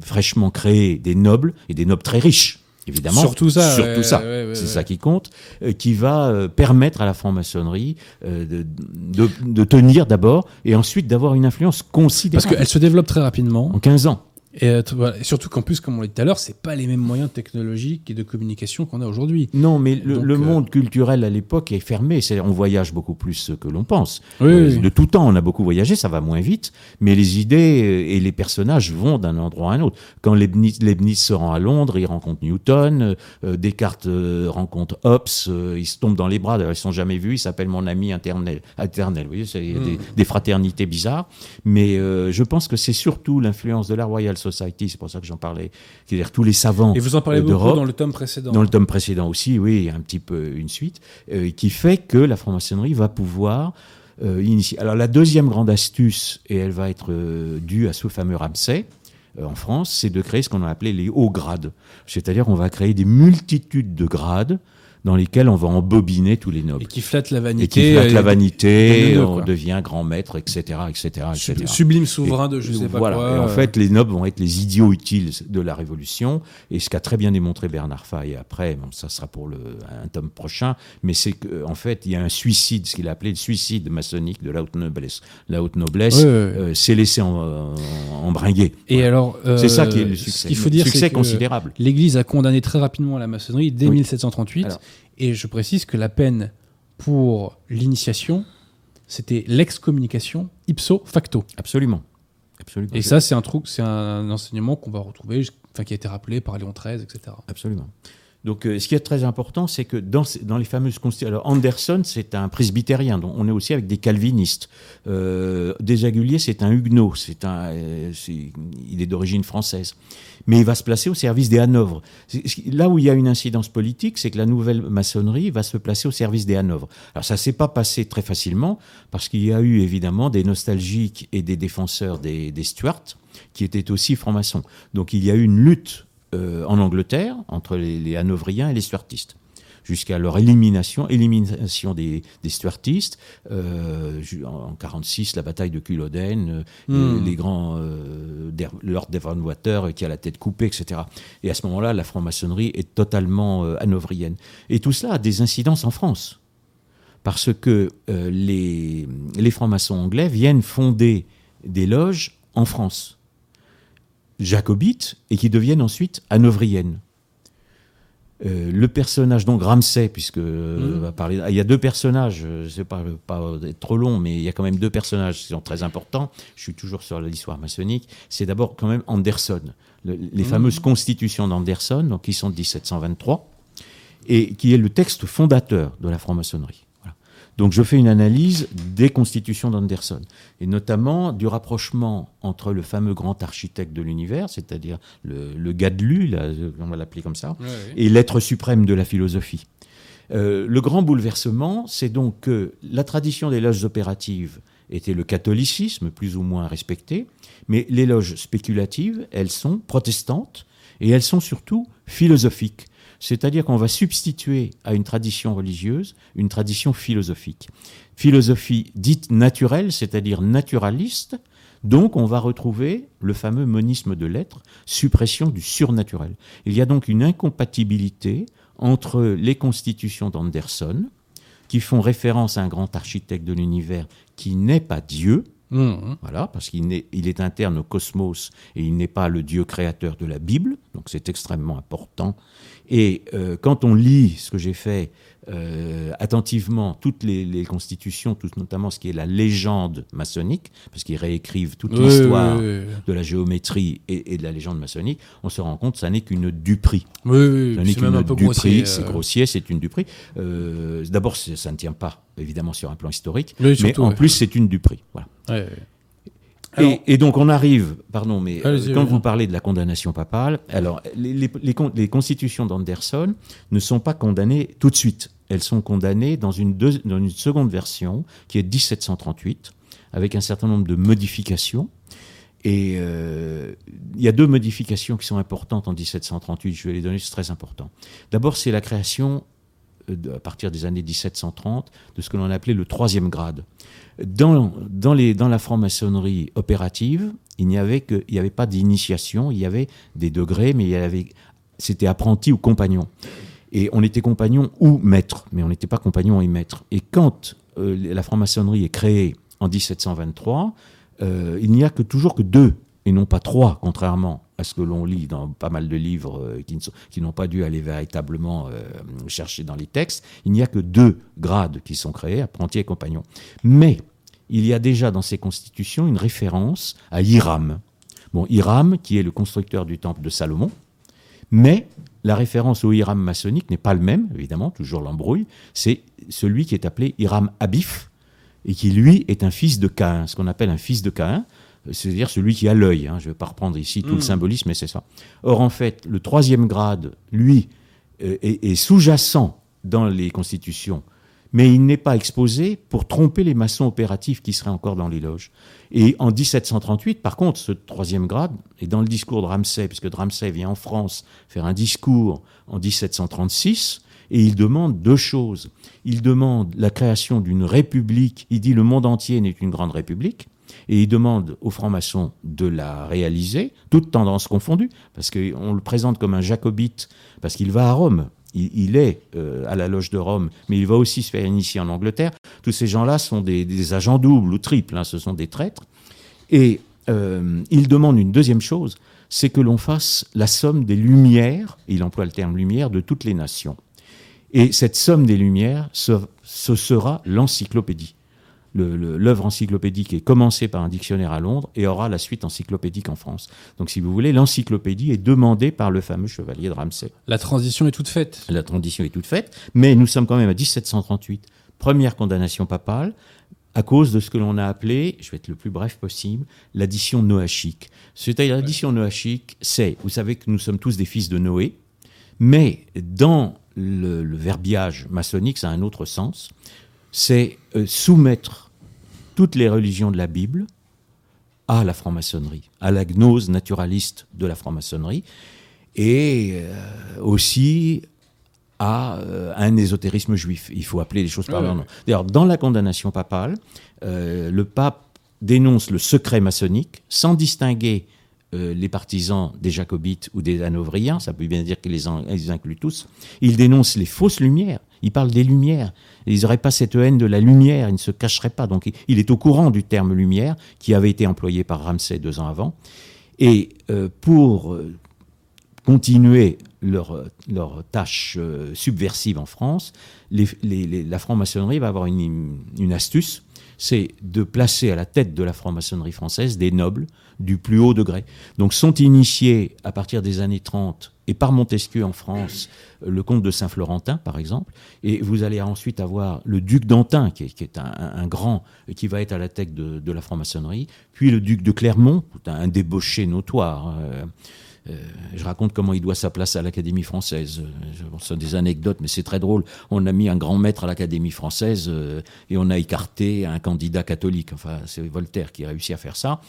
fraîchement créées des nobles, et des nobles très riches, évidemment. Surtout ça, Surtout ouais, ça. ouais, ouais, c'est ça qui compte, euh, qui va euh, permettre à la franc-maçonnerie de, de, de tenir d'abord, et ensuite d'avoir une influence Parce considérable. qu'elle se développe très rapidement. En 15 ans. Et, euh. Et surtout qu'en plus, comme on l'a dit tout à l'heure, c'est pas les mêmes moyens technologiques et de communication qu'on a aujourd'hui. Non, mais le, Donc, le euh, monde culturel à l'époque est fermé. C'est, on voyage beaucoup plus que l'on pense. Oui, Euh, oui. De tout temps, on a beaucoup voyagé, ça va moins vite, mais les idées euh, et les personnages vont d'un endroit à un autre. Quand Leibniz, Leibniz se rend à Londres, il rencontre Newton, euh, Descartes euh, rencontre Hobbes, euh, ils se tombent dans les bras, d'ailleurs, ils ne sont jamais vus, il s'appelle mon ami internel. internel vous voyez, il y a des, fraternités bizarres, mais euh, je pense que c'est surtout l'influence de la Royal Society, c'est pour ça que j'en parlais, c'est-à-dire tous les savants Et vous en parlez beaucoup dans le tome précédent. Dans le tome précédent aussi, oui, il y a un petit peu une suite, euh, qui fait que la franc-maçonnerie va pouvoir euh, initier. Alors la deuxième grande astuce, et elle va être euh, due à ce fameux Ramsay, en France, c'est de créer ce qu'on a appelé les hauts grades. C'est-à-dire qu'on va créer des multitudes de grades dans lesquels on va embobiner tous les nobles. Et qui flatte la Et vanité. qui flatte la euh, vanité, nœuds, on devient grand maître, etc., etc., etc. Sublime souverain de je Et sais pas voilà. quoi. Et en euh, fait, les nobles vont être les idiots utiles de la Révolution. Et ce qu'a très bien démontré Bernard Faye après, bon, ça sera pour le, un tome prochain, mais c'est qu'en fait, il y a un suicide, ce qu'il a appelé le suicide maçonnique de la haute noblesse. La haute noblesse Ouais, ouais, ouais. euh, s'est laissée en, en- embringuer. Et Voilà. alors, euh, c'est ça qui est le succès. Ce qu'il faut dire, succès c'est que considérable. l'Église a condamné très rapidement la maçonnerie dès Oui. 1738. Alors. Et je précise que la peine pour l'initiation, c'était l'excommunication ipso facto. Absolument. Absolument. Et ça, c'est un truc, c'est un enseignement qu'on va retrouver. enfin, qui a été rappelé par Léon XIII, etc. Absolument. Donc, euh, ce qui est très important, c'est que dans, dans, les fameuses constitutions. Alors, Anderson, c'est un presbytérien, donc on est aussi avec des calvinistes. Euh, Desaguliers, c'est un huguenot, c'est un, euh, il est d'origine française. Mais il va se placer au service des Hanovres. Là où il y a une incidence politique, c'est que la nouvelle maçonnerie va se placer au service des Hanovres. Alors, ça s'est pas passé très facilement, parce qu'il y a eu évidemment des nostalgiques et des défenseurs des, Stuarts qui étaient aussi francs-maçons. Donc, il y a eu une lutte euh, en Angleterre entre les, Hanovriens et les Stuartistes jusqu'à leur élimination, élimination des, Stuartistes. Euh, en 46, la bataille de Culloden, euh, hmm. les, grands Lord Devonwater qui a la tête coupée, etc. Et à ce moment-là, la franc-maçonnerie est totalement hanovrienne. Et tout cela a des incidences en France, parce que les, les francs-maçons anglais viennent fonder des loges en France jacobites et qui deviennent ensuite hanovriennes. Euh, le personnage, donc Ramsay, puisque euh, mmh. va parler, il y a deux personnages, je sais pas, pas être trop long, mais il y a quand même deux personnages qui sont très importants. Je suis toujours sur l'histoire maçonnique. C'est d'abord quand même Anderson, les mmh. fameuses constitutions d'Anderson, donc qui sont de 1723, et qui est le texte fondateur de la franc-maçonnerie. Donc je fais une analyse des constitutions d'Anderson, et notamment du rapprochement entre le fameux grand architecte de l'univers, c'est-à-dire le, le Gadlu, on va l'appeler comme ça, et l'être suprême de la philosophie. Euh, le grand bouleversement, c'est donc que la tradition des loges opératives était le catholicisme, plus ou moins respecté, mais les loges spéculatives, elles sont protestantes, et elles sont surtout philosophiques. C'est-à-dire qu'on va substituer à une tradition religieuse une tradition philosophique. Philosophie dite naturelle, c'est-à-dire naturaliste, donc on va retrouver le fameux monisme de l'être, suppression du surnaturel. Il y a donc une incompatibilité entre les constitutions d'Anderson, qui font référence à un grand architecte de l'univers qui n'est pas Dieu, mmh. Voilà, parce qu'il est, il est interne au cosmos et il n'est pas le Dieu créateur de la Bible, donc c'est extrêmement important. Et euh, quand on lit ce que j'ai fait euh, attentivement, toutes les, constitutions, tout, notamment ce qui est la légende maçonnique, parce qu'ils réécrivent toute l'histoire de la géométrie et, de la légende maçonnique, on se rend compte que ça n'est qu'une duperie. Oui, oui, c'est un duperie, c'est euh. grossier, c'est une duperie. D'abord, ça ne tient pas, évidemment, sur un plan historique, mais en plus, c'est une duperie. Voilà et, donc on arrive, pardon, mais euh, quand vous parlez de la condamnation papale, alors les, les, les, constitutions d'Anderson ne sont pas condamnées tout de suite. Elles sont condamnées dans une, dans une seconde version qui est 1738, avec un certain nombre de modifications. Et euh, il y a deux modifications qui sont importantes en 1738, je vais les donner, c'est très important. D'abord, c'est la création, à partir des années 1730, de ce que l'on appelait le troisième grade. Dans, dans, les, dans la franc-maçonnerie opérative, il n'y avait, avait pas d'initiation, il y avait des degrés, mais il y avait, c'était apprenti ou compagnon. Et on était compagnon ou maître, mais on n'était pas compagnon et maître. Et quand euh, la franc-maçonnerie est créée en 1723, euh, il n'y a que toujours que deux et non pas trois, contrairement à ce que l'on lit dans pas mal de livres euh, qui, n'ont pas dû aller véritablement euh, chercher dans les textes. Il n'y a que deux grades qui sont créés, apprenti et compagnon. Mais il y a déjà dans ces constitutions une référence à Hiram. Bon, Hiram, qui est le constructeur du temple de Salomon, mais la référence au Hiram maçonnique n'est pas le même, évidemment, toujours l'embrouille, c'est celui qui est appelé Hiram Abif, et qui lui est un fils de Caïn, ce qu'on appelle un fils de Caïn c'est-à-dire celui qui a l'œil. Hein. Je ne vais pas reprendre ici tout le hmm. symbolisme, mais c'est ça. Or, en fait, le troisième grade, lui, euh, est, sous-jacent dans les constitutions, mais il n'est pas exposé pour tromper les maçons opératifs qui seraient encore dans les loges. Et en 1738, par contre, ce troisième grade est dans le discours de Ramsay, puisque Ramsay vient en France faire un discours en 1736, et il demande deux choses. Il demande la création d'une république. Il dit le monde entier n'est une grande république et il demande aux francs-maçons de la réaliser, toutes tendances confondues, parce qu'on le présente comme un jacobite, parce qu'il va à Rome. Il, est euh, à la loge de Rome, mais il va aussi se faire initier en Angleterre. Tous ces gens-là sont des, agents doubles ou triples, hein, ce sont des traîtres. Et euh, il demande une deuxième chose, c'est que l'on fasse la somme des lumières, il emploie le terme lumière, de toutes les nations. Et cette somme des lumières, ce sera l'encyclopédie l'œuvre encyclopédique est commencée par un dictionnaire à Londres et aura la suite encyclopédique en France. Donc, si vous voulez, l'encyclopédie est demandée par le fameux chevalier de Ramsay. La transition est toute faite. La transition est toute faite, mais nous sommes quand même à 1738, première condamnation papale, à cause de ce que l'on a appelé, je vais être le plus bref possible, l'addition noachique. C'est-à-dire l'addition noachique, c'est, vous savez que nous sommes tous des fils de Noé, mais dans le, verbiage maçonnique, ça a un autre sens, c'est euh, soumettre toutes les religions de la Bible à la franc-maçonnerie, à la gnose naturaliste de la franc-maçonnerie, et euh, aussi à euh, un ésotérisme juif. Il faut appeler les choses par leur nom. D'ailleurs, dans la condamnation papale, euh, le pape dénonce le secret maçonnique sans distinguer euh, les partisans des jacobites ou des hanovriens, ça peut bien dire qu'il les, inclut tous. Il dénonce les fausses lumières. Il parle des lumières. Ils n'auraient pas cette haine de la lumière, ils ne se cacheraient pas. Donc il est au courant du terme lumière qui avait été employé par Ramsay deux ans avant. Et pour continuer leur, leur tâche euh, subversive en France, la franc-maçonnerie va avoir une astuce, c'est de placer à la tête de la franc-maçonnerie française des nobles du plus haut degré. Donc sont initiés à partir des années 30 et par Montesquieu en France, le comte de Saint-Florentin par exemple, et vous allez ensuite avoir le duc d'Antin qui est, un, grand qui va être à la tête de, la franc-maçonnerie, puis le duc de Clermont, un débauché notoire. Euh, euh, je raconte comment il doit sa place à l'Académie française. Euh, ce sont des anecdotes, mais c'est très drôle. On a mis un grand maître à l'Académie française et on a écarté un candidat catholique. Enfin, c'est Voltaire qui a réussi à faire ça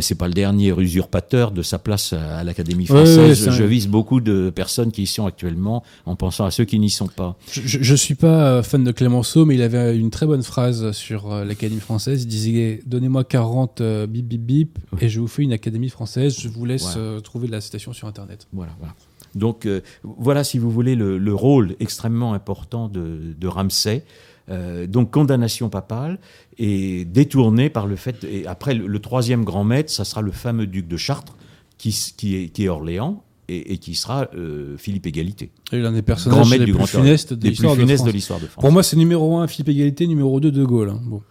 c'est pas le dernier usurpateur de sa place à, l'Académie française. je vise beaucoup de personnes qui y sont actuellement en pensant à ceux qui n'y sont pas. Je, je, suis pas euh, fan de Clémenceau, mais il avait une très bonne phrase sur euh, l'Académie française. Il disait Donnez-moi 40 euh, bip bip bip et je vous fais une Académie française. Je vous laisse trouver la citation sur Internet. Voilà, voilà. Donc voilà, si vous voulez, le, rôle extrêmement important de, de Ramsay. Euh, donc condamnation papale et détournée par le fait. Et après, le, troisième grand maître, ça sera le fameux duc de Chartres, qui, qui, est, qui est Orléans, et, qui sera euh, Philippe Égalité. L'un des personnages les, plus funestes de l'histoire de, de, France. Pour moi, c'est numéro un Philippe Égalité, numéro 2 De Gaulle. Hein. Bon.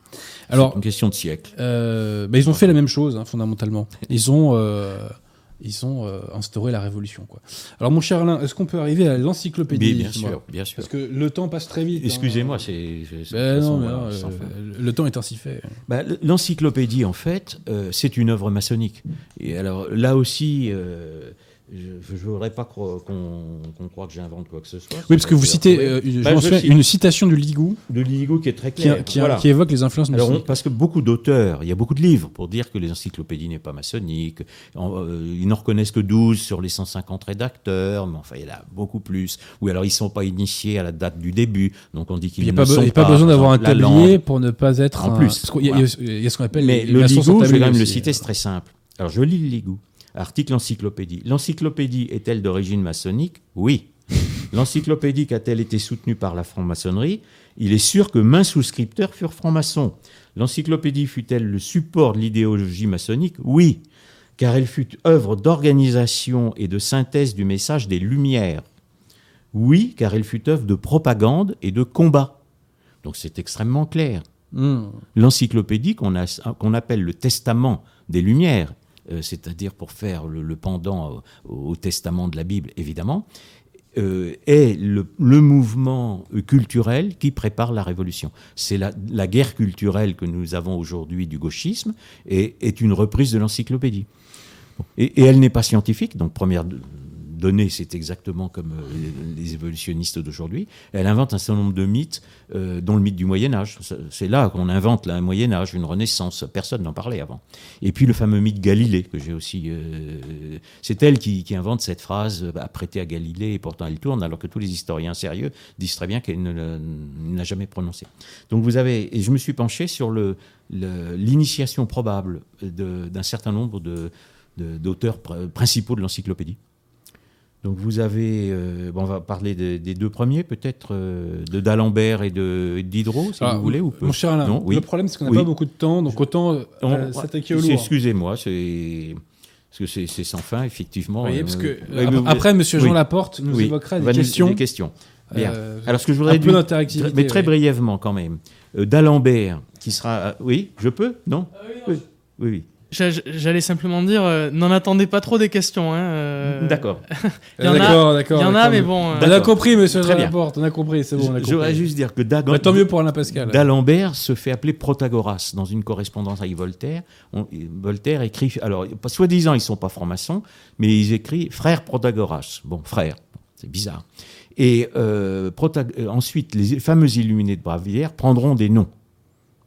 Alors, une question de siècle. Euh, bah, ils ont fait la même chose, hein, fondamentalement. Ils ont ils ont euh, instauré la révolution. Quoi. Alors, mon cher Alain, est-ce qu'on peut arriver à l'encyclopédie Bien sûr, bien sûr. Parce que le temps passe très vite. Hein. Excusez-moi, c'est. Ben euh, le temps est ainsi fait. Bah, l'encyclopédie, en fait, euh, c'est une œuvre maçonnique. Et alors, là aussi je ne voudrais pas qu'on croit que j'invente quoi que ce soit. Oui, parce que vous citez euh, bah, une citation du Ligou. De Ligou qui est très claire. Qui, qui, évoque les influences Alors, Parce que beaucoup d'auteurs, il y a beaucoup de livres pour dire que les encyclopédies n'est pas maçonnique. Euh, ils n'en reconnaissent que 12 sur les 150 rédacteurs, mais enfin, il y en a beaucoup plus. Ou alors, ils ne sont pas initiés à la date du début. Donc, on dit qu'ils ne pas sont pas. Il n'y a pas besoin d'avoir un tablier pour ne pas être. En plus. Il y, a ce qu'on appelle. Mais le Ligou, je vais quand même le citer, c'est très simple. Alors, je lis le Ligou. Article encyclopédie. L'encyclopédie est-elle d'origine maçonnique? Oui. L'encyclopédie a-t-elle été soutenue par la franc-maçonnerie? Il est sûr que mains souscripteurs furent francs-maçons. L'encyclopédie fut-elle le support de l'idéologie maçonnique? Oui, car elle fut œuvre d'organisation et de synthèse du message des Lumières. Oui, car elle fut œuvre de propagande et de combat. Donc c'est extrêmement clair. Hmm. L'encyclopédie qu'on appelle le testament des Lumières c'est-à-dire pour faire le, pendant au, testament de la Bible, évidemment, euh, est le, mouvement culturel qui prépare la révolution. C'est la, guerre culturelle que nous avons aujourd'hui du gauchisme et est une reprise de l'encyclopédie. Et, et, elle n'est pas scientifique, donc première donnée, c'est exactement comme euh, les évolutionnistes d'aujourd'hui. Elle invente un certain nombre de mythes, euh, dont le mythe du Moyen Âge. C'est là qu'on invente un Moyen Âge, une Renaissance. Personne n'en parlait avant. Et puis le fameux mythe Galilée, que j'ai aussi... Euh, c'est elle qui, invente cette phrase apprêtée à Galilée, et pourtant elle tourne, alors que tous les historiens sérieux disent très bien qu'elle ne l'a jamais prononcée. Donc vous avez... Et je me suis penché sur l'initiation probable d'un certain nombre d'auteurs principaux de l'encyclopédie. Donc vous avez, euh, bon, on va parler des deux premiers peut-être, euh, de d'Alembert et de Diderot, si ah, vous voulez. Ou Mon cher Alain, le problème c'est qu'on n'a pas beaucoup de temps, donc autant euh, s'attaquer au lourd. Excusez-moi, c'est parce que c'est sans fin, effectivement. Oui, parce que après, Monsieur Jean Laporte nous évoquera des questions. Des questions. Bien. euh, Alors, ce que je un voudrais peu dire, d'interactivité. mais très brièvement quand même, euh, d'Alembert, qui sera. euh, oui, je peux Non? Oui, oui. oui. J'a- J'allais simplement dire, euh, n'en attendez pas trop des questions. Hein, euh, D'accord. Il y en a- D'accord, d'accord. Il y en a, d'accord. mais bon. euh, On a compris, monsieur Très bien. On a compris, c'est bon, compris. juste dire que Bah, tant mieux pour Alain Pascal. D'Alembert se fait appeler Protagoras dans une correspondance avec Voltaire. On- Voltaire écrit, alors soi-disant ils sont pas francs-maçons, mais ils écrivent frère Protagoras. Bon, frère, c'est bizarre. Et euh, ensuite, les fameux illuminés de Bavière prendront des noms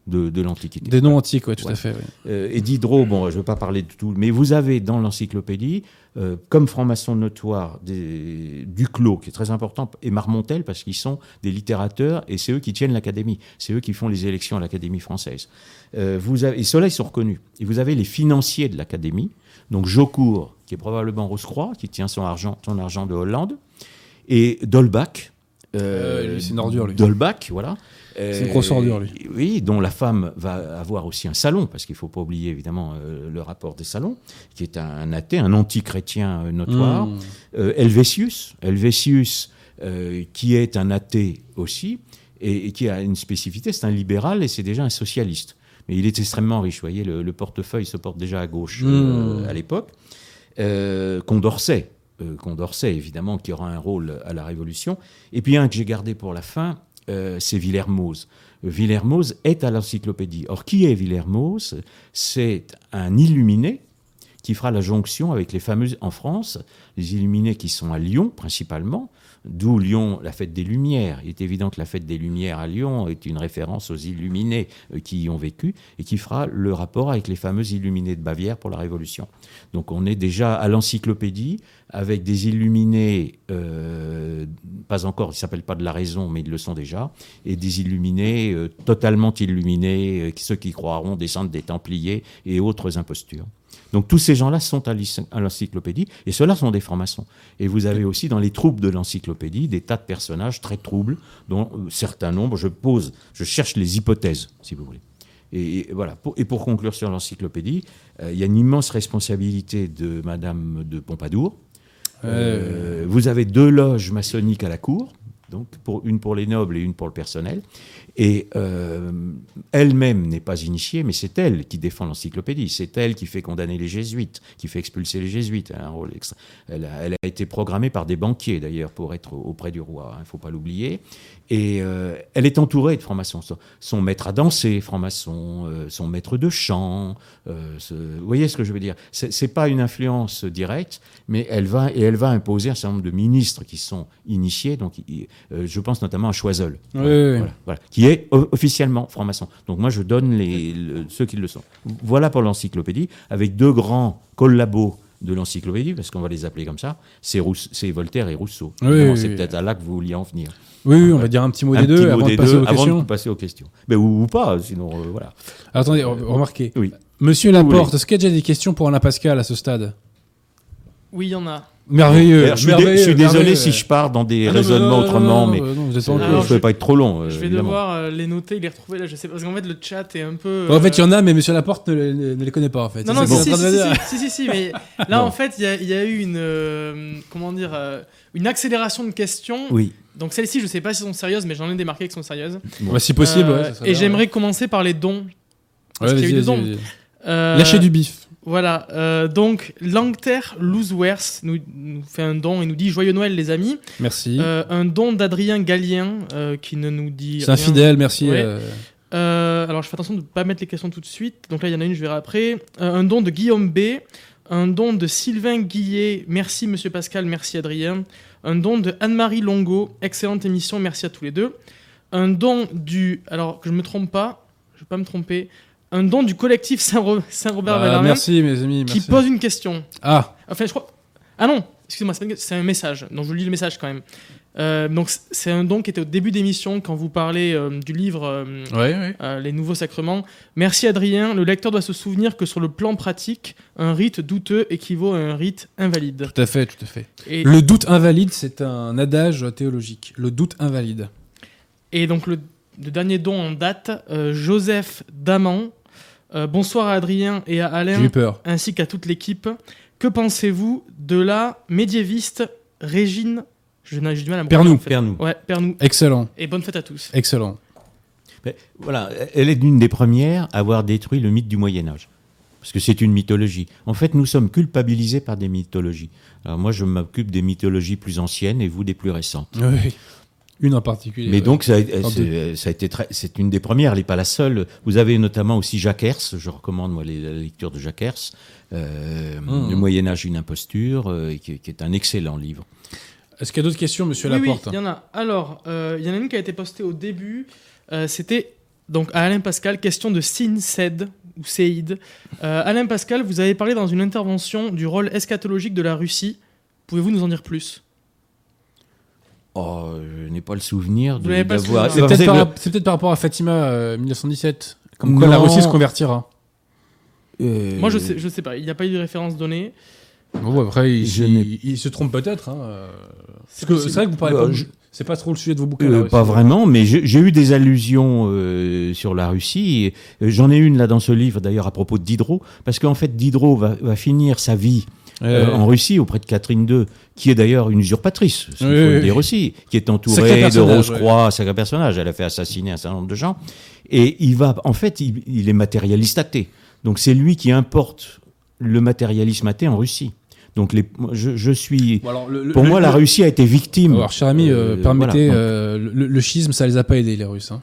de, de l'Antiquité. Des noms antiques, ouais, tout Ouais. à fait. ouais. Euh, et Diderot, bon, je ne veux pas parler de tout, mais vous avez dans l'encyclopédie, euh, comme franc-maçon notoire, des, Duclos, qui est très important, et Marmontel, parce qu'ils sont des littérateurs, et c'est eux qui tiennent l'Académie, c'est eux qui font les élections à l'Académie française. Euh, vous avez, et ceux-là, ils sont reconnus. Et vous avez les financiers de l'Académie, donc Jaucourt, qui est probablement Rose-Croix, qui tient son argent, son argent de Hollande, et Dolbach. Euh, c'est une ordure, lui. Dolbach, voilà. C'est une grosse ordure, lui. Oui, dont la femme va avoir aussi un salon, parce qu'il ne faut pas oublier évidemment euh, le rapport des salons, qui est un, un athée, un anti-chrétien euh, notoire. Mmh. Euh, Helvétius, Helvétius euh, qui est un athée aussi, et, et qui a une spécificité, c'est un libéral et c'est déjà un socialiste. Mais il est extrêmement riche, vous voyez, le, le portefeuille se porte déjà à gauche euh, Mmh. à l'époque. Euh, Condorcet, euh, Condorcet évidemment, qui aura un rôle à la Révolution. Et puis un que j'ai gardé pour la fin, euh, c'est Villermoz. Villermoz est à l'encyclopédie. Or, qui est Villermoz? C'est un illuminé qui fera la jonction avec les fameux, en France, les illuminés qui sont à Lyon principalement, d'où Lyon, la fête des Lumières. Il est évident que la fête des Lumières à Lyon est une référence aux illuminés euh, qui y ont vécu et qui fera le rapport avec les fameux illuminés de Bavière pour la Révolution. Donc on est déjà à l'encyclopédie avec des illuminés, euh, pas encore, ils ne s'appellent pas de la raison, mais ils le sont déjà, et des illuminés euh, totalement illuminés, ceux qui croiront descendre des Templiers et autres impostures. Donc tous ces gens-là sont à l'encyclopédie, et ceux-là sont des francs-maçons. Et vous avez aussi dans les troupes de l'encyclopédie des tas de personnages très troubles, dont euh, certains nombres, je pose, je cherche les hypothèses, si vous voulez. Et, et voilà. Pour- et pour conclure sur l'encyclopédie, euh, il y a une immense responsabilité de Madame de Pompadour. Euh, vous avez deux loges maçonniques à la cour, donc pour, une pour les nobles et une pour le personnel. Et euh, elle-même n'est pas initiée, mais c'est elle qui défend l'encyclopédie. C'est elle qui fait condamner les jésuites, qui fait expulser les jésuites. Elle a, un rôle extra- elle a, elle a été programmée par des banquiers, d'ailleurs, pour être auprès du roi. Il ne faut pas l'oublier. Et euh, elle est entourée de francs-maçons. Son, son maître à danser, franc-maçon, euh, son maître de chant. ce- vous voyez ce que je veux dire? C'est pas une influence directe, mais elle va et elle va imposer un certain nombre de ministres qui sont initiés. Donc, je pense notamment à Choiseul, Oui, voilà, oui, oui. voilà, voilà, qui est officiellement franc-maçon. Donc moi, je donne les, le- ceux qui le sont. Voilà pour l'encyclopédie, avec deux grands collabos de l'encyclopédie, parce qu'on va les appeler comme ça, c'est Rousse- c'est Voltaire et Rousseau. Oui, Évidemment, oui, c'est oui. peut-être à là que vous vouliez en venir. Oui, oui, on va dire un petit mot Un des petit deux mot avant des de passer deux aux avant questions. de passer aux questions. Mais, ou, ou pas, sinon, euh, voilà. Attendez, re- remarquez. Oui. Monsieur Laporte, est-ce qu'il y a déjà des questions pour Alain Pascal à ce stade? Oui, il y en a. Merveilleux. Je, suis dé- merveilleux, je suis désolé si je pars dans des Ah, raisonnements non, non, autrement, non, mais non, non, vous êtes euh, je ne vais pas être trop long. euh, je vais évidemment. devoir euh, les noter et les retrouver là, je sais pas, parce qu'en fait le chat est un peu. En fait, il y euh, en a, mais Monsieur Laporte ne, les- ne les connaît pas, en fait. Non, non, si, si, en train de si, si, si, si, mais là Non. en fait il y a, il y a eu une euh, comment dire euh, une accélération de questions. Oui. Donc celles-ci je sais pas si sont sérieuses, mais j'en ai démarqué qui sont sérieuses. Bah, si possible, Euh, ouais, et j'aimerais commencer par les dons. ouais. Parce qu'il y a eu des dons. Euh, Lâchez du bif. Voilà, euh, donc Langter Looswers nous, nous fait un don et nous dit Joyeux Noël les amis. Merci. Euh, un don d'Adrien Gallien euh, qui ne nous dit C'est un rien. fidèle, merci. Ouais. euh, alors je fais attention de ne pas mettre les questions tout de suite. Donc là il y en a une, je verrai après. Un don de Guillaume B. Un don de Sylvain Guillet. Merci Monsieur Pascal, merci Adrien. Un don de Anne-Marie Longo. Excellente émission, merci à tous les deux. Un don du... Alors que je me trompe pas, je vais pas me tromper. Un don du collectif Saint-Ro- Saint-Robert ah, Bellarmine merci, mes amis. qui merci. pose une question. Ah, Enfin, je crois. Ah non, excusez-moi, c'est un message. Donc je lis le message quand même. Euh, donc c'est un don qui était au début d'émission quand vous parlez euh, du livre euh, ouais, ouais. Les Nouveaux Sacrements. Merci Adrien. Le lecteur doit se souvenir que sur le plan pratique, un rite douteux équivaut à un rite invalide. Tout à fait, tout à fait. Et, Le doute invalide, c'est un adage théologique. Le doute invalide. et donc le, le dernier don en date, Joseph Daman. Euh, bonsoir à Adrien et à Alain ainsi qu'à toute l'équipe. Que pensez-vous de la médiéviste Régine Je n'ai du mal à me Pernou. rappeler, en fait. Pernou. Ouais, Pernou. Excellent, Et bonne fête à tous. excellent. Mais voilà, elle est l'une des premières à avoir détruit le mythe du Moyen Âge. Parce que c'est une mythologie. En fait, nous sommes culpabilisés par des mythologies. Alors moi, je m'occupe des mythologies plus anciennes et vous des plus récentes. Oui. Une en particulier. Mais ouais. donc, ça a, ça a été très, c'est une des premières, elle n'est pas la seule. Vous avez notamment aussi Jacques Hers, je recommande moi les- la lecture de Jacques Hers, euh, Mmh. Le Moyen Âge, une imposture, euh, qui, qui est un excellent livre. Est-ce qu'il y a d'autres questions, monsieur Oui, oui, Laporte il y en a. Alors, euh, il y en a une qui a été postée au début. Euh, C'était donc à Alain Pascal, question de Sin Ced ou Seid. Euh, Alain Pascal, vous avez parlé dans une intervention du rôle eschatologique de la Russie. Pouvez-vous nous en dire plus? Oh, je n'ai pas le souvenir de- d'avoir. C'est peut-être par, c'est peut-être par rapport à Fatima euh, 1917. Comme quoi la Non. Russie se convertira. euh, Moi, je sais, je sais pas. Il n'y a pas eu de référence donnée. Bon, après, il, se trompe peut-être. hein, euh, C'est Parce que possible. c'est vrai que vous parlez Euh, pas. je- C'est pas trop le sujet de vos bouquins. Euh, la pas vraiment, mais j'ai j'ai eu des allusions euh, sur la Russie. euh, J'en ai une là dans ce livre, d'ailleurs, à propos de Diderot, parce qu'en fait, Diderot va, va finir sa vie euh, Ouais. en Russie auprès de Catherine II, qui est d'ailleurs une usurpatrice, il faut le dire aussi, qui est entourée de Rose-Croix, sacré personnage. Elle a fait assassiner un certain nombre de gens. Et il va, en fait, il, il est matérialiste athée. Donc c'est lui qui importe le matérialisme athée en Russie. Donc les, je, je suis. Bon, alors, le- le- Pour le- moi, la Russie a été victime. Alors, cher ami, euh, Euh, permettez, voilà. euh, le, schisme, ça les a pas aidés, les Russes. hein.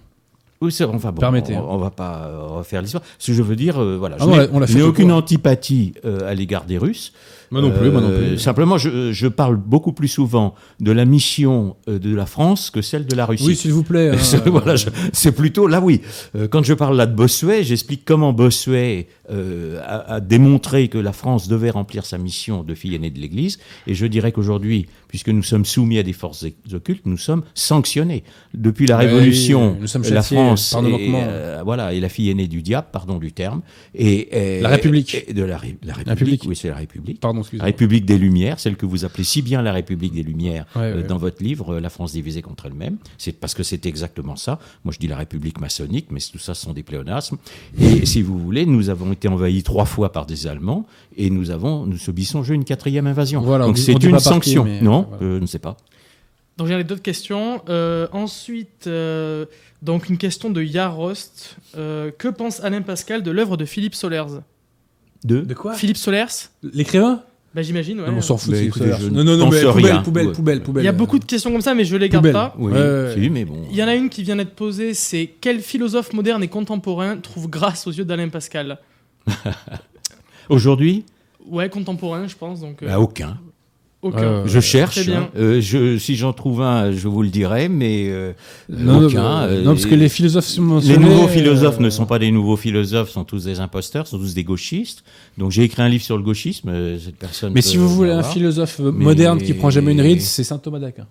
Oui, c'est- enfin bon, Permettez, on, hein. on va pas euh, refaire l'histoire. Ce que je veux dire, euh, voilà, Ah je n'ai- on fait aucune antipathie euh, à l'égard des Russes. Moi non plus, moi non Euh, plus. Simplement, je, je parle beaucoup plus souvent de la mission euh, de la France que celle de la Russie. Oui, s'il vous plaît. hein, C'est- euh, voilà, c'est plutôt là, oui. Euh, quand je parle là de Bossuet, j'explique comment Bossuet euh, a, a démontré que la France devait remplir sa mission de fille aînée de l'Église. Et je dirais qu'aujourd'hui, puisque nous sommes soumis à des forces occultes, nous sommes sanctionnés. Depuis la Révolution, oui, nous sommes la France par est, euh, voilà, est la fille aînée du diable, pardon du terme, et, et- La République. et de la, Ré- la République. République. Oui, c'est la République. Pardon, La. République des Lumières, celle que vous appelez si bien la République des Lumières Ouais, euh, ouais. dans votre livre, euh, La France divisée contre elle-même. C'est parce que c'est exactement ça. Moi, je dis la République maçonnique, mais tout ça, ce sont des pléonasmes. Et si vous voulez, nous avons été envahis trois fois par des Allemands et nous avons, nous subissons une quatrième invasion. Voilà, Donc c'est une sanction. non, voilà. euh, je ne sais pas. Donc j'ai d'autres questions. Euh, ensuite, euh, donc une question de Yarost. Euh, que pense Alain Pascal de l'œuvre de Philippe Solers? Deux. De quoi? Philippe Solers? L'écrivain? Bah, J'imagine, ouais. Non, On s'en fout. Mais c'est écoutez, Solers. je non, non, non, mais rien. poubelle, poubelle, Ouais. poubelle, poubelle. Il y a beaucoup de questions comme ça, mais je les garde Poubelle. pas. Oui, Ouais, ouais, si, mais bon. Il y en a une qui vient d'être posée, c'est quel philosophe moderne et contemporain trouve grâce aux yeux d'Alain Pascal? Aujourd'hui, Ouais, contemporain, je pense. Donc euh, bah, aucun. aucun. Euh, Je cherche. très bien. hein. Euh, je, si j'en trouve un, je vous le dirai, mais euh, Non, aucun. non, parce que les philosophes Les mentionnés, nouveaux philosophes euh, ne sont pas des nouveaux philosophes, sont tous des imposteurs, sont tous des gauchistes. Donc j'ai écrit un livre sur le gauchisme. Cette personne. Mais peut si vous voulez un philosophe Mais- moderne qui prend jamais une ride, c'est saint Thomas d'Aquin.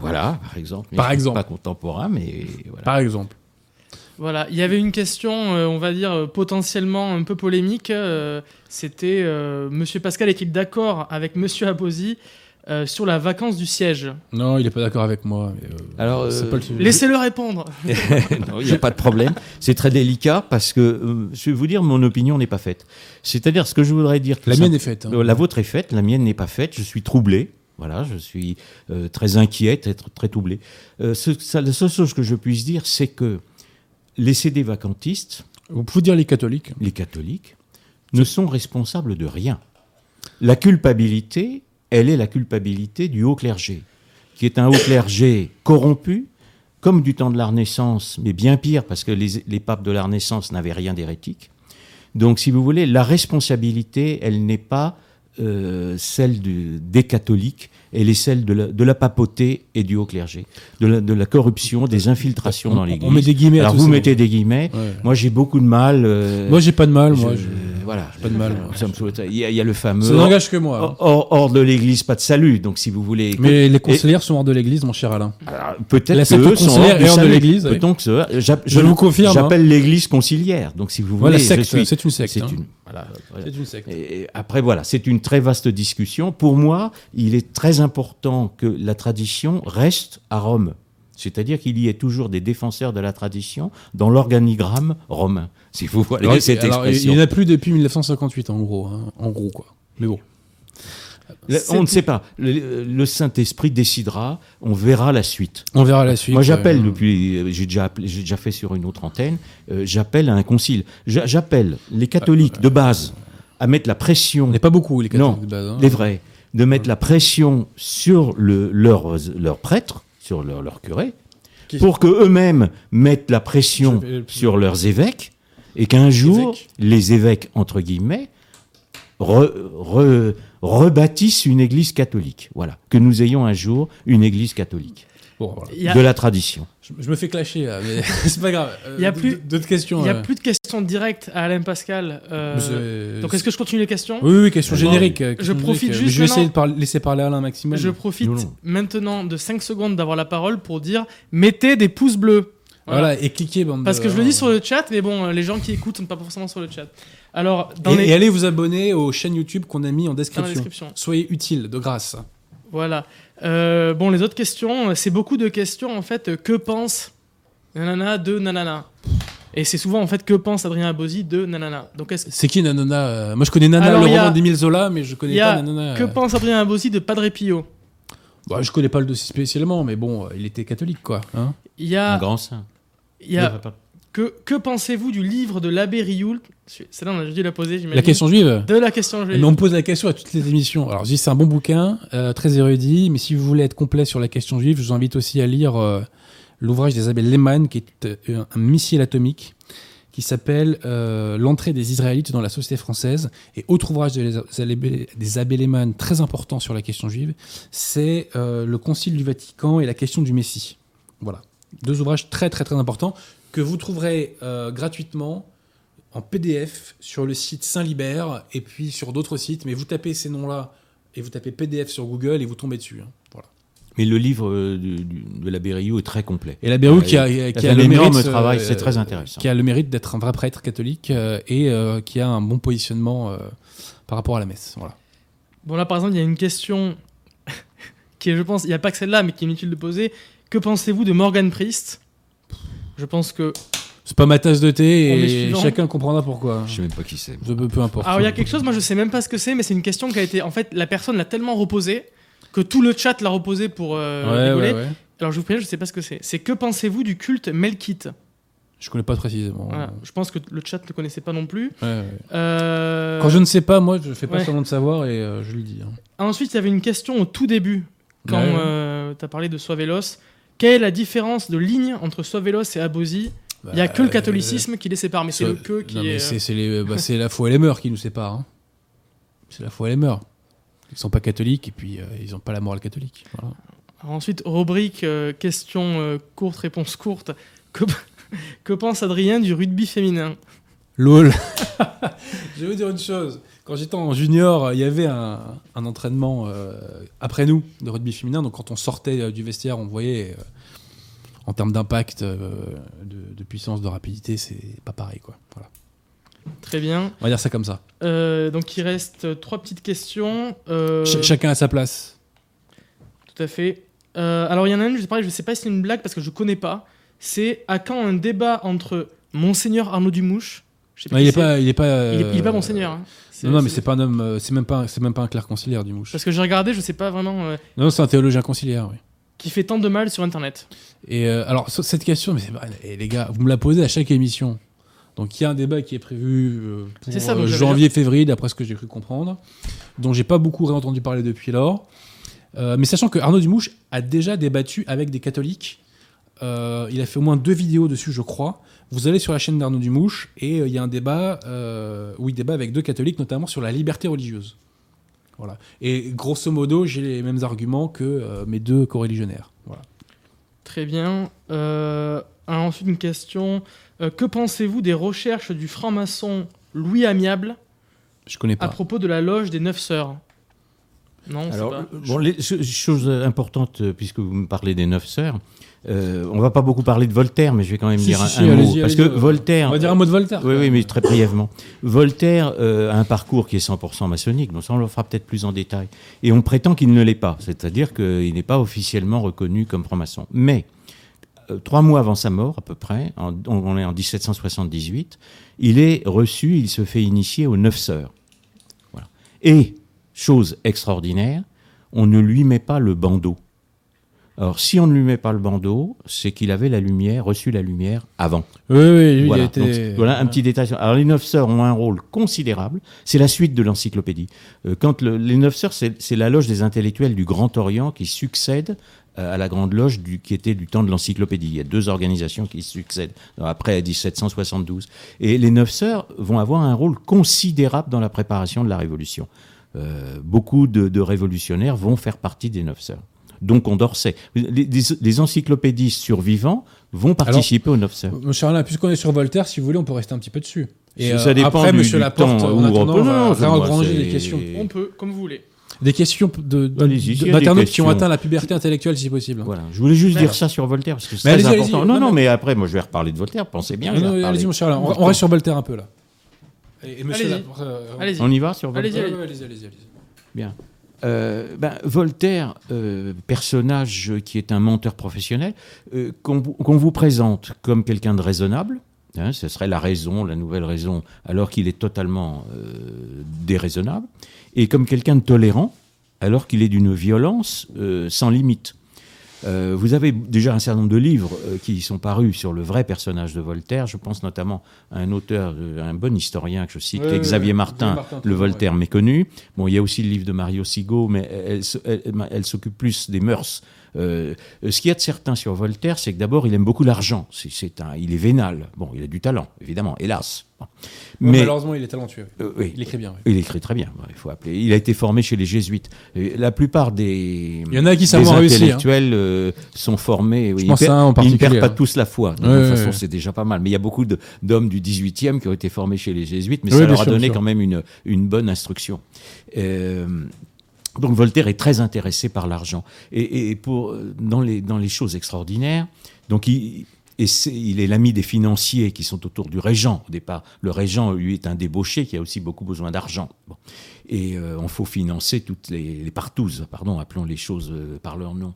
Voilà. par exemple. Mais Par exemple. Pas contemporain, mais voilà. Par exemple. Voilà, il y avait une question, euh, on va dire, euh, potentiellement un peu polémique. euh, C'était euh, Monsieur Pascal est-il d'accord avec Monsieur Abosi euh, sur la vacance du siège? Non, il est pas d'accord avec moi. euh, Alors, euh. Laissez-le répondre non, il n'y a pas de problème. C'est très délicat parce que euh, je vais vous dire, mon opinion n'est pas faite. C'est-à-dire, ce que je voudrais dire. La mienne est faite. hein. La vôtre est faite, la mienne n'est pas faite. Je suis troublé. Voilà, je suis euh, très inquiet, très, très troublé. Euh, ce- ça- la seule chose que je puisse dire, c'est que les CD vacantistes, Vous pouvez dire les catholiques. les catholiques, ne sont responsables de rien. La culpabilité, elle est la culpabilité du haut clergé, qui est un haut clergé corrompu, comme du temps de la Renaissance, mais bien pire, parce que les, les papes de la Renaissance n'avaient rien d'hérétique. Donc, si vous voulez, la responsabilité, elle n'est pas euh, celle du- des catholiques, elle est celle de la, de la papauté et du haut clergé, de la, de la corruption, des infiltrations dans l'Église. On met des guillemets à Alors tout vous ça. mettez des guillemets. Ouais. Moi j'ai beaucoup de mal. euh, Moi, j'ai pas de mal. je- Moi, je- voilà. pas de mal, Il y, a, il y a le fameux. Ça n'engage que moi. hein. Hors, hors de l'Église, pas de salut. Donc si vous voulez. Mais les conseillères sont hors de l'église, mon cher Alain. Alors, peut-être que sont hors hors de l'Église, que j'a- Je vous confirme, J'appelle l'Église conciliaire. Donc si vous voulez. C'est une secte, C'est hein. une. Voilà. C'est une secte. Et après, voilà, c'est une très vaste discussion. Pour moi, il est très important que la tradition reste à Rome. C'est-à-dire qu'il y ait toujours des défenseurs de la tradition dans l'organigramme romain, si vous voyez Alors, cette alors, expression. il n'y en a plus depuis 1958, en gros. hein. En gros, quoi. Mais bon. On ne sait pas. Le, le Saint-Esprit décidera. On verra la suite. On verra la suite. Moi, j'appelle euh, depuis. euh, J'ai déjà, appelé- j'ai déjà fait sur une autre antenne. euh, j'appelle à un concile. J'a- J'appelle les catholiques de base à mettre la pression. On n'est pas beaucoup, les catholiques Non, de base. hein. les vrais, de mettre la pression sur le, leurs leurs prêtres, sur leur, leur curé, Qui- pour que eux-mêmes mettent la pression Je sur leurs évêques, et qu'un jour, Évêques. les évêques, entre guillemets, re- re- rebâtissent une église catholique. Voilà. Que nous ayons un jour une église catholique. Bon, voilà. Il y a, De la tradition. Je, je me fais clasher, là, mais c'est pas grave. Euh, Il y a d- plus- D'autres questions. il y a euh, plus de questions directes à Alain Pascal. euh, donc est-ce que je continue les questions? Oui, oui, question Bon, générique. euh, je profite générique, juste mais Je vais essayer de parler- laisser parler Alain maximum. Je profite Non, non. maintenant de 5 secondes d'avoir la parole pour dire mettez des pouces bleus. Voilà. Voilà, et cliquez, bande Parce que je le dis sur le chat, mais bon, euh, les gens qui écoutent sont pas forcément sur le chat. Alors, dans Et, les... et allez vous abonner aux chaînes YouTube qu'on a mis en dans la description. description. Soyez utiles, de grâce. Voilà. Euh, bon, les autres questions, c'est beaucoup de questions en fait. Que pense nanana de nanana Et c'est souvent en fait que pense Adrien Abosi de nanana. Donc est-ce C'est qui Nanana euh, Moi, je connais Nana, Alors, le y a- roman d'Émile Zola, mais je connais y a pas Nanana. que euh. pense Adrien Abosi de Padre Pio Bah, je connais pas le dossier spécialement, mais bon, il était catholique, quoi. hein. Il y Un a, grand saint. il y a que, que pensez-vous du livre de l'abbé Rioul Celle-là, on a dû la poser, j'imagine. La question juive de la question juive. Mais on me pose la question à toutes les émissions. Alors, je dis c'est un bon bouquin, euh, très érudit, mais si vous voulez être complet sur la question juive, je vous invite aussi à lire euh, l'ouvrage d'Isabelle Lehmann, qui est euh, un missile atomique, qui s'appelle euh, L'entrée des Israélites dans la société française. Et autre ouvrage des Abbé- des Abbé Lehmann très important sur la question juive, c'est Le Concile du Vatican et la question du Messie. Voilà. Deux ouvrages très très très importants que vous trouverez euh, gratuitement en PDF sur le site Saint-Libert et puis sur d'autres sites. Mais vous tapez ces noms-là et vous tapez PDF sur Google et vous tombez dessus. hein. Voilà. Mais le livre euh, du- du- de l'abbé Rio est très complet. Et la Bérou Ouais, qui a, qui le mérite, travail, euh, c'est très intéressant. Qui a le mérite d'être un vrai prêtre catholique euh, et euh, qui a un bon positionnement euh, par rapport à la messe. Voilà. Bon, là, par exemple, il y a une question qui est, je pense, il n'y a pas que celle-là, mais qui est inutile de poser. Que pensez-vous de Morgan Priest? Je pense que. C'est pas ma tasse de thé et chacun comprendra pourquoi. Je sais même pas qui c'est. Peu, peu importe. Alors, il y a quelque chose, moi, je sais même pas ce que c'est, mais c'est une question qui a été. En fait, la personne l'a tellement reposée que tout le chat l'a reposée pour euh, Ouais, rigoler. ouais, ouais. Alors, je vous préviens, je sais pas ce que c'est. C'est que pensez-vous du culte Melkite Je connais pas précisément. Voilà. Je pense que le chat ne le connaissait pas non plus. Ouais, ouais. Euh, Quand je ne sais pas, moi, je fais pas ouais. semblant de savoir et euh, je le dis. hein. Ensuite, il y avait une question au tout début, quand Ouais. tu as parlé de Soivelos. Quelle est la différence de ligne entre Soivelos et Abosi Il n'y a que le Bah, catholicisme qui les sépare, mais c'est le que qui non, mais est. c'est c'est les- bah, c'est la foi et les mœurs qui nous séparent. hein. C'est la foi et les mœurs. Ils sont pas catholiques et puis euh, ils ont pas la morale catholique. Voilà. Alors ensuite, rubrique euh, question euh, courte, réponse courte. Que, que pense Adrien du rugby féminin? LOL. Je vais vous dire une chose. Quand j'étais en junior, il y avait un, un entraînement euh, après nous de rugby féminin. Donc quand on sortait euh, du vestiaire, on voyait euh, en termes d'impact, de, de puissance, de rapidité, c'est pas pareil. Quoi. Voilà. Très bien. On va dire ça comme ça. Donc il reste trois petites questions. Ch- chacun à sa place. Tout à fait. Alors il y en a une, je je sais pas si c'est une blague parce que je connais pas. C'est à quand un débat entre Monseigneur Arnaud Dumouche je sais il est c'est. pas, il est pas. Il est, il est pas euh, Monseigneur. hein. Non, non, mais c'est pas un homme. euh, C'est même pas, c'est même pas un clerc conciliaire du mouche. Parce que j'ai regardé, je sais pas vraiment euh, Non, c'est un théologien conciliaire, oui. qui fait tant de mal sur internet. Et euh, alors, cette question, mais et les gars, vous me la posez à chaque émission. Donc, il y a un débat qui est prévu pour janvier-février, d'après ce que j'ai cru comprendre, dont j'ai pas beaucoup réentendu parler depuis lors. Euh, mais sachant que Arnaud Dumouche a déjà débattu avec des catholiques, euh, il a fait au moins deux vidéos dessus, je crois. Vous allez sur la chaîne d'Arnaud Dumouche et euh, il y a un débat euh, où il débat avec deux catholiques, notamment sur la liberté religieuse. Voilà. Et grosso modo, j'ai les mêmes arguments que euh, mes deux coreligionnaires. Voilà. Très bien. Alors ensuite, une question. Que pensez-vous des recherches du franc-maçon Louis Amiable Je connais à pas. propos de la loge des Neuf Sœurs Non, Alors, pas. bon, les cho- choses importantes, euh, puisque vous me parlez des neuf sœurs, euh, on va pas beaucoup parler de Voltaire, mais je vais quand même Si, dire si, un, si, un allez-y, mot. Parce que euh, Voltaire. On va dire un mot de Voltaire. Oui, oui, mais très brièvement. Voltaire euh, a un parcours qui est 100% maçonnique, donc ça on le fera peut-être plus en détail. Et on prétend qu'il ne l'est pas, c'est-à-dire qu'il n'est pas officiellement reconnu comme franc-maçon. Mais, euh, trois mois avant sa mort, à peu près, en- on est en 1778, il est reçu, il se fait initier aux neuf sœurs. Voilà. Et chose extraordinaire, on ne lui met pas le bandeau. Alors, si on ne lui met pas le bandeau, c'est qu'il avait la lumière, reçu la lumière avant. Oui, oui, lui, Voilà, il était. Donc, voilà un petit détail. Alors, les neuf sœurs ont un rôle considérable. C'est la suite de l'encyclopédie. Euh, quand le- les neuf sœurs, c'est la loge des intellectuels du Grand Orient qui succède euh, à la grande loge du, qui était du temps de l'encyclopédie. Il y a deux organisations qui succèdent après 1772. Et les neuf sœurs vont avoir un rôle considérable dans la préparation de la Révolution. Euh, beaucoup de, de révolutionnaires vont faire partie des neuf sœurs. Donc Condorcet. Les, les- les encyclopédistes survivants vont participer aux neuf sœurs. Monsieur Alain, puisqu'on est sur Voltaire, si vous voulez, on peut rester un petit peu dessus. Et Ça euh, dépend après, du- Monsieur du Laporte, temps en attendant, on va réengranger les c'est- questions. On peut, comme vous voulez. Des questions de, de, des d'internautes qui ont questions. atteint la puberté intellectuelle, si possible. Voilà. Je voulais juste dire ça sur Voltaire parce que c'est Mais très allez-y, important. non, Non, non, mais- après, moi, je vais reparler de Voltaire. Pensez bien. Non, non, allez-y, monsieur Alain. On, On on reste sur Voltaire un peu, là. Et, et monsieur Allez-y. Laporte, euh, Allez-y. On y va sur Voltaire Allez-y, Ouais, ouais, allez-y, allez-y, allez-y. Bien. Euh, ben, Voltaire, euh, personnage qui est un menteur professionnel, euh, qu'on vous- qu'on vous présente comme quelqu'un de raisonnable, hein, ce serait la raison, la nouvelle raison, alors qu'il est totalement euh, déraisonnable, et comme quelqu'un de tolérant, alors qu'il est d'une violence euh, sans limite. Euh, vous avez déjà un certain nombre de livres euh, qui sont parus sur le vrai personnage de Voltaire. Je pense notamment à un auteur, euh, un bon historien que je cite, Xavier. Martin, le Voltaire méconnu. Bon, il y a aussi le livre de Mario Sigo, mais elle, se- elle- elle s'occupe plus des mœurs. Euh, ce qu'il y a de certain sur Voltaire, c'est que d'abord, il aime beaucoup l'argent. C'est un, il est vénal. Bon, il a du talent, évidemment, hélas. Bon. Ouais, Mais Malheureusement, il est talentueux. euh, oui, Il écrit bien. oui. il écrit très bien. Il faut appeler. Il a été formé chez les jésuites. La plupart des Il y en a qui savent moins réussir, hein. intellectuels euh, sont formés. oui, Je ils pense per- à un en ils ne perdent pas hein. tous la foi. De toute façon, c'est déjà pas mal. Mais il y a beaucoup d'hommes du 18e qui ont été formés chez les jésuites, mais ça leur a sûr, donné sûr. quand même une, une bonne instruction. Euh, donc Voltaire est très intéressé par l'argent. Et, et pour, dans, les, dans les choses extraordinaires, donc il, et il est l'ami des financiers qui sont autour du régent au départ. Le régent, lui, est un débauché qui a aussi beaucoup besoin d'argent. Et euh, on faut financer toutes les, les partouzes, pardon, appelons les choses euh, par leur nom.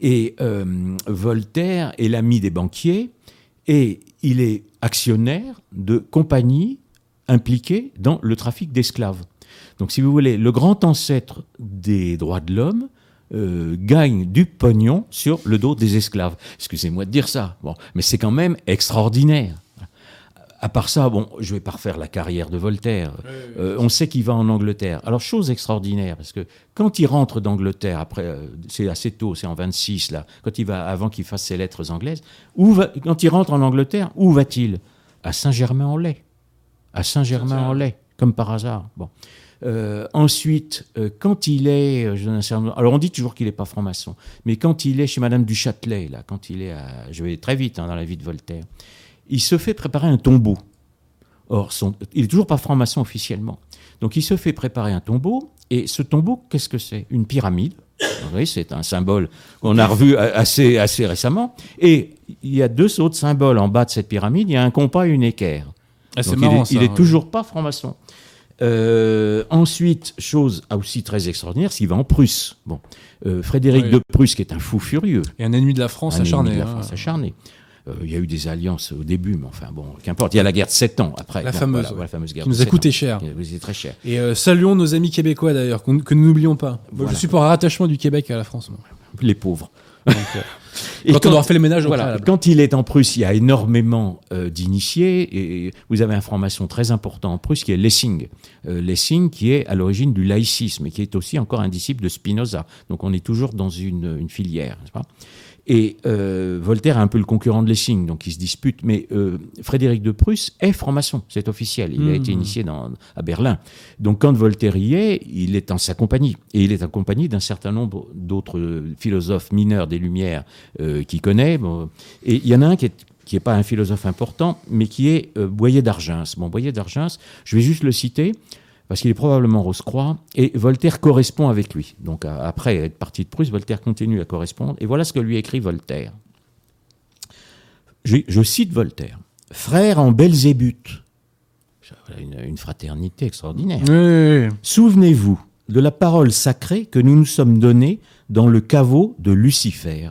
Et euh, Voltaire est l'ami des banquiers et il est actionnaire de compagnies impliquées dans le trafic d'esclaves. Donc, si vous voulez, le grand ancêtre des droits de l'homme euh, gagne du pognon sur le dos des esclaves. Excusez-moi de dire ça, bon, mais c'est quand même extraordinaire. À part ça, bon, je vais pas refaire la carrière de Voltaire. Euh, on sait qu'il va en Angleterre. Alors, chose extraordinaire, parce que quand il rentre d'Angleterre, après, euh, c'est assez tôt, c'est en 26, là, quand il va, avant qu'il fasse ses lettres anglaises, où va, quand il rentre en Angleterre, où va-t-il? À Saint-Germain-en-Laye. À Saint-Germain-en-Laye, comme par hasard. Bon. Euh, ensuite, euh, quand il est, euh, je donne un certain nombre- alors on dit toujours qu'il n'est pas franc-maçon, mais quand il est chez Madame du Châtelet, là, quand il est, à, je vais très vite hein, dans la vie de Voltaire, il se fait préparer un tombeau. Or, son- il est toujours pas franc-maçon officiellement. Donc, il se fait préparer un tombeau, et ce tombeau, qu'est-ce que c'est? Une pyramide. Vous voyez, c'est un symbole qu'on a revu assez, assez récemment. Et il y a deux autres symboles en bas de cette pyramide. Il y a un compas et une équerre. Ah, c'est il est, ça, il est ouais. toujours pas franc-maçon. Euh, ensuite, chose aussi très extraordinaire, qu'il va en Prusse. Bon, Euh, Frédéric Oui. de Prusse, qui est un fou furieux, Et un ennemi de la France un ennemi acharné. de la hein. France acharné. Euh, il y a eu des alliances au début, mais enfin bon, qu'importe. Il y a la guerre de 7 ans après. La Bon, fameuse, voilà, ouais. la fameuse guerre Qui nous a coûté ans. cher. Qui nous a très cher. Et euh, saluons nos amis québécois d'ailleurs, que nous n'oublions pas. Voilà. Je suis pour un rattachement du Québec à la France. moi. Les pauvres. Donc, euh, Et quand, on aura fait le ménage Voilà, quand il est en Prusse, il y a énormément euh, d'initiés et vous avez un franc-maçon très important en Prusse qui est Lessing. Euh, Lessing qui est à l'origine du laïcisme et qui est aussi encore un disciple de Spinoza. Donc on est toujours dans une, une filière, pas? Et euh, Voltaire est un peu le concurrent de Lessing, donc ils se disputent. Mais euh, Frédéric de Prusse est franc-maçon, c'est officiel. Il a Mhm. été initié dans, à Berlin. Donc quand Voltaire y est, il est en sa compagnie. Et il est en compagnie d'un certain nombre d'autres euh, philosophes mineurs des Lumières euh, qu'il connaît. Bon. Et il y en a un qui est qui n'est pas un philosophe important, mais qui est euh, Boyer d'Argens. Bon, Boyer d'Argens, je vais juste le citer, parce qu'il est probablement Rose-Croix, et Voltaire correspond avec lui. Donc après être parti de Prusse, Voltaire continue à correspondre, et voilà ce que lui écrit Voltaire. Je, je cite Voltaire. Frère en Belzébuth. Une, une fraternité extraordinaire. Oui. Souvenez-vous de la parole sacrée que nous nous sommes donnée dans le caveau de Lucifer.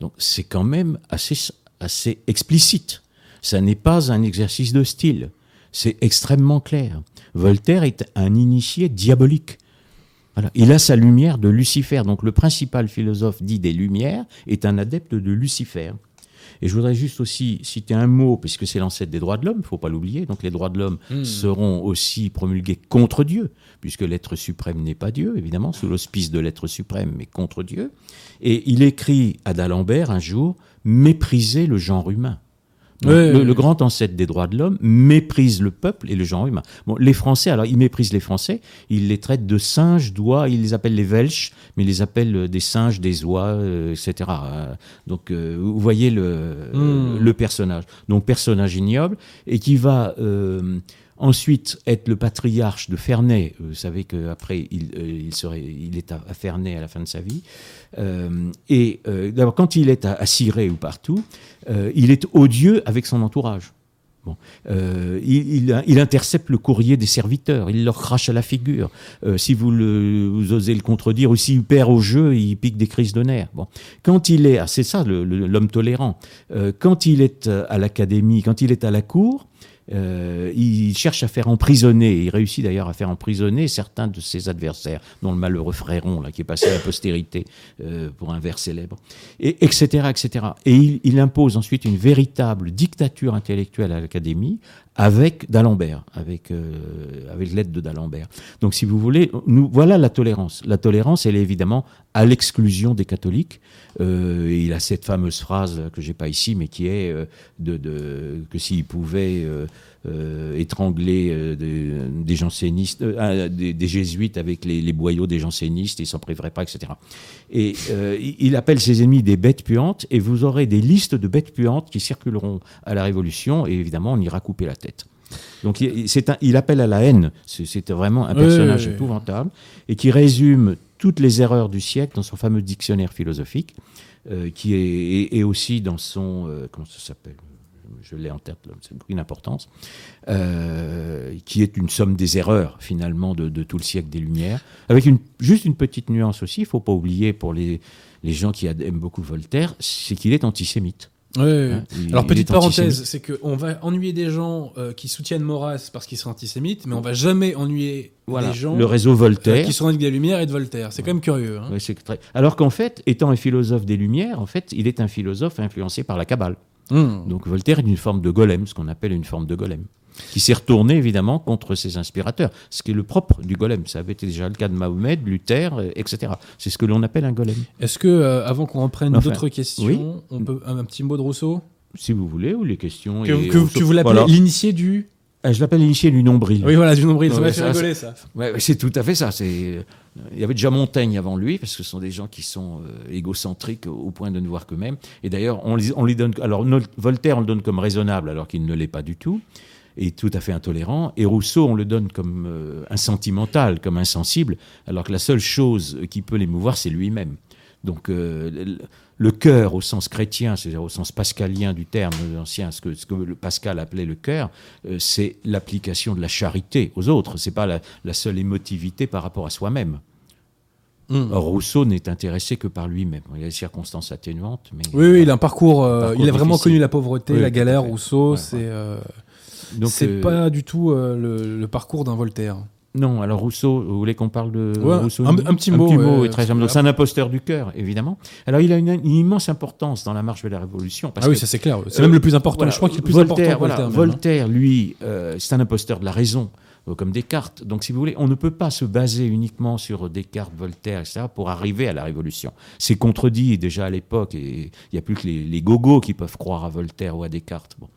Donc c'est quand même assez, assez explicite. Ça n'est pas un exercice de style. C'est extrêmement clair. Voltaire est un initié diabolique. Voilà. Il a sa lumière de Lucifer. Donc le principal philosophe dit des Lumières est un adepte de Lucifer. Et je voudrais juste aussi citer un mot, puisque c'est l'ancêtre des droits de l'homme, il ne faut pas l'oublier. Donc les droits de l'homme Hmm. seront aussi promulgués contre Dieu, puisque l'être suprême n'est pas Dieu, évidemment, sous l'auspice de l'être suprême, mais contre Dieu. Et il écrit à d'Alembert un jour Méprisez le genre humain. Donc, le, grand ancêtre des droits de l'homme méprise le peuple et le genre humain. Bon, les Français, alors ils méprisent les Français, ils les traitent de singes, d'oies, ils les appellent les Welsh, mais ils les appellent euh, des singes, des oies, euh, etc. Euh, Donc euh, vous voyez le, Hmm. le personnage. Donc personnage ignoble et qui va euh, ensuite être le patriarche de Ferney. Vous savez qu'après il, euh, il, serait, il est à, Ferney à la fin de sa vie. Euh, et euh, d'abord quand il est à, à ou partout, il est odieux avec son entourage. Bon. Il, intercepte le courrier des serviteurs, il leur crache à la figure. Si vous, vous osez le contredire, ou s'il perd au jeu, il pique des crises de nerfs. Bon. Quand il est, ah, c'est ça l'homme tolérant, quand il est à l'académie, quand il est à la cour, euh, il cherche à faire emprisonner, il réussit d'ailleurs à faire emprisonner certains de ses adversaires, dont le malheureux Fréron, là, qui est passé à la postérité euh, pour un vers célèbre, et, etc., etc. Et il, il impose ensuite une véritable dictature intellectuelle à l'Académie avec d'Alembert, avec, euh, avec l'aide de d'Alembert. Donc, si vous voulez, nous, voilà la tolérance. La tolérance, elle est évidemment à l'exclusion des catholiques. Euh, il a cette fameuse phrase que j'ai pas ici, mais qui est euh, de, de- que s'il pouvait euh, étrangler euh, des, des jansénistes, euh, des, des jésuites avec les, les boyaux des jansénistes, il s'en priverait pas, etc. Et il appelle ses ennemis des bêtes puantes, et vous aurez des listes de bêtes puantes qui circuleront à la Révolution, et évidemment, on ira couper la tête. Donc il, c'est un- il appelle à la haine. C'est vraiment un personnage épouvantable et qui résume toutes les erreurs du siècle dans son fameux dictionnaire philosophique, qui est et, et aussi dans son comment ça s'appelle? Je l'ai en tête, c'est une importance, euh, qui est une somme des erreurs finalement de, de tout le siècle des Lumières, avec une, juste une petite nuance aussi. Il faut pas oublier pour les les gens qui aiment beaucoup Voltaire, c'est qu'il est antisémite. Ouais. hein. Il- Alors petite parenthèse, c'est qu'on va ennuyer des gens euh, qui soutiennent Maurras parce qu'ils sont antisémites, mais on va jamais ennuyer Voilà, des gens le réseau euh, Voltaire. qui sont avec des Lumières et de Voltaire. C'est quand même curieux. hein. Ouais, c'est très- Alors qu'en fait, étant un philosophe des Lumières, en fait, il est un philosophe influencé par la Kabbale. Hum. Donc Voltaire est une forme de golem, ce qu'on appelle une forme de golem, qui s'est retourné évidemment contre ses inspirateurs, ce qui est le propre du golem. Ça avait été déjà le cas de Mahomet, Luther, euh, etc. C'est ce que l'on appelle un golem, Est-ce que, euh, avant qu'on reprenne Enfin, d'autres questions, oui. on peut un, un petit mot de Rousseau? Si vous voulez, ou les questions. Que, et que- vous l'appelez Voilà. l'initié du. Ah, Je l'appelle l'initié du nombril. Oui, voilà, du nombril. Ça m'a fait ça, rigoler, ça. Ouais, c'est tout à fait ça. C'est, il y avait déjà Montaigne avant lui, parce que ce sont des gens qui sont euh, égocentriques au, point de ne voir qu'eux-mêmes. Et d'ailleurs, on les donne. Alors Voltaire, on le donne comme raisonnable, alors qu'il ne l'est pas du tout, et tout à fait intolérant. Et Rousseau, on le donne comme euh, insentimental, comme insensible, alors que la seule chose qui peut l'émouvoir, c'est lui-même. Donc euh, le- cœur au sens chrétien, c'est-à-dire au sens pascalien du terme ancien, ce que, ce que le Pascal appelait le cœur, euh, c'est l'application de la charité aux autres. C'est pas la, la seule émotivité par rapport à soi-même. Or, Rousseau n'est intéressé que par lui-même. Il y a des circonstances atténuantes, mais Oui, oui, il a un parcours. euh, parcours il a vraiment difficile. connu la pauvreté, Oui, la galère. Rousseau, Ouais, c'est ouais. euh, c'est pas du tout le, le parcours d'un Voltaire. Non. Alors Rousseau, vous voulez qu'on parle de Ouais, Rousseau un- un petit mot, ouais, est très simple. Donc, C'est un imposteur du cœur, évidemment. Alors il a une, une immense importance dans la marche vers la Révolution. Parce ah oui, que ça c'est clair. C'est Euh, même le plus important. Voilà, Je crois qu'il est le plus Voltaire, important. voilà, Voltaire, même, hein. Voltaire, lui, euh, c'est un imposteur de la raison, euh, comme Descartes. Donc, si vous voulez, on ne peut pas se baser uniquement sur Descartes, Voltaire, etc., pour arriver à la Révolution. C'est contredit déjà à l'époque, et il n'y a plus que les, les gogos qui peuvent croire à Voltaire ou à Descartes. Bon.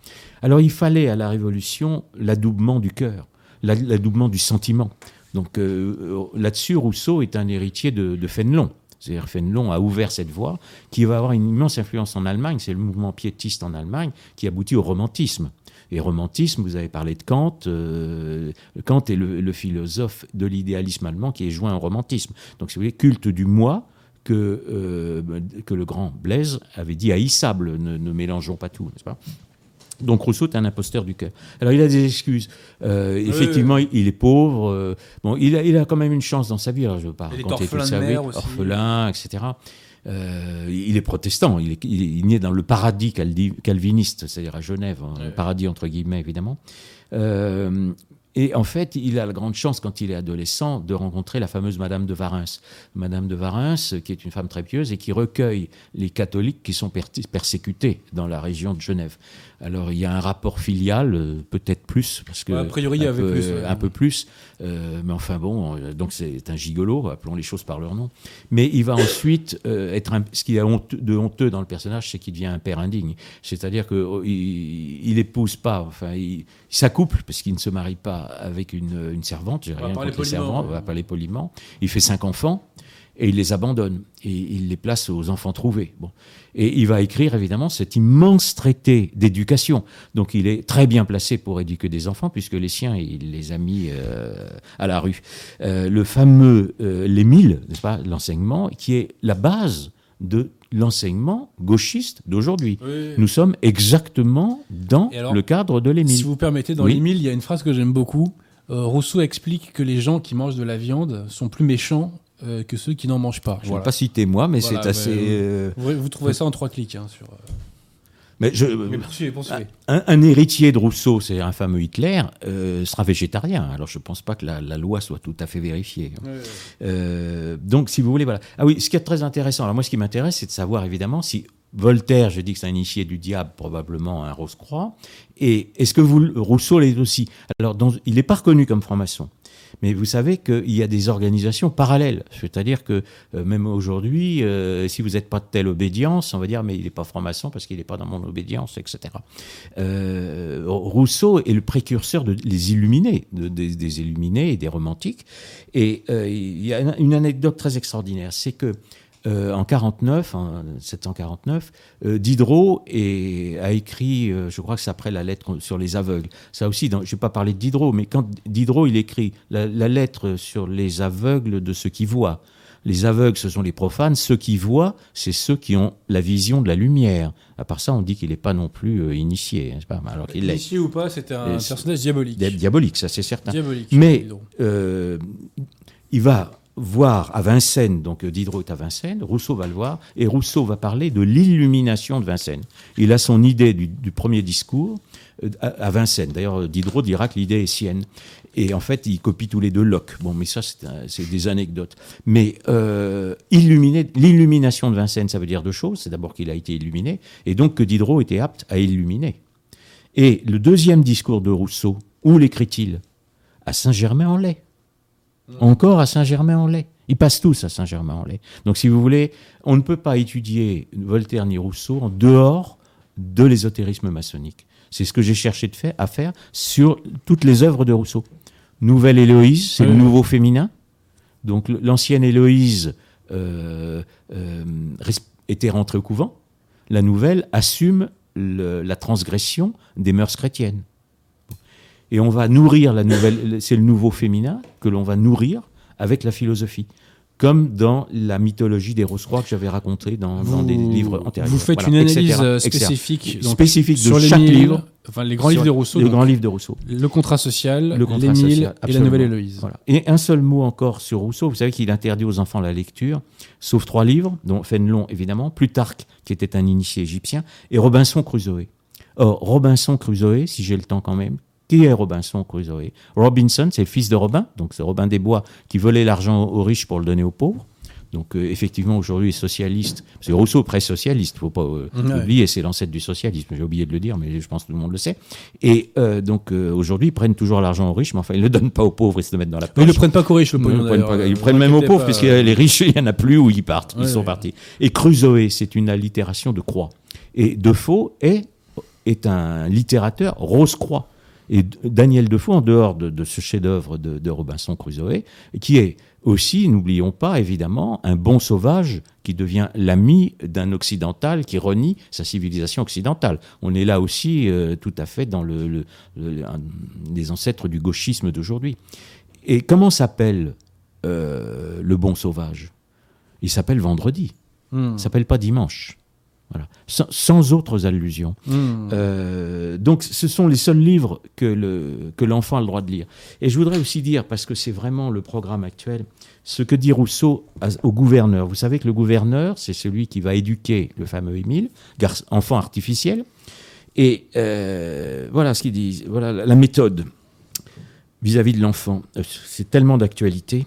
Alors, il fallait à la Révolution l'adoubement du cœur, l'adoubement du sentiment. Donc, euh, euh, là-dessus, Rousseau est un héritier de, Fénelon. C'est-à-dire Fénelon a ouvert cette voie qui va avoir une immense influence en Allemagne. C'est le mouvement piétiste en Allemagne qui aboutit au romantisme. Et romantisme, vous avez parlé de Kant. euh, Kant est le, philosophe de l'idéalisme allemand qui est joint au romantisme. Donc, si vous culte du moi que, que le grand Blaise avait dit haïssable. Ne, ne mélangeons pas tout, n'est-ce pas? Donc Rousseau est un imposteur du cœur. Alors il a des excuses. Euh, effectivement, il- il est pauvre. euh, bon, il a, il a quand même une chance dans sa vie. Alors, je ne veux pas Il raconter tout ça. oui, orphelin, etc. Euh, il est protestant. Il est, il est- naît dans le paradis calviniste, c'est-à-dire à Genève, hein, le paradis entre guillemets évidemment. Et en fait, il a la grande chance, quand il est adolescent, de rencontrer la fameuse Madame de Varins. Madame de Varins, qui est une femme très pieuse et qui recueille les catholiques qui sont persécutés dans la région de Genève. Alors, il y a un rapport filial, euh, peut-être plus, parce que. a priori, il y avait peu, plus. Un peu plus. Euh, mais enfin, bon, euh, donc c'est un gigolo, appelons les choses par leur nom. Mais il va ensuite être. Un, ce qu'il y a de honteux dans le personnage, c'est qu'il devient un père indigne. C'est-à-dire qu'il oh, il épouse pas, enfin, il, s'accouple, parce qu'il ne se marie pas avec une, une servante, j'ai rien contre les servantes, on va parler poliment. Il fait cinq enfants et il les abandonne et il les place aux enfants trouvés. Bon. Et il va écrire évidemment cet immense traité d'éducation. Donc il est très bien placé pour éduquer des enfants puisque les siens, il les a mis euh, à la rue. Euh, le fameux euh, l'Émile, n'est-ce pas, l'enseignement, qui est la base de l'enseignement gauchiste d'aujourd'hui. Nous sommes exactement dans le cadre de l'Émile. Si vous permettez, dans l'Émile, il y a une phrase que j'aime beaucoup. Rousseau explique que les gens qui mangent de la viande sont plus méchants euh, que ceux qui n'en mangent pas. Je ne vais pas citer moi, mais c'est assez. Euh, vous, trouvez ça en trois clics hein, sur. Euh, mais je, un, héritier de Rousseau, c'est un fameux Hitler, sera végétarien. Alors je ne pense pas que la, loi soit tout à fait vérifiée. donc si vous voulez, voilà. Ah oui, ce qui est très intéressant. Alors moi, ce qui m'intéresse, c'est de savoir évidemment si Voltaire, je dis que c'est un initié du diable, probablement un Rose-Croix. Et est-ce que vous, Rousseau l'est aussi? Alors il n'est pas reconnu comme franc-maçon. Mais vous savez qu'il y a des organisations parallèles. C'est-à-dire que euh, même aujourd'hui, euh, si vous n'êtes pas de telle obédience, on va dire, mais il n'est pas franc-maçon parce qu'il n'est pas dans mon obédience, etc. Euh, Rousseau est le précurseur de, des illuminés, des, illuminés et des romantiques. Et il y a une anecdote très extraordinaire, c'est que euh, en 49, en 749, euh, Diderot a écrit, euh, je crois que c'est après la lettre sur les aveugles. Ça aussi, dans, je ne vais pas parler de Diderot, mais quand Diderot il écrit la, lettre sur les aveugles de ceux qui voient. Les aveugles, ce sont les profanes. Ceux qui voient, c'est ceux qui ont la vision de la lumière. À part ça, on dit qu'il n'est pas non plus initié. Pas, alors qu'il initié ou pas, c'était un personnage diabolique. Diabolique, ça c'est certain. Diabolique, mais il va voir à Vincennes, donc euh, Diderot est à Vincennes, Rousseau va le voir, et Rousseau va parler de l'illumination de Vincennes. Il a son idée du, premier discours euh, à, Vincennes. D'ailleurs, Diderot dira que l'idée est sienne. Et en fait, il copie tous les deux Locke. Bon, mais ça, c'est des anecdotes. Mais euh, l'illumination de Vincennes, ça veut dire deux choses. C'est d'abord qu'il a été illuminé, et donc que Diderot était apte à illuminer. Et le deuxième discours de Rousseau, où l'écrit-il? À Saint-Germain-en-Laye. Encore à Saint-Germain-en-Laye. Ils passent tous à Saint-Germain-en-Laye. Donc, si vous voulez, on ne peut pas étudier Voltaire ni Rousseau en dehors de l'ésotérisme maçonnique. C'est ce que j'ai cherché de faire, à faire sur toutes les œuvres de Rousseau. Nouvelle Héloïse, c'est le nouveau féminin. Donc, l'ancienne Héloïse euh, euh, était rentrée au couvent. La nouvelle assume la transgression des mœurs chrétiennes et on va nourrir la nouvelle, c'est le nouveau féminin que l'on va nourrir avec la philosophie. Comme dans la mythologie des Rose-Croix que j'avais raconté dans, des livres antérieurs. Vous faites une analyse spécifique, spécifique de sur chaque les livre. Enfin, les grands livres de Rousseau. Les grands livres de Rousseau. Le contrat social, l'Émile et la Nouvelle Héloïse. Voilà. Et un seul mot encore sur Rousseau. Vous savez qu'il interdit aux enfants la lecture, sauf trois livres, dont Fénelon évidemment, Plutarque, qui était un initié égyptien, et Robinson Crusoe. Or, Robinson Crusoe, si j'ai le temps quand même, qui est Robinson Crusoe? Robinson, c'est le fils de Robin, donc c'est Robin des Bois qui volait l'argent aux riches pour le donner aux pauvres. Donc euh, effectivement, aujourd'hui, socialiste, c'est Rousseau pré-socialiste, il ne faut pas euh, oublier, c'est l'ancêtre du socialisme, j'ai oublié de le dire, mais je pense que tout le monde le sait. Et euh, donc aujourd'hui, ils prennent toujours l'argent aux riches, mais enfin, ils ne le donnent pas aux pauvres, ils se le mettent dans la poche. Ils ne le prennent pas qu'aux riches, le pognon, Ils, prennent, ils prennent même aux pauvres, puisque les riches, il n'y en a plus où ils partent, ils sont partis. Et Crusoe, c'est une allitération de croix. Et Defoe est, est un littérateur rose-croix. Et Daniel Defoe, en dehors de, ce chef-d'œuvre de, Robinson Crusoe, qui est aussi, n'oublions pas évidemment, un bon sauvage qui devient l'ami d'un occidental qui renie sa civilisation occidentale. On est là aussi euh, tout à fait dans le, les ancêtres du gauchisme d'aujourd'hui. Et comment s'appelle euh, le bon sauvage? Il s'appelle vendredi. Hmm. Il s'appelle pas dimanche. Voilà. Sans, autres allusions. Hmm. Euh, donc, ce sont les seuls livres que, que l'enfant a le droit de lire. Et je voudrais aussi dire, parce que c'est vraiment le programme actuel, ce que dit Rousseau au gouverneur. Vous savez que le gouverneur, c'est celui qui va éduquer le fameux Émile, enfant artificiel. Et euh, voilà ce qu'il dit, voilà la méthode. vis-à-vis de l'enfant, euh, c'est tellement d'actualité,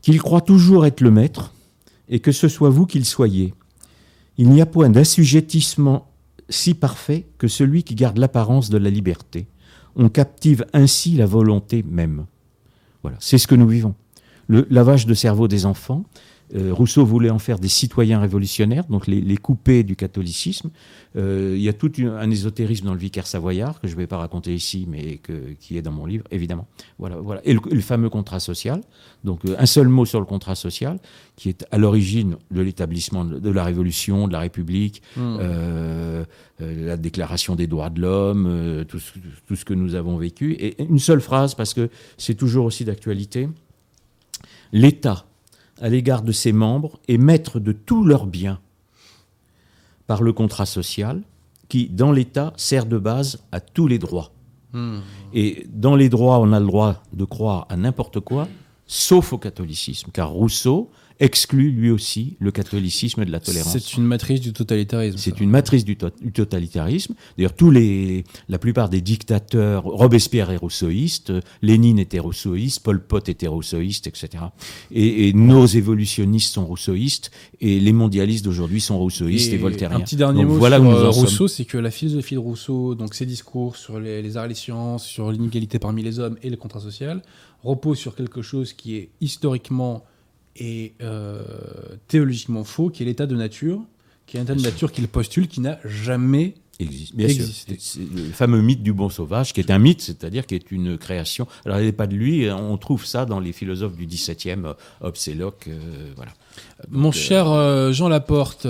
qu'il croit toujours être le maître, et que ce soit vous qu'il soyez. Il n'y a point d'assujettissement si parfait que celui qui garde l'apparence de la liberté. On captive ainsi la volonté même. Voilà, c'est ce que nous vivons. Le lavage de cerveau des enfants, euh, Rousseau voulait en faire des citoyens révolutionnaires, donc les, les couper du catholicisme. Euh, il y a tout une- un ésotérisme dans le vicaire savoyard que je ne vais pas raconter ici, mais que- qui est dans mon livre, évidemment. Voilà, voilà. Et le, le fameux contrat social. Donc euh, un seul mot sur le contrat social, qui est à l'origine de l'établissement de, de la Révolution, de la République, Hmm. euh, euh, la Déclaration des droits de l'homme, euh, tout, ce- tout ce que nous avons vécu. Et une seule phrase, parce que c'est toujours aussi d'actualité. L'État, à l'égard de ses membres, est maître de tous leurs biens par le contrat social, qui, dans l'État, sert de base à tous les droits. Hmm. Et dans les droits, on a le droit de croire à n'importe quoi, sauf au catholicisme, car Rousseau exclut lui aussi le catholicisme de la tolérance. C'est une matrice du totalitarisme. C'est une matrice du, to- du totalitarisme. D'ailleurs, tous les, la plupart des dictateurs, Robespierre est rousseauiste, euh, Lénine était rousseauiste, Pol Pot était rousseauiste, etc. Et, et nos évolutionnistes sont rousseauistes, et les mondialistes d'aujourd'hui sont rousseauistes et, voltairiens. Un petit dernier Donc mot voilà sur où nous euh, en. Rousseau, c'est que la philosophie de Rousseau, donc ses discours sur les, les arts et les sciences, sur l'inégalité parmi les hommes et le contrat social, repose sur quelque chose qui est historiquement et euh, théologiquement faux, qui est l'état de nature, qui est un état de nature qu'il postule, qui n'a jamais existe. Bien sûr. Le fameux mythe du bon sauvage, qui est un mythe, c'est-à-dire qui est une création. Alors, il n'est pas de lui, on trouve ça dans les philosophes du XVIIe, euh, Hobbes et Locke, euh, voilà. Mon cher euh, Jean Laporte,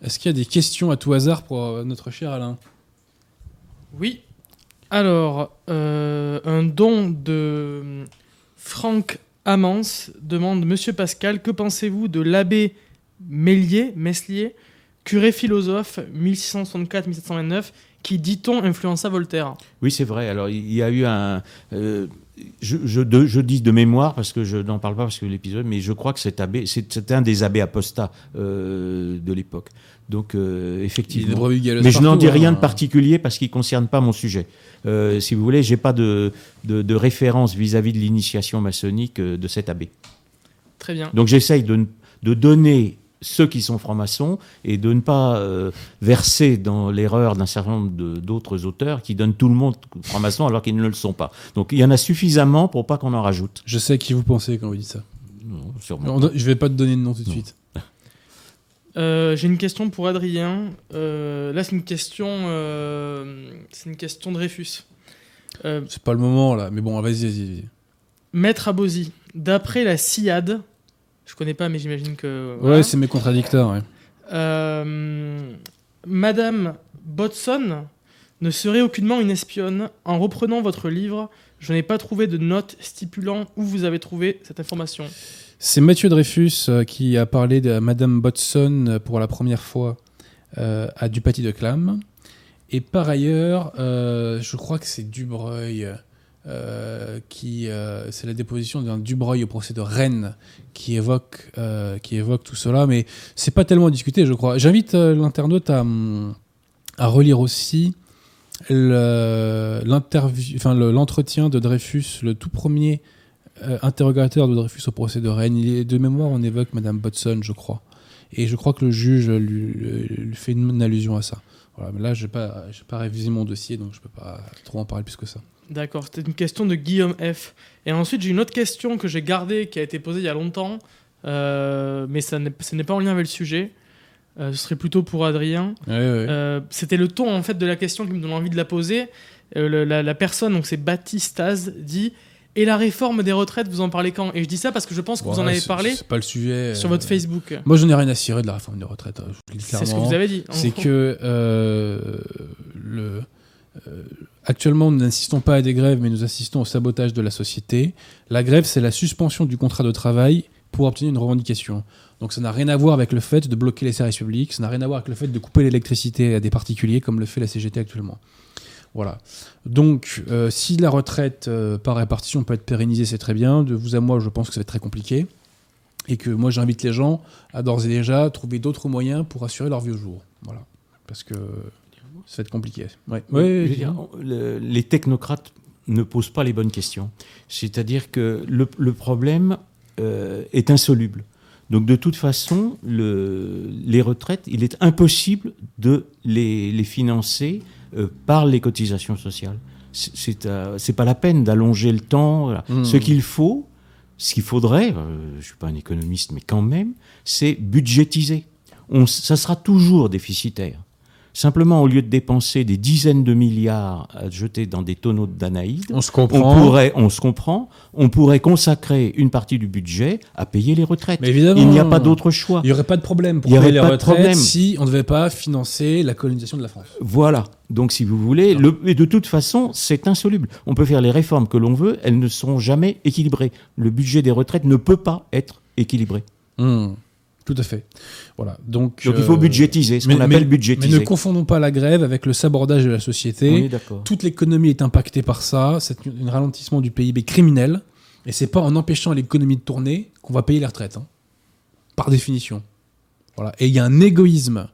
est-ce qu'il y a des questions à tout hasard pour notre cher Alain? Oui. Alors, euh, un don de Franck Amance demande Monsieur Pascal, que pensez-vous de l'abbé Meslier, curé philosophe 1664-1729, qui, dit-on, influença Voltaire? Oui, c'est vrai. Alors, il y a eu un. euh, je, dis de mémoire parce que je n'en parle pas parce que l'épisode, mais je crois que cet abbé, c'est- un des abbés apostats euh, de l'époque. Donc, euh, Il est effectivement. Mais je n'en dis rien hein. de particulier parce qu'il ne concerne pas mon sujet. Euh, si vous voulez, j'ai pas de, de, de référence vis-à-vis de l'initiation maçonnique euh, de cet abbé. Très bien. Donc j'essaye de, ne- de donner ceux qui sont francs-maçons et de ne pas euh, verser dans l'erreur d'un certain nombre d'autres auteurs qui donnent tout le monde franc-maçon alors qu'ils ne le sont pas. Donc il y en a suffisamment pour pas qu'on en rajoute. Je sais à qui vous pensez quand vous dites ça. Non, sûrement. Je vais pas te donner de nom tout de Non. suite. Euh, J'ai une question pour Adrien. Euh, là, c'est une question, euh, c'est une question de Dreyfus. Euh, C'est pas le moment là, mais bon, vas-y, vas-y. vas-y. Maître Abosi, d'après la SIAD, je connais pas, mais j'imagine que. Ouais, voilà. c'est mes contradicteurs. ouais. Madame Botson ne serait aucunement une espionne. En reprenant votre livre, je n'ai pas trouvé de note stipulant où vous avez trouvé cette information. C'est Mathieu Dreyfus euh, qui a parlé de Madame Botson euh, pour la première fois euh, à Dupaty de Clam. Et par ailleurs, je crois que c'est Dubreuil qui. c'est la déposition d'un Dubreuil au procès de Rennes qui évoque, qui évoque tout cela. Mais c'est pas tellement discuté, je crois. J'invite l'internaute à, relire aussi l'entretien de Dreyfus, le tout premier euh, interrogateur de Dreyfus au procès de Rennes. Il est de mémoire, on évoque Madame Botson, je crois. Et je crois que le juge lui, lui fait une, allusion à ça. Voilà, mais là, je n'ai pas, pas révisé mon dossier, donc je peux pas trop en parler plus que ça. D'accord, c'était une question de Guillaume F. Et ensuite, j'ai une autre question que j'ai gardée, qui a été posée il y a longtemps, euh, mais ça n'est- ce n'est pas en lien avec le sujet. Euh, ce serait plutôt pour Adrien. Euh, C'était le ton en fait de la question qui me donne envie de la poser. Euh, la, la personne, donc c'est Baptiste Az, dit Et la réforme des retraites, vous en parlez quand? Et je dis ça parce que je pense que vous en avez parlé C'est pas le sujet. sur euh, votre Facebook. Moi, je n'ai rien à cirer de la réforme des retraites. hein, C'est ce que vous avez dit. c'est que euh, le, euh, actuellement nous n'assistons pas à des grèves, mais nous assistons au sabotage de la société. La grève, c'est la suspension du contrat de travail pour obtenir une revendication. Donc ça n'a rien à voir avec le fait de bloquer les services publics, ça n'a rien à voir avec le fait de couper l'électricité à des particuliers comme le fait la CGT actuellement. Voilà. Donc, euh, si la retraite euh, par répartition peut être pérennisée, c'est très bien. De vous à moi, je pense que ça va être très compliqué. Et que moi, j'invite les gens à d'ores et déjà trouver d'autres moyens pour assurer leur vieux jour. Voilà. Parce que ça va être compliqué. Ouais. Je veux dire, le- les technocrates ne pose pas les bonnes questions. C'est-à-dire que le, le problème euh, est insoluble. Donc de toute façon, le, les retraites, il est impossible de les, les financer euh, par les cotisations sociales. C'est- euh, pas la peine d'allonger le temps. voilà. Mmh. Ce qu'il faut, ce qu'il faudrait, euh, je suis pas un économiste, mais quand même, c'est budgétiser. On, ça sera toujours déficitaire. Simplement, au lieu de dépenser des dizaines de milliards à jeter dans des tonneaux de Danaïdes, On se on comprend. pourrait, on se comprend, on pourrait consacrer une partie du budget à payer les retraites. Mais évidemment. Il n'y a pas d'autre choix. Il n'y aurait pas de problème pour Il y aurait payer les pas de retraites problème. si on ne devait pas financer la colonisation de la France. Voilà. Donc, si vous voulez, le, et de toute façon, c'est insoluble. On peut faire les réformes que l'on veut, elles ne seront jamais équilibrées. Le budget des retraites ne peut pas être équilibré. Hmm. Tout à fait. Voilà. Donc, Donc, il faut euh, budgétiser, ce mais- qu'on appelle mais- Mais budgétiser. ne confondons pas la grève avec le sabordage de la société. Toute l'économie est impactée par ça. C'est un ralentissement du PIB criminel. Et c'est pas en empêchant l'économie de tourner qu'on va payer les retraites. hein. Par définition. Voilà. Et il y a un égoïsme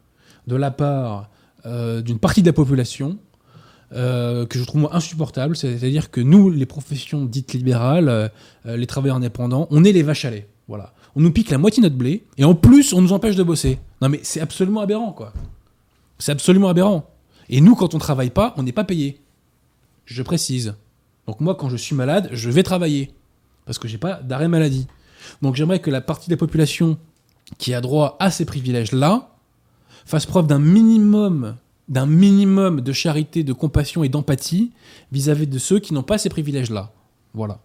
de la part euh, d'une partie de la population euh, que je trouve moi insupportable. C'est-à-dire que nous, les professions dites libérales, euh, les travailleurs indépendants, on est les vaches à lait. Voilà. On nous pique la moitié de notre blé et en plus, on nous empêche de bosser. Non mais c'est absolument aberrant, quoi. C'est absolument aberrant. Et nous, quand on travaille pas, on n'est pas payé. Je précise. Donc moi, quand je suis malade, je vais travailler. Parce que j'ai pas d'arrêt maladie. Donc j'aimerais que la partie de la population qui a droit à ces privilèges-là fasse preuve d'un minimum, d'un minimum de charité, de compassion et d'empathie vis-à-vis de ceux qui n'ont pas ces privilèges-là. Voilà.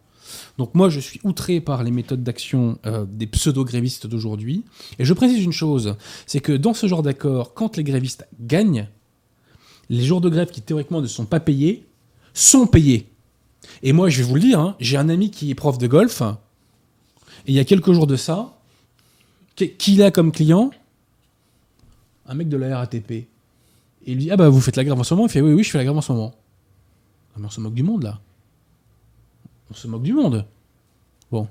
Donc moi, je suis outré par les méthodes d'action euh, des pseudo-grévistes d'aujourd'hui. Et je précise une chose, c'est que dans ce genre d'accord, quand les grévistes gagnent, les jours de grève qui théoriquement ne sont pas payés sont payés. Et moi, je vais vous le dire, hein, j'ai un ami qui est prof de golf, et il y a quelques jours de ça, qui a comme client? Un mec de la RATP. Et il lui dit Ah bah vous faites la grève en ce moment Il fait Oui, oui, je fais la grève en ce moment. Ah, mais on se moque du monde là. On se moque du monde. Bon.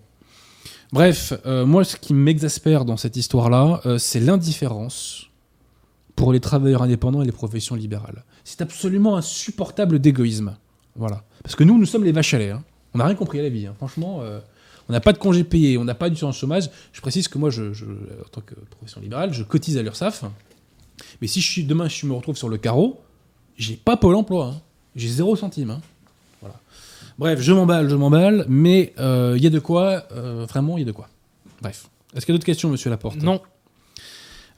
Bref, euh, moi, ce qui m'exaspère dans cette histoire-là, euh, c'est l'indifférence pour les travailleurs indépendants et les professions libérales. C'est absolument insupportable d'égoïsme. Voilà. Parce que nous, nous sommes les vaches à lait. hein. On n'a rien compris à la vie. hein. Franchement, euh, on n'a pas de congé payé, on n'a pas d'assurance chômage. Je précise que moi, en tant que profession libérale, je cotise à l'URSSAF. Mais si je suis, demain, je me retrouve sur le carreau, j'ai pas Pôle emploi. hein. J'ai zéro centime. Bref, je m'emballe, je m'emballe, mais euh, il y a de quoi, euh, vraiment, il y a de quoi. Bref. Est-ce qu'il y a d'autres questions, monsieur Laporte? Non.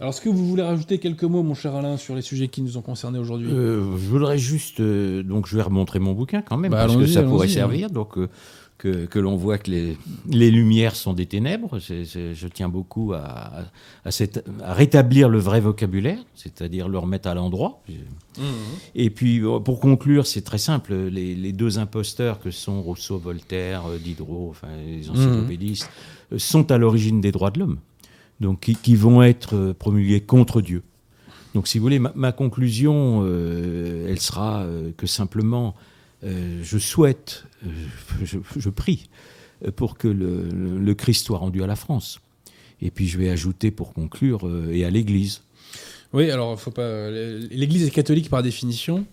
Alors, est-ce que vous voulez rajouter quelques mots, mon cher Alain, sur les sujets qui nous ont concernés aujourd'hui? Euh, je voudrais juste, euh, donc je vais remontrer mon bouquin quand même, Bah, parce que ça pourrait hein. servir. Donc euh, que, que l'on voit que les, les lumières sont des ténèbres. Je tiens beaucoup à, à, cette- à rétablir le vrai vocabulaire, c'est-à-dire le remettre à l'endroit. Et puis euh, pour conclure, c'est très simple. Les, les deux imposteurs que sont Rousseau, Voltaire, euh, Diderot, enfin les encyclopédistes, euh, sont à l'origine des droits de l'homme, donc qui, qui vont être promulgués contre Dieu. Donc, si vous voulez, ma, ma conclusion, euh, elle sera euh, que simplement, euh, je souhaite, je, prie pour que le Christ soit rendu à la France. Et puis, je vais ajouter pour conclure, euh, et à l'Église. Oui, alors faut pas. L'Église est catholique par définition,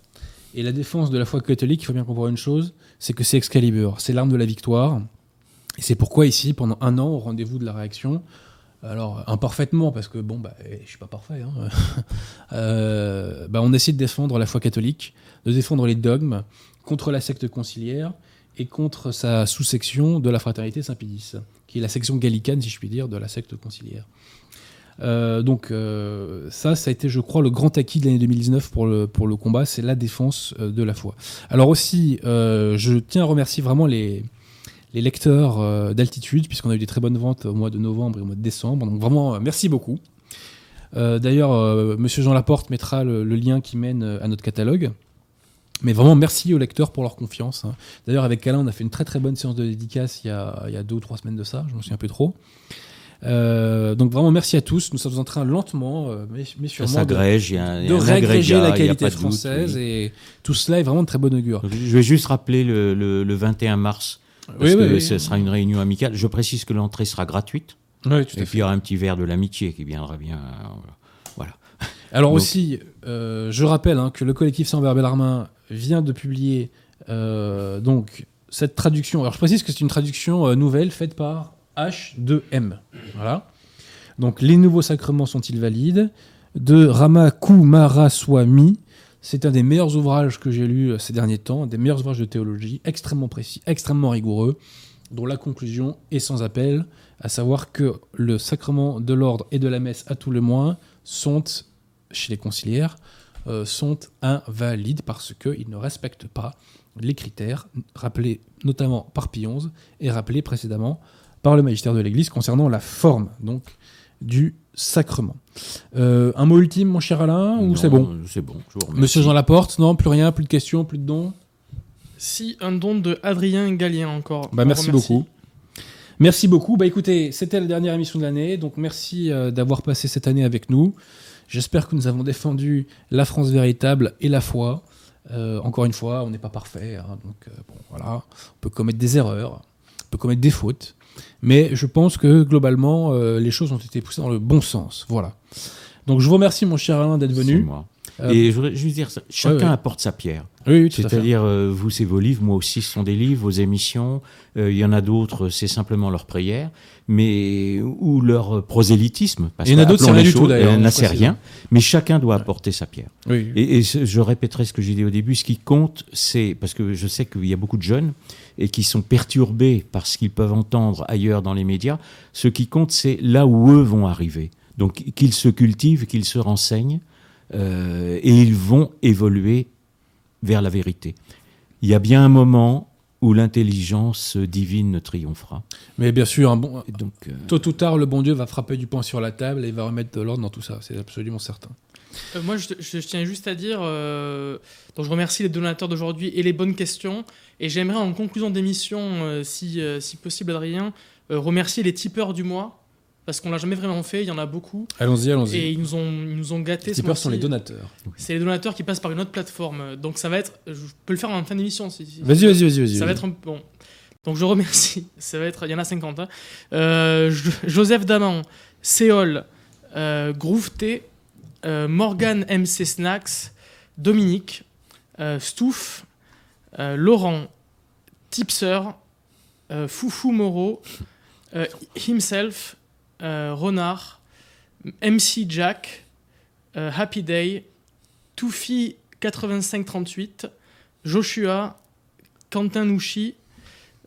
et la défense de la foi catholique, il faut bien comprendre une chose, c'est que c'est Excalibur, c'est l'arme de la victoire, et c'est pourquoi ici, pendant un an, au rendez-vous de la réaction, alors imparfaitement, parce que bon, bah, eh, je suis pas parfait, hein, euh, bah, on essaie de défendre la foi catholique, de défendre les dogmes contre la secte conciliaire et contre sa sous-section de la fraternité Saint-Pédis, qui est la section gallicane, si je puis dire, de la secte conciliaire. Euh, donc euh, ça, ça a été, je crois, le grand acquis de l'année 2019 pour le, pour le combat, c'est la défense euh, de la foi. Alors aussi, je tiens à remercier vraiment les, les lecteurs d'altitude, puisqu'on a eu des très bonnes ventes au mois de novembre et au mois de décembre. Donc vraiment, merci beaucoup. D'ailleurs, Monsieur Jean Laporte mettra le, lien qui mène à notre catalogue. Mais vraiment, merci aux lecteurs pour leur confiance. hein. D'ailleurs, avec Alain, on a fait une très très bonne séance de dédicace il y a, il y a deux ou trois semaines de ça, je m'en souviens un peu trop. Euh, donc vraiment, merci à tous. Nous sommes en train lentement, euh, mais, mais Ça sûrement, de, s'agrège, il y a un, il y de un réagréger agrégat, la qualité de doute, française. oui. Et tout cela est vraiment de très bon augure. Je vais juste rappeler le, le- le 21 mars, parce Oui, que oui, ce sera une réunion amicale. Je précise que l'entrée sera gratuite. Tout Et puis il y aura un petit verre de l'amitié qui viendra bien. euh, Voilà. Alors Donc- aussi, euh, je rappelle hein, que le collectif Sans Verbe Larmin vient de publier Euh, donc, cette traduction, alors je précise que c'est une traduction euh, nouvelle faite par H2M. Voilà. Donc, les nouveaux sacrements sont-ils valides? De Rama Kumaraswamy. C'est un des meilleurs ouvrages que j'ai lus euh, ces derniers temps, des meilleurs ouvrages de théologie, extrêmement précis, extrêmement rigoureux, dont la conclusion est sans appel, à savoir que le sacrement de l'ordre et de la messe à tout le moins sont, chez les conciliaires, sont invalides parce qu'ils ne respectent pas les critères rappelés notamment par Pie XI et rappelés précédemment par le magistère de l'Église concernant la forme donc du sacrement. Euh, un mot ultime, mon cher Alain, ou c'est bon euh, C'est bon. je vous remercie. Monsieur Jean Laporte, non, plus rien, plus de questions, plus de dons Si, un don de Adrien Gallien encore. Bah, merci beaucoup. Merci beaucoup. Bah écoutez, c'était la dernière émission de l'année, donc merci euh, d'avoir passé cette année avec nous. J'espère que nous avons défendu la France véritable et la foi. Euh, encore une fois, on n'est pas parfait, hein, donc euh, bon, voilà, on peut commettre des erreurs, on peut commettre des fautes, mais je pense que globalement, euh, les choses ont été poussées dans le bon sens. Voilà. Donc je vous remercie, mon cher Alain, d'être venu. moi. Et je voudrais juste dire, chacun ouais. apporte sa pierre. Oui, oui. C'est-à-dire, euh, vous, c'est vos livres, moi aussi, ce sont des livres, vos émissions. Euh, Il y en a d'autres, c'est simplement leur prière, mais ou leur euh, prosélytisme. Parce Il y en a d'autres, c'est rien du tout, d'ailleurs, Il c'est précise. rien. Mais chacun doit apporter sa pierre. Oui. Et, je répéterai ce que j'ai dit au début, ce qui compte, c'est, parce que je sais qu'il y a beaucoup de jeunes et qui sont perturbés par ce qu'ils peuvent entendre ailleurs dans les médias, ce qui compte, c'est là où eux vont arriver. Donc qu'ils se cultivent, qu'ils se renseignent, euh, et ils vont évoluer vers la vérité. Il y a bien un moment où l'intelligence divine triomphera. Mais bien sûr, un bon, Et donc, euh, tôt ou tard, le bon Dieu va frapper du poing sur la table et va remettre de l'ordre dans tout ça. C'est absolument certain. Euh, moi, je, je- je tiens juste à dire, euh, donc je remercie les donateurs d'aujourd'hui et les bonnes questions. Et j'aimerais, en conclusion d'émission, euh, si, euh, si possible, Adrien, euh, remercier les tipeurs du mois. Parce qu'on l'a jamais vraiment fait, il y en a beaucoup. Allons-y, allons-y. Et ils nous ont, ils nous ont gâtés. Les sont les donateurs. C'est les donateurs qui passent par une autre plateforme. Donc ça va être. Je peux le faire en fin d'émission. Si, si- Vas-y, vas-y, vas-y. vas-y. Ça va être un bon. Donc je remercie. Ça va être. Il y en a 50. hein. Euh, Jo- Joseph Daman, Séol, euh, Groove T, euh, Morgan MC Snacks, Dominique, euh, Stouff, euh, Laurent, Tipser, Foufou Moreau, Himself, Renard, MC Jack, euh, Happy Day, Toufi 8538, Joshua, Quentin Nouchi,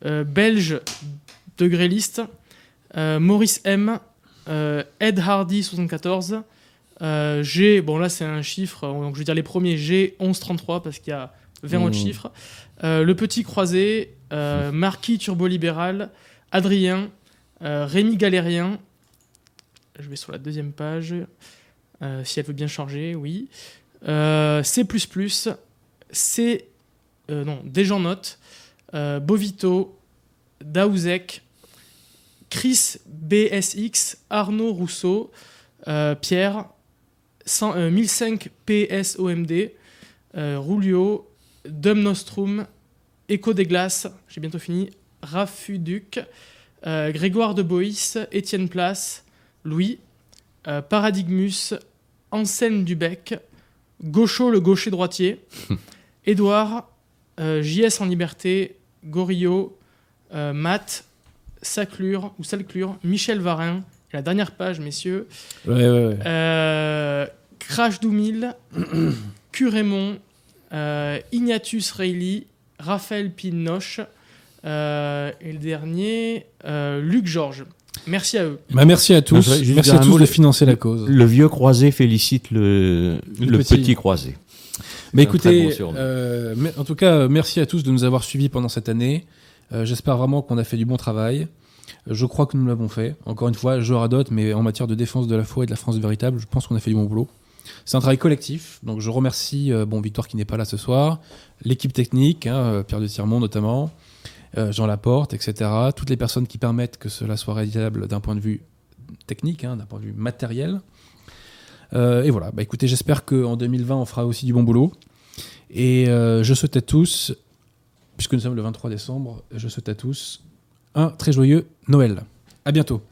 euh, Belge Degré Liste, euh, Maurice M, euh, Ed Hardy 74, euh, G, bon là c'est un chiffre, donc je vais dire les premiers G 1133 parce qu'il y a 20 autres Mmh. chiffres, Euh, Le Petit Croisé, euh, Marquis Turbo-Libéral, Adrien, euh, Rémi Galérien, je vais sur la deuxième page, euh, si elle veut bien changer, oui. Euh, C++, C, euh, non, Desjanotes, euh, Bovito, Daouzek, Chris BSX, Arnaud Rousseau, Pierre, 100, euh, 1005 PSOMD, Rulio, Dum Nostrum, Echo des Glaces, j'ai bientôt fini, Rafuduc, Grégoire de Boïs, Étienne Place, Louis, euh, Paradigmus, Anselme Dubec, Gaucho le gaucher droitier, Édouard, euh, JS en liberté, Gorillo, euh, Matt, Saclure ou Salclure, Michel Varin, la dernière page, messieurs, Ouais, ouais, ouais. Crash Doumil, Curémon, Ignatius Reilly, Raphaël Pinoche, et le dernier, Luc Georges. Merci à eux. Bah, merci à tous. Merci à tous mot, de le- financer la cause. le vieux croisé félicite le, Le le petit. petit. croisé. Mais écoutez, bon euh, mais- en tout cas, merci à tous de nous avoir suivis pendant cette année. Euh, J'espère vraiment qu'on a fait du bon travail. Je crois que nous l'avons fait. Encore une fois, je radote, mais en matière de défense de la foi et de la France véritable, je pense qu'on a fait du bon boulot. C'est un travail collectif, donc je remercie euh, bon Victoire qui n'est pas là ce soir, l'équipe technique, hein, Pierre de Tirmont notamment, euh, Jean Laporte, etc. Toutes les personnes qui permettent que cela soit réalisable d'un point de vue technique, hein, d'un point de vue matériel. Euh, et voilà, bah écoutez, j'espère qu'en 2020, on fera aussi du bon boulot. Et euh, je souhaite à tous, puisque nous sommes le 23 décembre, je souhaite à tous un très joyeux Noël. À bientôt.